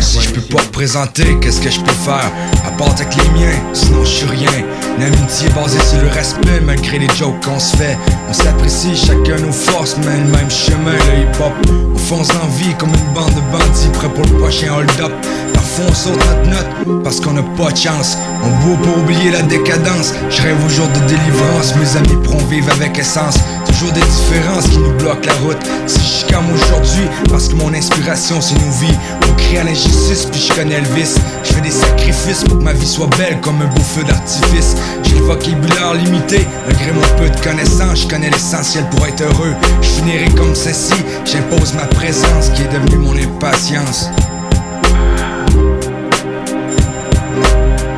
[SPEAKER 34] Si je peux pas représenter, qu'est-ce que je peux faire? À part avec les miens, sinon je suis rien. Une amitié basée sur le respect, malgré les jokes qu'on se fait. On s'apprécie chacun nos forces, mais le même chemin, le hip-hop. On fonce en vie comme une bande de bandits, prêts pour le prochain hold-up. Parfois on saute notre note, parce qu'on a pas de chance. On boit pour oublier la décadence. Je rêve au jour de délivrance, mes amis pourront vivre avec essence. Toujours des différences qui nous bloquent la route. Si je comme aujourd'hui, parce que mon inspiration c'est nos vies. On crée à l'injustice, puis je connais vice. Je fais des sacrifices pour que ma vie soit belle comme un beau feu d'artifice. J'ai le vocabulaire limité, malgré mon peu de connaissances, je connais l'essentiel pour être heureux. Je finirai comme ceci, j'impose ma présence qui est devenue mon impatience.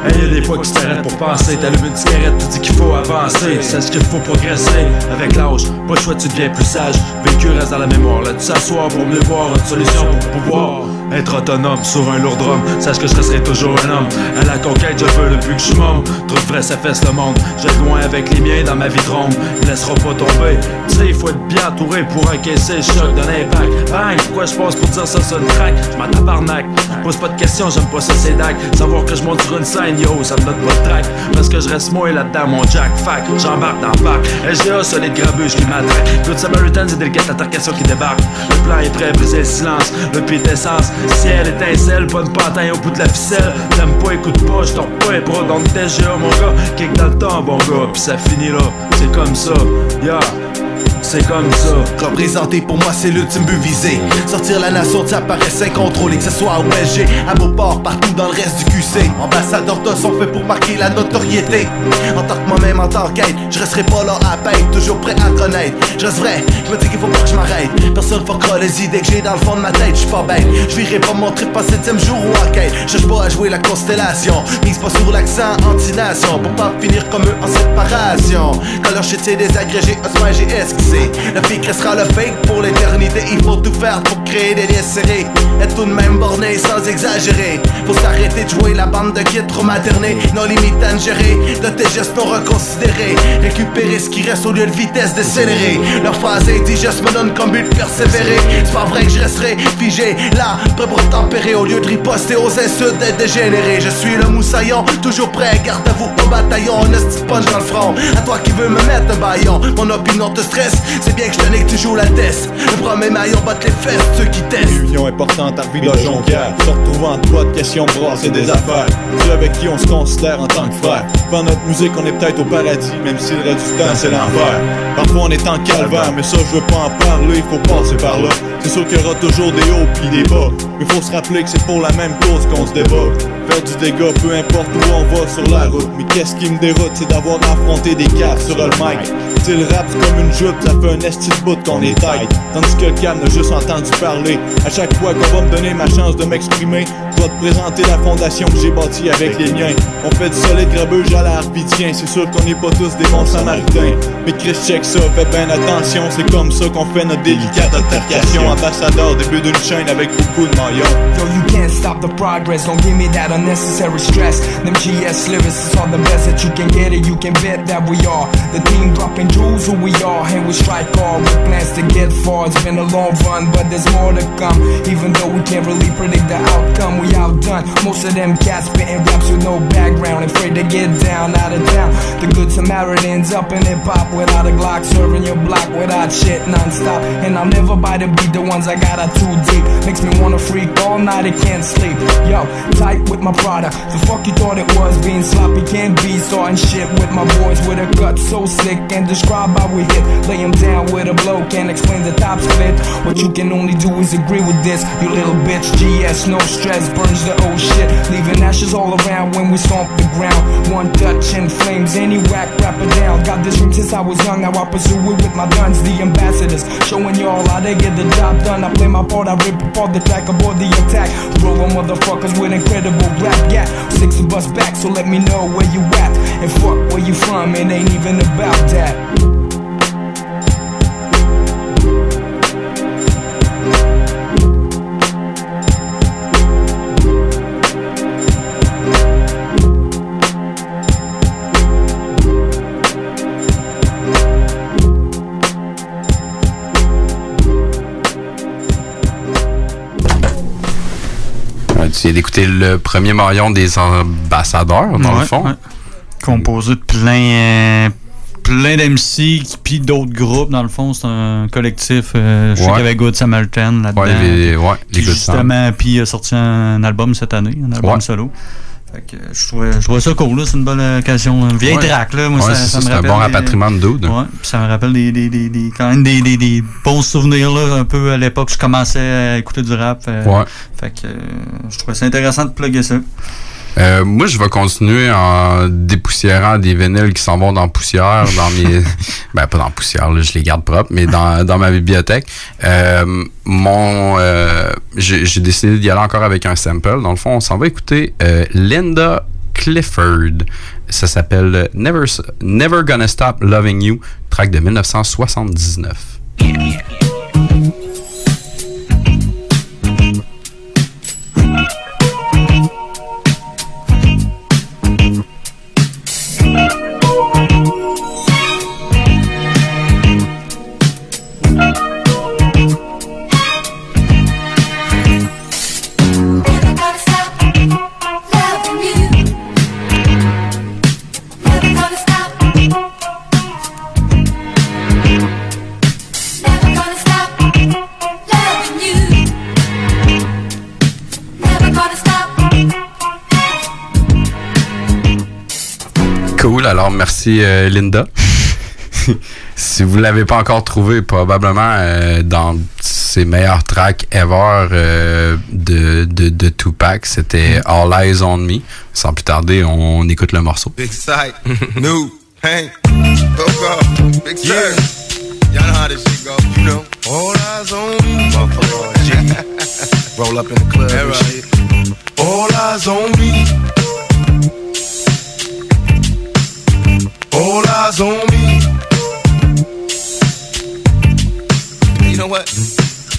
[SPEAKER 32] Hey, y a des fois que tu t'arrêtes pour penser. T'allumes une cigarette, tu dis qu'il faut avancer. Ce qu'il faut progresser. Avec l'âge, pas le choix, tu deviens plus sage. Vécu reste dans la mémoire. Là, tu s'asseoir pour mieux voir une solution pour pouvoir être autonome sur un lourd drum. Sache que je resterai toujours un homme. À la conquête, je veux depuis que je. Trop de vrai, ça fesse le monde. Je loin avec les miens dans ma. Il laissera pas tomber. Tu sais, il faut être bien entouré pour encaisser le choc d'un impact. Bang, pourquoi je passe pour dire ça, ça une track? Je m'en tabarnak. Pose pas de questions, j'aime pas ça, c'est dac. Savoir que je monte sur une scène, yo, ça me donne pas de track. Parce que je reste moins là-dedans, mon jack. Fac, j'embarque dans le parc. SGA, solide grabuge qui m'attaque. Good Samaritan, c'est délicate altercation qui débarque. Le plan est prêt, briser le silence. Le pied d'essence, ciel étincelle, pas de pantin au bout de la ficelle. T'aimes pas, écoute pas, je t'en pas bras dans le SGA, mon gars. Kick dans le temps, bon gars, pis ça finit là. C'est comme ça, yeah. C'est comme ça.
[SPEAKER 35] Représenter pour moi c'est l'ultime but visé. Sortir la nation de sa paresse incontrôlée Que ce soit au PSG, à Beauport, partout dans le reste du QC Ambassadeur de sont fait pour marquer la notoriété. En tant que moi-même en tant qu'aide Je resterai pas là à peine, toujours prêt à connaître. Je reste vrai, je me dis qu'il faut pas que je m'arrête. Personne fuckera les idées que j'ai dans le fond de ma tête Je suis pas bête, je virerai pas mon trip en septième jour ou en quête. Je pas à jouer la constellation. Mise pas sur l'accent anti-nation Pour pas finir comme eux en séparation. Quand leur shit c'est désagrégé, Osman j'ai esquissé Le fake restera le fake pour l'éternité. Il faut tout faire pour créer des liens serrés. Être tout de même borné sans exagérer. Faut s'arrêter de jouer la bande de kids trop maternés Non limite à De tes gestes non reconsidérés Récupérer ce qui reste au lieu de vitesse décélérée. Leur phrase indigeste me donne comme but de persévérer. C'est pas vrai que je resterai figé là Prêt pour tempérer. Au lieu de riposter aux insultes d'être dégénéré Je suis le moussaillon Toujours prêt, garde à vous au bataillon. De punch dans le front. À toi qui veux me mettre un baillon Mon opinion te stresse C'est bien que je tenais joues la test Le premier maillon batte les fesses Ceux qui testent.
[SPEAKER 36] Réunion importante à Villa Jonquière. Se retrouvant en toi de questions brasser des affaires. Ceux avec qui on se considère en tant que frère. Dans notre musique on est peut-être au paradis Même si le reste du temps c'est l'enfer Parfois on est en calvaire Mais ça je veux pas en parler, faut passer par là. C'est sûr qu'il y aura toujours des hauts pis des bas. Mais faut se rappeler que c'est pour la même cause qu'on se débat. Faire du dégât peu importe où on va sur la route. Mais qu'est-ce qui me déroute c'est d'avoir affronté des caves sur le mic Sais, le rap c'est comme une jupe, ça fait un esti de bout qu'on est tight. Tandis que le cam n'a juste entendu parler. À chaque fois qu'on va me donner ma chance de m'exprimer Dois te présenter la fondation que j'ai bâtie avec les miens On fait du solide grabuge à tiens C'est sûr qu'on n'est pas tous des bons samaritains Mais Chris check ça, fais bien attention C'est comme ça qu'on fait notre délicate altercation Ambassadeur, début d'une chaîne avec beaucoup de maillons
[SPEAKER 37] Yo, you can't stop the progress. Don't give me that unnecessary stress. Them GS lyrics is all the best that you can get it. You can bet that we are the team dropping jewels who we are, and we strike hard with plans to get far. It's been a long run, but there's more to come. Even though we can't really predict the outcome, outdone most of them cats spitting raps with no background, afraid to get down out of town. The good Samaritans up in hip hop without a Glock, serving your block without shit nonstop. And I'll never buy the beat, the ones I got are too deep. Makes me wanna freak all night, I can't sleep. Yo, tight with my product. The fuck you thought it was? Being sloppy can't be starting shit with my boys with a gut so sick and describe how we hit. Lay 'em down with a blow, can't explain the top split. What you can only do is agree with this. You little bitch, GS, no stress, burns the old shit. Leaving ashes all around when we stomp the ground. One Dutch in flames, any whack rapper down. Got this dream since I was young, now I pursue it with my guns, the ambassadors. Showing y'all how they get the job done. I play my part, I rip apart the track aboard the attack. Roll motherfuckers with incredible rap. Yeah, six of us back, so let me know where you at. And fuck where you from, it ain't even about that.
[SPEAKER 2] D'écouter le premier maillon des ambassadeurs, dans
[SPEAKER 3] Ouais,
[SPEAKER 2] le fond.
[SPEAKER 3] ouais. Composé de plein, euh, plein d'MC puis d'autres groupes. Dans le fond, c'est un collectif. euh, je sais
[SPEAKER 2] Ouais.
[SPEAKER 3] qu'il y avait Good Samaritan là-dedans.
[SPEAKER 2] Ouais, les- ouais, les Good
[SPEAKER 3] justement, puis il a sorti un album cette année, un album solo. Fait que euh, je trouvais, je trouvais ça cool, là. C'est une bonne occasion. Une vieille
[SPEAKER 2] Ouais.
[SPEAKER 3] track, là. Moi,
[SPEAKER 2] Ouais,
[SPEAKER 3] ça,
[SPEAKER 2] c'est
[SPEAKER 3] ça
[SPEAKER 2] ça,
[SPEAKER 3] me
[SPEAKER 2] c'est un
[SPEAKER 3] rappelle.
[SPEAKER 2] bon
[SPEAKER 3] des-
[SPEAKER 2] rapatriement de dude.
[SPEAKER 3] Ouais, puis ça me rappelle des, des, des, des- quand même des, des, des bons souvenirs, là. Un peu à l'époque, je commençais à écouter du rap. euh,
[SPEAKER 2] Ouais.
[SPEAKER 3] Fait que euh, je trouvais ça intéressant de plugger ça.
[SPEAKER 2] Euh, moi, je vais continuer en dépoussiérant des vinyles qui s'en vont dans poussière, dans mes... ben, pas dans poussière, là, je les garde propres, mais dans, dans ma bibliothèque. Euh, mon... euh, j'ai décidé d'y aller encore avec un sample. Dans le fond, on s'en va écouter Linda Clifford. Ça s'appelle Never, Never Gonna Stop Loving You, track de 1979. Cool, alors merci euh, Linda. si vous l'avez pas encore trouvé, probablement euh, dans ses meilleurs tracks ever euh, de, de, de Tupac, c'était All Eyes on Me. Sans plus tarder, on écoute le morceau.
[SPEAKER 7] Big sight, new, hey, Coco, big yeah. Y'all know how this shit go, you know. All eyes on me, motherfucker. Roll up in the club. All eyes on me. Eyes on me. You know what?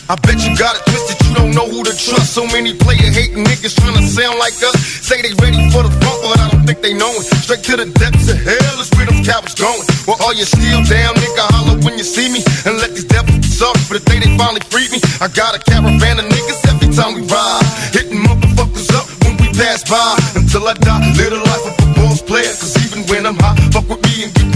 [SPEAKER 7] I bet you got it twisted, you don't know who to trust. So many player hating niggas trying to sound like us. Say they ready for the funk, but I don't think they know it. Straight to the depths of hell is where them cowards going. Well, all you still down, nigga? Holler when you see me. And let these devils sorry for the day they finally freed me. I got a caravan of niggas every time we ride. Hitting motherfuckers up when we pass by. Until I die, live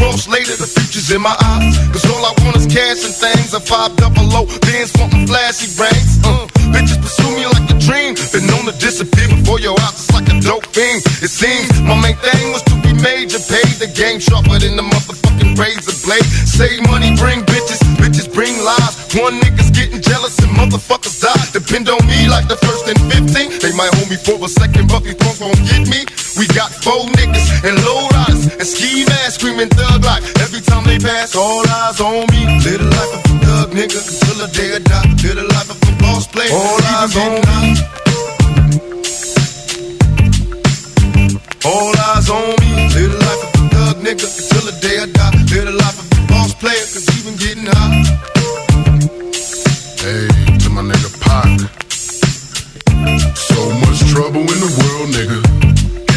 [SPEAKER 7] cross later. The future's in my eyes. Cause all I want is cash and things. A five double low, bands wanting flashy rings. Uh, bitches pursue me like a dream. Been known to disappear before your eyes. It's like a dope fiend. It seems my main thing was to be major. Paid the game sharper than the motherfucking razor blade. Save money, bring bitches. Bitches bring lies. One nigga's getting jealous and motherfuckers die. Depend on me like the first and 15. They might hold me for a second, but these punks won't get me. We got four niggas and low and ski masks screaming thug like every time they pass. All eyes on me. Live the life of a thug nigga until the day I die. Live the life of a boss player. All eyes on me. All eyes on me. Live the life of a thug nigga until the day I die. Live the life of a boss player, cause even getting high.
[SPEAKER 29] Hey, to my nigga Pac. So much trouble in the world, nigga.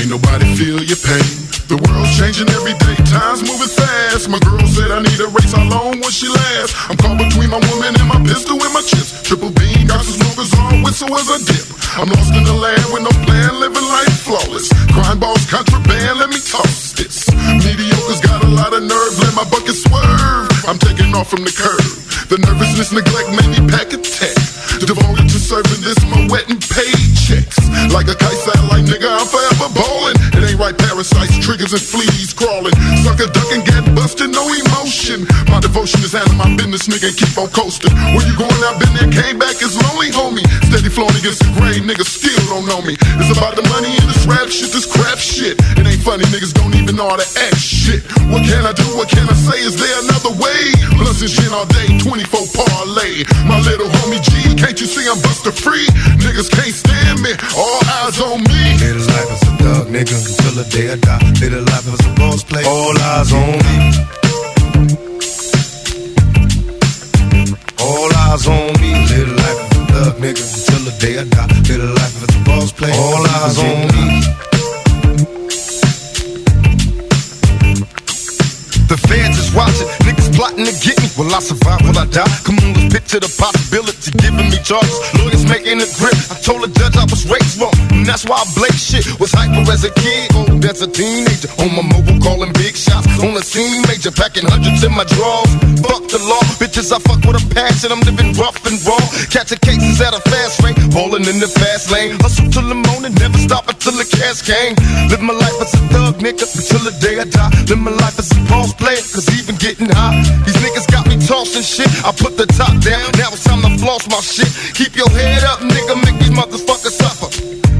[SPEAKER 29] Ain't nobody feel your pain. The world's changing every day, time's moving fast. My girl said I need a race, how long will she last? I'm caught between my woman and my pistol and my chips. Triple beam, got some smokers on, whistle as I dip. I'm lost in the land with no plan, living life flawless. Crime balls, contraband, let me toss this. Mediocre's got a lot of nerve, let my bucket swerve. I'm taking off from the curb. The nervousness, neglect made me pack a tech. Devoted to serving this, my wet and paychecks. Like a kite satellite, nigga, I'm forever ballin'. It ain't right, parasites, triggers and fleas crawling. Sucker duck and get busted, no emotion. My devotion is handling my business, nigga, and keep on coasting. Where you going? I've been there, came back, it's lonely, homie. Steady flowing against the grain, niggas still don't know me. It's about the money and this rap shit, this crap shit. It ain't funny, niggas don't even know how to act shit. What can I do? What can I say? Is there another way? Blunts and shit all day, 24 parlay. My little homie G, can't you see I'm buster free? Niggas can't stand me, all eyes on me.
[SPEAKER 7] The life as a thug nigga until the day I die. Live the life a boss player. All eyes on me. All eyes on me. Live the life as a thug nigga until the day I die. Live the life a boss player. All eyes on me. Plotting to get me. Will I survive? Will I die? Come on, let's picture the possibility. Giving me charges, lawyers making a grip. I told the judge I was raised wrong, and that's why I blake shit. Was hyper as a kid, oh, old as a teenager. On my mobile, calling big shots.
[SPEAKER 38] On the scene, major packing hundreds in my drawers. Fuck the law, bitches, I fuck with a passion. I'm living rough and raw. Catching cases at a fast rate, rolling in the fast lane. Hustle till the morning, never stop until the cash came. Live my life as a thug, nigga, until the day I die. Live my life as a boss player, cause even getting high. These niggas got me tossing shit. I put the top down, now it's time to floss my shit. Keep your head up, nigga, make these motherfuckers suffer.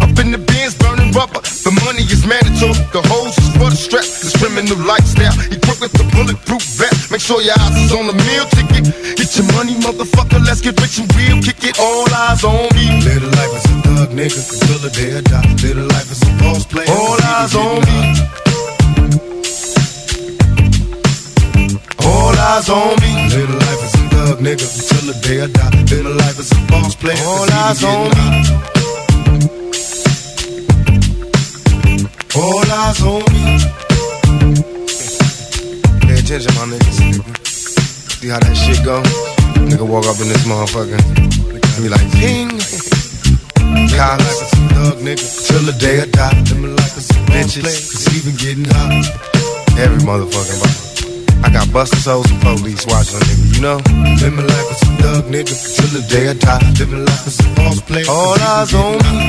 [SPEAKER 38] Up in the bins, burning rubber. The money is mandatory. The hose is for the strap. This criminal lifestyle. Equipped with the bulletproof vest. Make sure your eyes is on the meal ticket. Get your money, motherfucker. Let's get rich and real. Kick it. All eyes on me. Live the life as a thug nigga until the day I die. Live the life as a boss player. All eyes on me. Eyes on me. Live the life as a thug nigga until the day I die. Live the life as a boss player. All eyes on me. All eyes on me. Pay attention, my niggas. nigga. See how that shit go? Nigga walk up in this motherfucker. Be like, ping. Cops, thug nigga, till the day I die. Live my life as a bitches, cause even getting hot. Every motherfucking body. I got busted souls and police watching a nigga, you know? Life as a thug nigga, till the day I die. Life as a false player. All eyes on me.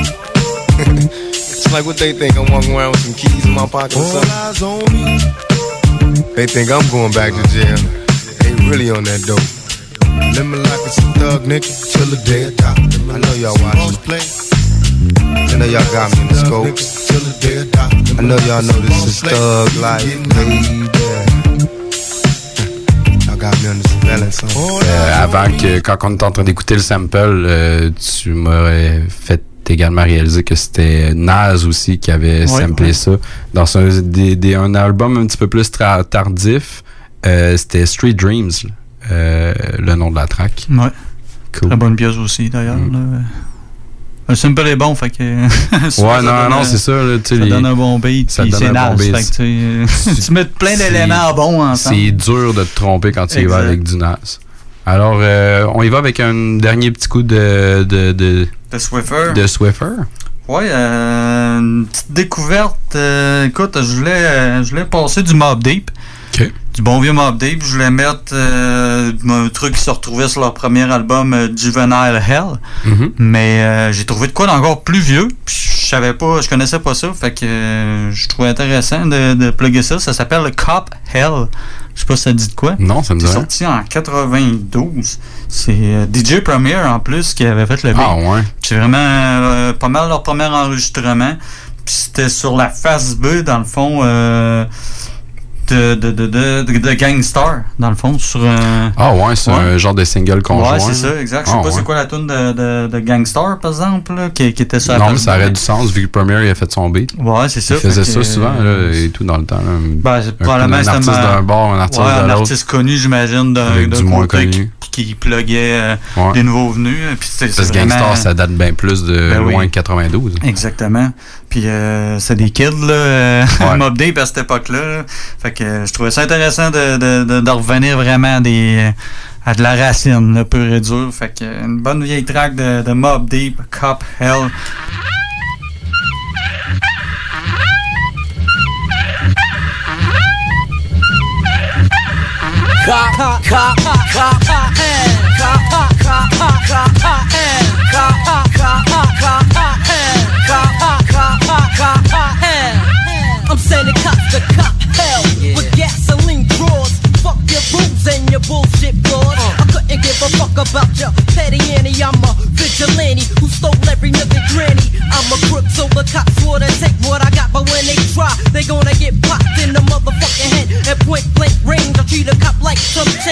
[SPEAKER 38] it's like what they think, I'm walking around with some keys in my pocket. All eyes on me. They think I'm going back to jail. They really on that dope. Life as a thug nigga, till the day I die. I know y'all watching. I know y'all got me in the scope. Till day I. I know y'all know this is thug life, baby.
[SPEAKER 2] Euh, avant que, quand on était en train d'écouter le sample, euh, tu m'aurais fait également réaliser que c'était Nas aussi qui avait
[SPEAKER 3] Ouais,
[SPEAKER 2] samplé
[SPEAKER 3] ouais.
[SPEAKER 2] ça. Dans un, des- des- un album un petit peu plus tra- tardif, euh, c'était Street Dreams, euh, le nom de la track.
[SPEAKER 3] Ouais.
[SPEAKER 2] Cool.
[SPEAKER 3] Très bonne pièce aussi, d'ailleurs. là. Le simple est bon, fait que.
[SPEAKER 2] Ouais,
[SPEAKER 3] ça
[SPEAKER 2] non, non, c'est ça. Là, tu sais,
[SPEAKER 3] Ça
[SPEAKER 2] les-
[SPEAKER 3] donne un bon beat,
[SPEAKER 2] ça
[SPEAKER 3] c'est
[SPEAKER 2] un bon
[SPEAKER 3] fait que tu, mets plein d'éléments bons ensemble.
[SPEAKER 2] C'est dur de te tromper quand tu y vas avec du Nas. Alors, euh, on y va avec un dernier petit coup de... De, de,
[SPEAKER 3] De Swiffer.
[SPEAKER 2] De Swiffer.
[SPEAKER 3] Ouais, euh, une petite découverte. euh, écoute, je voulais, euh, je voulais passer du Mob Deep. Du bon vieux Mob Deep. Je voulais mettre euh, un truc qui se retrouvait sur leur premier album, euh, Juvenile Hell.
[SPEAKER 2] Mhm.
[SPEAKER 3] Mais euh, j'ai trouvé de quoi d'encore plus vieux. Je savais pas, je connaissais pas ça. Fait que euh, je trouvais intéressant de, de plugger ça. Ça s'appelle le Cop Hell. Je sais pas si ça dit de quoi.
[SPEAKER 2] Non, ça me dit
[SPEAKER 3] C'est sorti en 92. C'est euh, DJ Premier en plus qui avait fait le beat.
[SPEAKER 2] Ah ouais.
[SPEAKER 3] C'est vraiment pas mal leur premier enregistrement. Puis c'était sur la face B, dans le fond, euh, de, de, de, de, Gangstar, dans le fond, sur un...
[SPEAKER 2] Ah ouais, c'est un genre de single conjoint.
[SPEAKER 3] Ouais, c'est ça, exact. Je sais
[SPEAKER 2] Ah
[SPEAKER 3] pas
[SPEAKER 2] ouais.
[SPEAKER 3] c'est quoi la tune de, de, Gangstar, par exemple, là, qui, qui était sur
[SPEAKER 2] Non, mais ça aurait du sens vu que Premier il a fait son beat.
[SPEAKER 3] Ouais, c'est ça,
[SPEAKER 2] Il faisait ça souvent
[SPEAKER 3] euh,
[SPEAKER 2] là, et tout dans le temps. Là.
[SPEAKER 3] Ben, c'est
[SPEAKER 2] Un-
[SPEAKER 3] probablement
[SPEAKER 2] un artiste d'un bord, un artiste
[SPEAKER 3] ouais,
[SPEAKER 2] de
[SPEAKER 3] un artiste connu, j'imagine, d'un
[SPEAKER 2] du moins connu.
[SPEAKER 3] Qui, pluguait euh,
[SPEAKER 2] Ouais.
[SPEAKER 3] des nouveaux venus. Puis c'est-
[SPEAKER 2] Parce que Gangstar, ça date bien plus de
[SPEAKER 3] Ben oui.
[SPEAKER 2] loin que 92.
[SPEAKER 3] Exactement. Puis euh, c'est des kids, là, euh,
[SPEAKER 2] Ouais.
[SPEAKER 3] Mob Deep à cette époque-là. là. Fait que euh, je trouvais ça intéressant de, de, de, de revenir vraiment à des, à de la racine, là, pure et dure. Fait que une bonne vieille track de, de Mob Deep, Cop Hell.
[SPEAKER 39] Cop, cop, cop, cop, and cop, cop, cop, cop, and cop, cop, cop, cop, and cop, cop, cop, cop, cop, cop, and I'm sending cops to cop hell with gasoline drawers. Fuck your rules and your bullshit laws. Couldn't give a fuck about your petty Annie. I'm a vigilante who stole every nook and cranny. I'm a crook, so the cops wanna take what I got, but when they try, they gonna get popped in the motherfucking head at point blank range. I treat a cop like some chain.